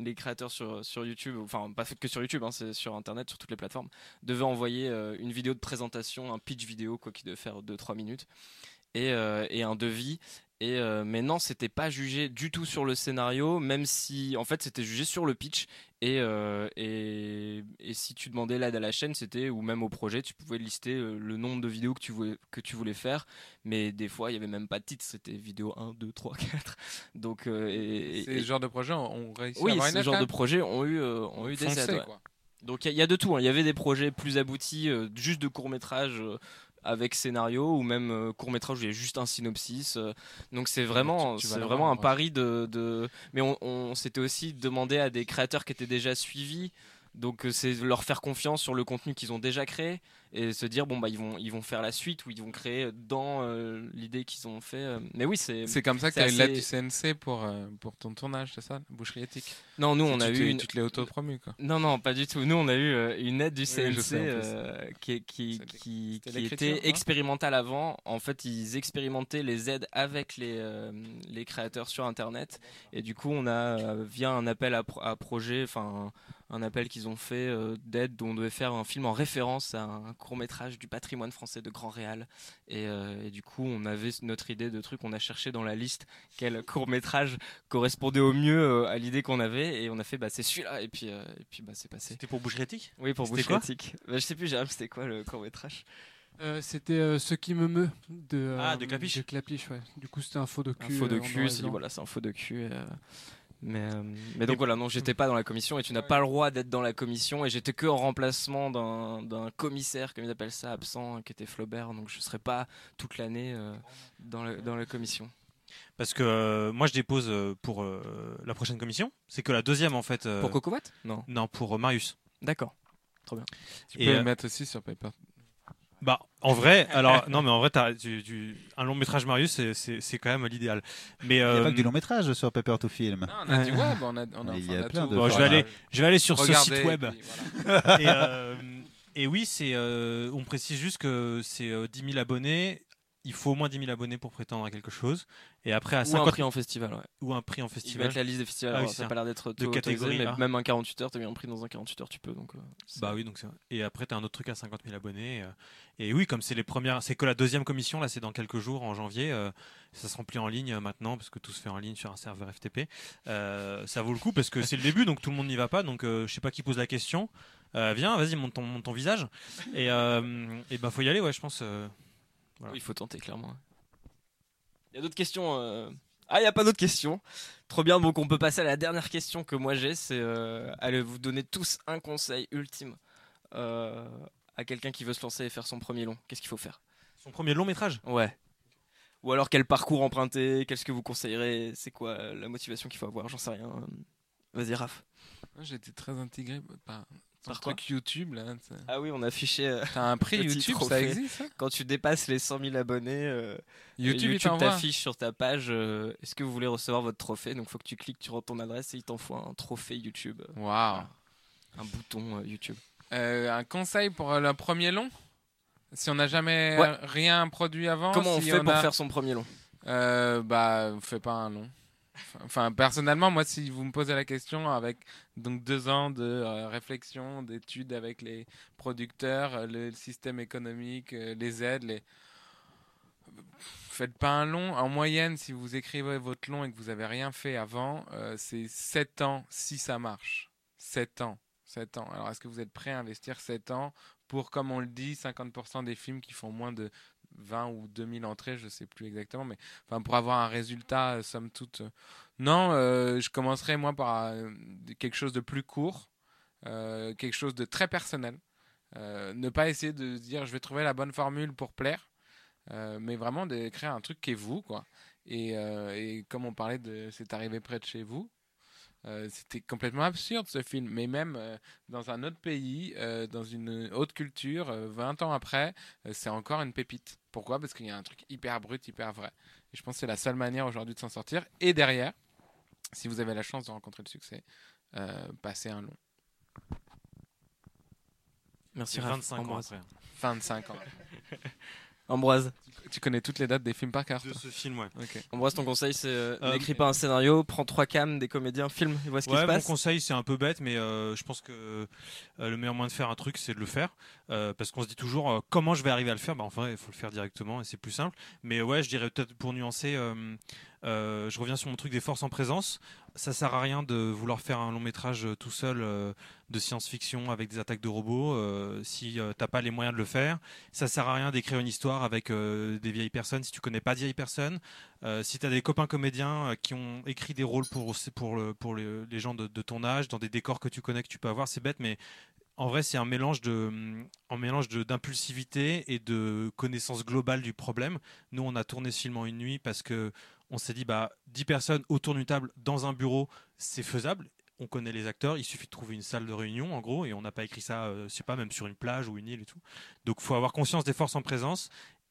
Speaker 1: les créateurs sur, YouTube, enfin pas que sur YouTube, hein, c'est sur Internet, sur toutes les plateformes, devaient envoyer euh, une vidéo de présentation, un pitch vidéo, quoi, qui devait faire 2-3 minutes, euh, et un devis. Et euh, mais non, c'était pas jugé du tout sur le scénario, même si en fait c'était jugé sur le pitch. Et, euh, et, et si tu demandais l'aide à la chaîne, c'était ou même au projet, tu pouvais lister euh, le nombre de vidéos que tu voulais, que tu voulais faire. Mais des fois, il y avait même pas de titre, c'était vidéo 1, 2, 3, 4. Donc, euh, et, et-
Speaker 2: Ces genres de projets ont réussi à
Speaker 1: oui,
Speaker 2: avoir une
Speaker 1: ce
Speaker 2: aide,
Speaker 1: genre
Speaker 2: quand
Speaker 1: de projets ont eu, ont eu des aides. ouais. Donc il y, a- il y a de tout. hein. Il y avait des projets plus aboutis, euh, juste de court métrage avec scénario, ou même court métrage où il y a juste un synopsis. euh. donc c'est vraiment, c'est vraiment un pari de. de- Mais on, on s'était aussi demandé à des créateurs qui étaient déjà suivis. Donc euh, c'est leur faire confiance sur le contenu qu'ils ont déjà créé et se dire bon bah ils vont ils vont faire la suite ou ils vont créer dans euh, l'idée qu'ils ont fait. euh. Mais oui c'est
Speaker 2: C'est comme ça que tu as eu l'aide du CNC pour, euh, pour ton tournage, c'est ça Boucherie éthique?
Speaker 1: Non nous on a eu une,
Speaker 2: Tu te l'es auto-promu, quoi.
Speaker 1: Non, non, pas du tout. Nous, on a eu une aide du
Speaker 2: Oui,
Speaker 1: CNC
Speaker 2: sais,
Speaker 1: qui, qui, qui, était expérimentale avant. En fait, ils expérimentaient les aides avec les, les créateurs sur Internet. Et du coup, on a, via un appel à, pro- à projet, enfin, un, appel qu'ils ont fait d'aide, dont on devait faire un film en référence à un court-métrage du patrimoine français de Grand Réal. Et, euh, et du coup, on avait notre idée de truc. On a cherché dans la liste quel court-métrage correspondait au mieux euh, à l'idée qu'on avait. Et on a fait, bah, c'est celui-là. Et puis, euh, et puis bah, c'est passé.
Speaker 4: C'était pour Bouche Critique
Speaker 1: Oui, pour
Speaker 4: C'était
Speaker 1: Bouche
Speaker 4: quoi?
Speaker 1: Critique. Bah, je sais plus, Jérôme, c'était quoi le court métrage
Speaker 7: Euh, c'était euh, Ce qui me meut de, euh,
Speaker 4: Ah, de Clapiche.
Speaker 7: de Clapiche, ouais. Du coup, c'était un faux de
Speaker 1: Un
Speaker 7: cul.
Speaker 1: faux de cul, voilà, c'est un faux de cul. Euh, Mais, euh, mais donc voilà, non, j'étais pas dans la commission et tu n'as pas le droit d'être dans la commission et j'étais que en remplacement d'un d'un commissaire, comme ils appellent ça, absent, qui était Flaubert, donc je serais pas toute l'année euh, dans, la, dans la commission.
Speaker 4: Parce que euh, moi je dépose euh, pour euh, la prochaine commission. C'est que la deuxième en fait. euh,
Speaker 1: Pour Cocovat Non.
Speaker 4: Non, pour euh, Marius.
Speaker 1: D'accord.
Speaker 2: Tu
Speaker 4: Et,
Speaker 2: peux
Speaker 4: euh,
Speaker 2: le mettre aussi sur Paper.
Speaker 4: Bah, en vrai, alors non, mais en vrai, tu- tu- un long métrage Marius, c'est- c'est c'est quand même l'idéal. Mais
Speaker 3: Il n'y a
Speaker 4: euh,
Speaker 3: pas que du long métrage sur Paper to Film.
Speaker 2: Non, on a du web, on a, on a,
Speaker 3: Mais il y a
Speaker 2: on a
Speaker 3: plein
Speaker 2: tout.
Speaker 3: de
Speaker 4: bon, je vais aller, je vais aller sur
Speaker 2: Regardez,
Speaker 4: ce site web.
Speaker 2: et puis voilà.
Speaker 4: et, euh, et oui, c'est, euh, on précise juste que c'est euh, 10 000 abonnés. Il faut au moins 10 000 abonnés pour prétendre à quelque chose. Et après, à
Speaker 1: Ou un
Speaker 4: 50
Speaker 1: prix en festival, ouais.
Speaker 4: ou un prix en festival.
Speaker 1: être la liste des festivals,
Speaker 4: Ah oui,
Speaker 1: ça n'a pas l'air d'être
Speaker 4: De catégorie,
Speaker 1: mais
Speaker 4: là.
Speaker 1: même un 48 heures, t'as eu un prix dans un 48 heures, tu peux. Donc, euh,
Speaker 4: Bah oui, donc et après t'as un autre truc à 50 000 abonnés. euh, et oui, comme c'est les premières, c'est que la deuxième commission là, c'est dans quelques jours en janvier. euh, ça se remplit en ligne maintenant parce que tout se fait en ligne sur un serveur FTP. Ça vaut le coup parce que c'est le début, donc tout le monde n'y va pas. Donc je sais pas qui pose la question. Viens, vas-y, monte ton, monte ton visage. Et, euh, et bah faut y aller, ouais, je pense. Voilà.
Speaker 1: Oui, il faut tenter, clairement. Il y a d'autres questions euh, Ah, il n'y a pas d'autres questions. Trop bien, donc on peut passer à la dernière question que moi j'ai. C'est euh, allez vous donner tous un conseil ultime euh, à quelqu'un qui veut se lancer et faire son premier long. Qu'est-ce qu'il faut faire?
Speaker 4: Son premier long métrage?
Speaker 1: Ouais. Ou alors quel parcours emprunter? Qu'est-ce que vous conseillerez? C'est quoi euh, la motivation qu'il faut avoir? J'en sais rien. Vas-y, Raph.
Speaker 2: Moi, J'ai été très intégré par ton
Speaker 1: Par
Speaker 2: truc YouTube. là.
Speaker 1: Ah oui, on a affiché euh,
Speaker 2: T'as un prix [laughs] YouTube, ça existe ça?
Speaker 1: quand tu dépasses les 100 000 abonnés. euh,
Speaker 2: YouTube, il
Speaker 1: YouTube t'affiche sur ta page euh, est-ce que vous voulez recevoir votre trophée? Donc faut que tu cliques, tu rentres ton adresse et il t'envoie un trophée YouTube, euh,
Speaker 2: Waouh.
Speaker 1: un bouton euh, YouTube.
Speaker 2: Euh, un conseil pour euh, le premier long? Si on n'a jamais
Speaker 1: Ouais.
Speaker 2: euh, rien produit avant
Speaker 1: Comment on
Speaker 2: si
Speaker 1: fait pour
Speaker 2: a-
Speaker 1: faire son premier long?
Speaker 2: Euh, bah, fais pas un long. Enfin, personnellement, moi, si vous me posez la question avec donc deux ans de euh, réflexion, d'études avec les producteurs, euh, le système économique, euh, les aides, les faites pas un long. En moyenne, si vous écrivez votre long et que vous avez rien fait avant, c'est 7 ans si ça marche. 7 ans. 7 ans. Alors, est-ce que vous êtes prêt à investir 7 ans pour, comme on le dit, 50% des films qui font moins de 20 ou 2000 entrées, je sais plus exactement, mais enfin pour avoir un résultat, euh, somme toute. euh, Non, euh, je commencerai moi par quelque chose de plus court, quelque chose de très personnel. Ne pas essayer de dire je vais trouver la bonne formule pour plaire, mais vraiment d'écrire un truc qui est vous, quoi. Et, et comme on parlait de c'est arrivé près de chez vous, euh, c'était complètement absurde ce film, mais même euh, dans un autre pays, euh, dans une autre culture, euh, 20 ans après, euh, c'est encore une pépite. Pourquoi? Parce qu'il y a un truc hyper brut, hyper vrai. Et je pense que c'est la seule manière aujourd'hui de s'en sortir. Et derrière, si vous avez la chance de rencontrer le succès, euh, passez un long.
Speaker 1: Merci Raph.
Speaker 4: 25 ans après.
Speaker 2: 25 ans. [laughs]
Speaker 6: Ambroise.
Speaker 2: Tu connais toutes les dates des films par cœur.
Speaker 4: De ce film, ouais.
Speaker 6: Ambroise, ton conseil, c'est euh,
Speaker 4: Euh,
Speaker 6: n'écris pas un scénario, prends trois cams, des comédiens, filme, et vois ce qui se
Speaker 4: mon
Speaker 6: passe.
Speaker 4: conseil, c'est un peu bête, mais euh, je pense que euh, le meilleur moyen de faire un truc, c'est de le faire. Euh, parce qu'on se dit toujours euh, comment je vais arriver à le faire? Bah, enfin, il faut le faire directement et c'est plus simple. Mais ouais, je dirais peut-être pour nuancer, euh, je reviens sur mon truc des forces en présence. Ça sert à rien de vouloir faire un long métrage euh, tout seul euh, de science-fiction avec des attaques de robots euh, si t'as pas les moyens de le faire. Ça sert à rien d'écrire une histoire avec des vieilles personnes si tu connais pas de vieilles personnes. Si tu as des copains comédiens qui ont écrit des rôles pour, pour, le, pour les, gens de, ton âge, dans des décors que tu connais, que tu peux avoir, c'est bête, mais en vrai, c'est un mélange de, un mélange d'impulsivité et de connaissance globale du problème. Nous, on a tourné ce film en une nuit parce que on s'est dit, bah, 10 personnes autour d'une table dans un bureau, c'est faisable. On connaît les acteurs, il suffit de trouver une salle de réunion, en gros, et on n'a pas écrit ça, euh, je sais pas, même sur une plage ou une île et tout. Donc, faut avoir conscience des forces en présence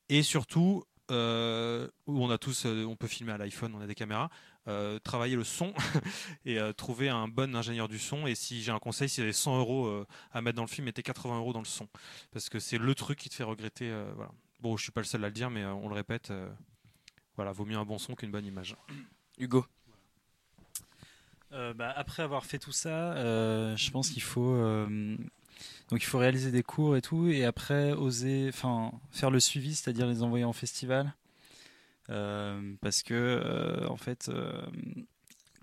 Speaker 4: et surtout, euh, où on a tous, euh, on peut filmer à l'iPhone, on a des caméras, euh, travailler le son [laughs] et trouver un bon ingénieur du son. Et si j'ai un conseil, si avez 100 euros à mettre dans le film, mettez 80 euros dans le son. Parce que c'est le truc qui te fait regretter. voilà. Bon, je suis pas le seul à le dire, mais on le répète. Voilà, vaut mieux un bon son qu'une bonne image. [clears throat]
Speaker 6: Hugo.
Speaker 5: Euh, bah, après avoir fait tout ça, euh, je pense qu'il faut euh, donc il faut réaliser des cours et tout, et après oser, enfin faire le suivi, c'est-à-dire les envoyer en festival, Euh, parce que euh, en fait, euh,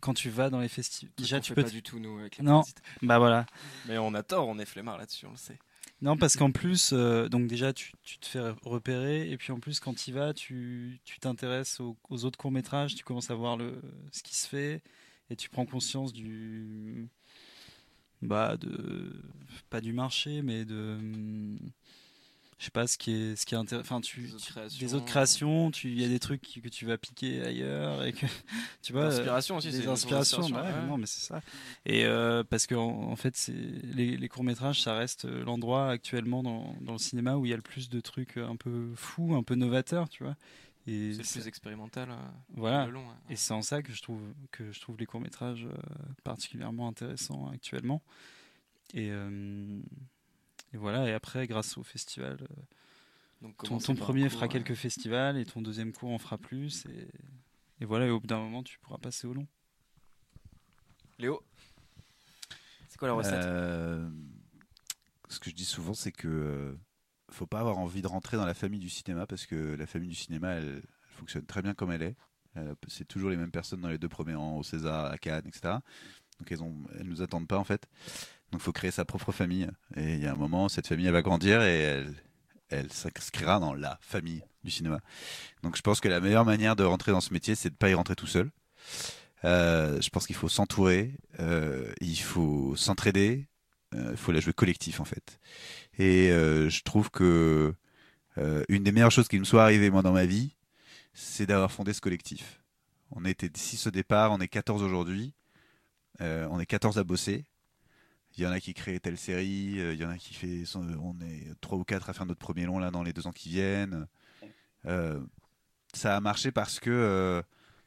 Speaker 5: quand tu vas dans les festivals,
Speaker 6: Déjà, tu peux pas du tout nous avec les
Speaker 5: Non. bah voilà,
Speaker 6: Mais on a tort, on est flemmard là-dessus, on le sait.
Speaker 5: Non parce qu'en plus, euh, donc déjà tu, te fais repérer, et puis en plus quand y vas, tu t'intéresses aux, autres courts métrages, tu commences à voir ce qui se fait, et tu prends conscience du bah de pas du marché mais de je sais pas ce qui est ce qui est intéressant enfin tu
Speaker 6: Des autres
Speaker 5: tu-
Speaker 6: créations.
Speaker 5: des autres créations tu il y a des trucs que tu vas piquer ailleurs et que [laughs] tu vois euh,
Speaker 6: L'inspiration aussi, c'est
Speaker 5: des inspirations bah ouais, non mais c'est ça et euh, parce que en, en fait c'est les, les courts métrages ça reste euh, l'endroit actuellement dans, dans le cinéma où il y a le plus de trucs un peu fous un peu novateurs tu vois et
Speaker 6: C'est le plus expérimental. euh,
Speaker 5: voilà
Speaker 6: le long, ouais.
Speaker 5: et c'est en ça que je trouve que je trouve les courts métrages particulièrement intéressants actuellement. Et, euh, et voilà. Et après, grâce au festival, euh,
Speaker 6: Donc,
Speaker 5: ton, premier
Speaker 6: cours,
Speaker 5: fera
Speaker 6: ouais.
Speaker 5: quelques festivals et ton deuxième cours en fera plus. Et, et voilà. Et au bout d'un moment, tu pourras passer au long.
Speaker 6: Léo C'est quoi la recette?
Speaker 3: Euh, ce que je dis souvent, c'est que euh, faut pas avoir envie de rentrer dans la famille du cinéma parce que la famille du cinéma, elle, elle fonctionne très bien comme elle est. C'est toujours les mêmes personnes dans les deux premiers rangs, au César, à Cannes, etc. Donc elles ont, elles nous attendent pas en fait. Donc faut créer sa propre famille. Et il y a un moment, cette famille elle va grandir et elle, elle s'inscrira dans la famille du cinéma. Donc je pense que la meilleure manière de rentrer dans ce métier, c'est de pas y rentrer tout seul. Euh, je pense qu'il faut s'entourer, euh, il faut s'entraider, euh, il faut la jouer collectif en fait. Et euh, je trouve que euh, une des meilleures choses qui me soit arrivée moi dans ma vie, c'est d'avoir fondé ce collectif. On était 6 au départ, on est 14 aujourd'hui. On est 14 à bosser. Il y en a qui créent telle série, euh, il y en a qui fait. son- on est 3 ou 4 à faire notre premier long là dans les deux ans qui viennent. Euh, ça a marché parce que. euh,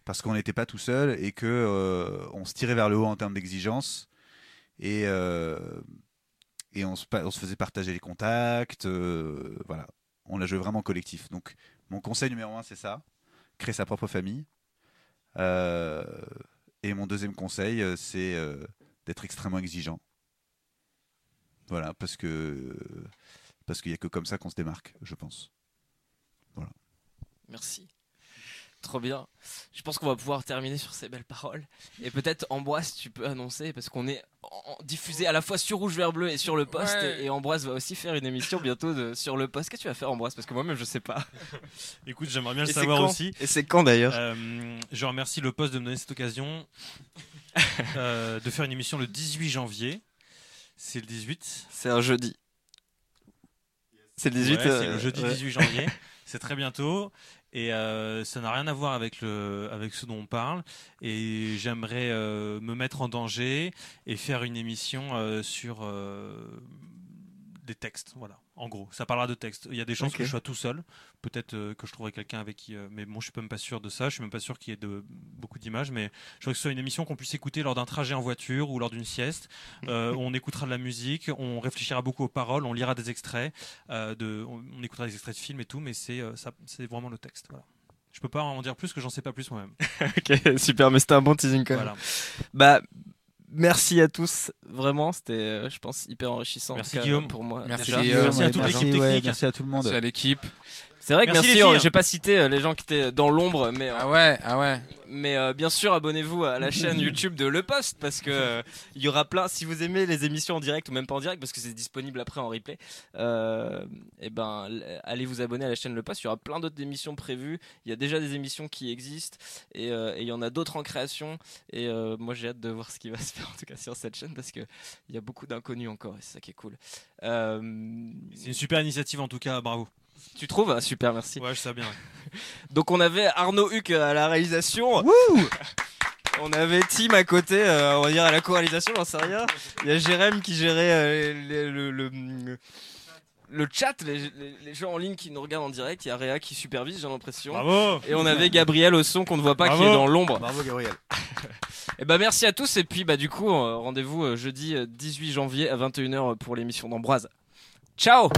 Speaker 3: parce qu'on n'était pas tout seul et que euh, on se tirait vers le haut en termes d'exigence et euh, et on se, faisait partager les contacts euh, voilà on l'a joué vraiment collectif donc mon conseil numéro un c'est ça créer sa propre famille Euh, et mon deuxième conseil euh, c'est euh, d'être extrêmement exigeant voilà parce que parce qu'il y a que comme ça qu'on se démarque je pense
Speaker 6: Merci. Trop bien. Je pense qu'on va pouvoir terminer sur ces belles paroles. Et peut-être Ambroise, tu peux annoncer, parce qu'on est en- diffusé à la fois sur Rouge, Vert, Bleu et sur le poste.
Speaker 2: Ouais.
Speaker 6: Et, et Ambroise va aussi faire une émission bientôt de- sur le poste. Qu'est-ce que tu vas faire, Ambroise? Parce que moi-même, je sais pas. [laughs]
Speaker 4: Écoute, j'aimerais bien le
Speaker 6: Et
Speaker 4: savoir aussi.
Speaker 6: Et c'est quand d'ailleurs?
Speaker 4: Euh, je remercie le poste de me donner cette occasion [laughs] euh, de faire une émission le 18 janvier. C'est le 18.
Speaker 6: C'est un jeudi. C'est le 18
Speaker 4: Ouais, c'est
Speaker 6: euh,
Speaker 4: le jeudi
Speaker 6: ouais.
Speaker 4: 18 janvier. [laughs] C'est très bientôt. Et euh, ça n'a rien à voir avec, le, avec ce dont on parle. Et j'aimerais euh, me mettre en danger et faire une émission sur des textes. Voilà. En gros, ça parlera de texte. Il y a des chances que je sois tout seul. Peut-être euh, que je trouverai quelqu'un avec qui. euh, mais bon, je suis même pas sûr de ça. Je suis même pas sûr qu'il y ait de, beaucoup d'images. Mais je voudrais que ce soit une émission qu'on puisse écouter lors d'un trajet en voiture ou lors d'une sieste. Euh, [laughs] on écoutera de la musique, on réfléchira beaucoup aux paroles, on lira des extraits, de, on, on écoutera des extraits de films et tout. Mais c'est vraiment le texte. Voilà. Je peux pas en dire plus que j'en sais pas plus moi-même. [laughs]
Speaker 1: ok, super, mais c'était un bon teasing quand même.
Speaker 4: Voilà.
Speaker 1: Bah, merci à tous. Vraiment, c'était, euh, je pense, hyper enrichissant. en
Speaker 4: Merci, Guillaume.
Speaker 1: Pour moi.
Speaker 2: Merci,
Speaker 1: déjà.
Speaker 2: Guillaume.
Speaker 4: Merci à toute l'équipe
Speaker 3: ouais,
Speaker 4: technique.
Speaker 3: merci à tout le monde.
Speaker 2: Merci à l'équipe.
Speaker 1: C'est vrai que
Speaker 4: Merci,
Speaker 1: merci, euh, j'ai pas cité euh, les gens qui étaient dans l'ombre, mais euh,
Speaker 2: Ah ouais, ah ouais.
Speaker 1: Mais euh, bien sûr, abonnez-vous à la chaîne [laughs] YouTube de Le Poste parce que euh, il y aura plein. Si vous aimez les émissions en direct ou même pas en direct, parce que c'est disponible après en replay, euh, et ben l- allez vous abonner à la chaîne Le Poste. Il y aura plein d'autres émissions prévues. Il y a déjà des émissions qui existent et, euh, il y en a d'autres en création. Et euh, moi, j'ai hâte de voir ce qui va se faire en tout cas sur cette chaîne parce que il y a beaucoup d'inconnus encore et c'est ça qui est cool. Euh,
Speaker 4: C'est une super initiative en tout cas. Bravo.
Speaker 1: Tu trouves Ah, Super, merci.
Speaker 4: Ouais, je sais bien. [laughs]
Speaker 1: Donc on avait Arnaud Huck à la réalisation. [laughs] on avait Tim à côté, euh, on va dire à la co-réalisation, j'en sais rien. Il y a Jérém qui gérait euh, les- le, le, le chat, les, les- les gens en ligne qui nous regardent en direct. Il y a Réa qui supervise, j'ai l'impression.
Speaker 4: Bravo.
Speaker 1: Et on avait Gabriel au son qu'on ne voit pas, qui est dans l'ombre.
Speaker 3: Bravo Gabriel. [laughs]
Speaker 1: Et bah merci à tous et puis bah du coup euh, rendez-vous euh, jeudi euh, 18 janvier à 21h pour l'émission d'Ambroise. Ciao.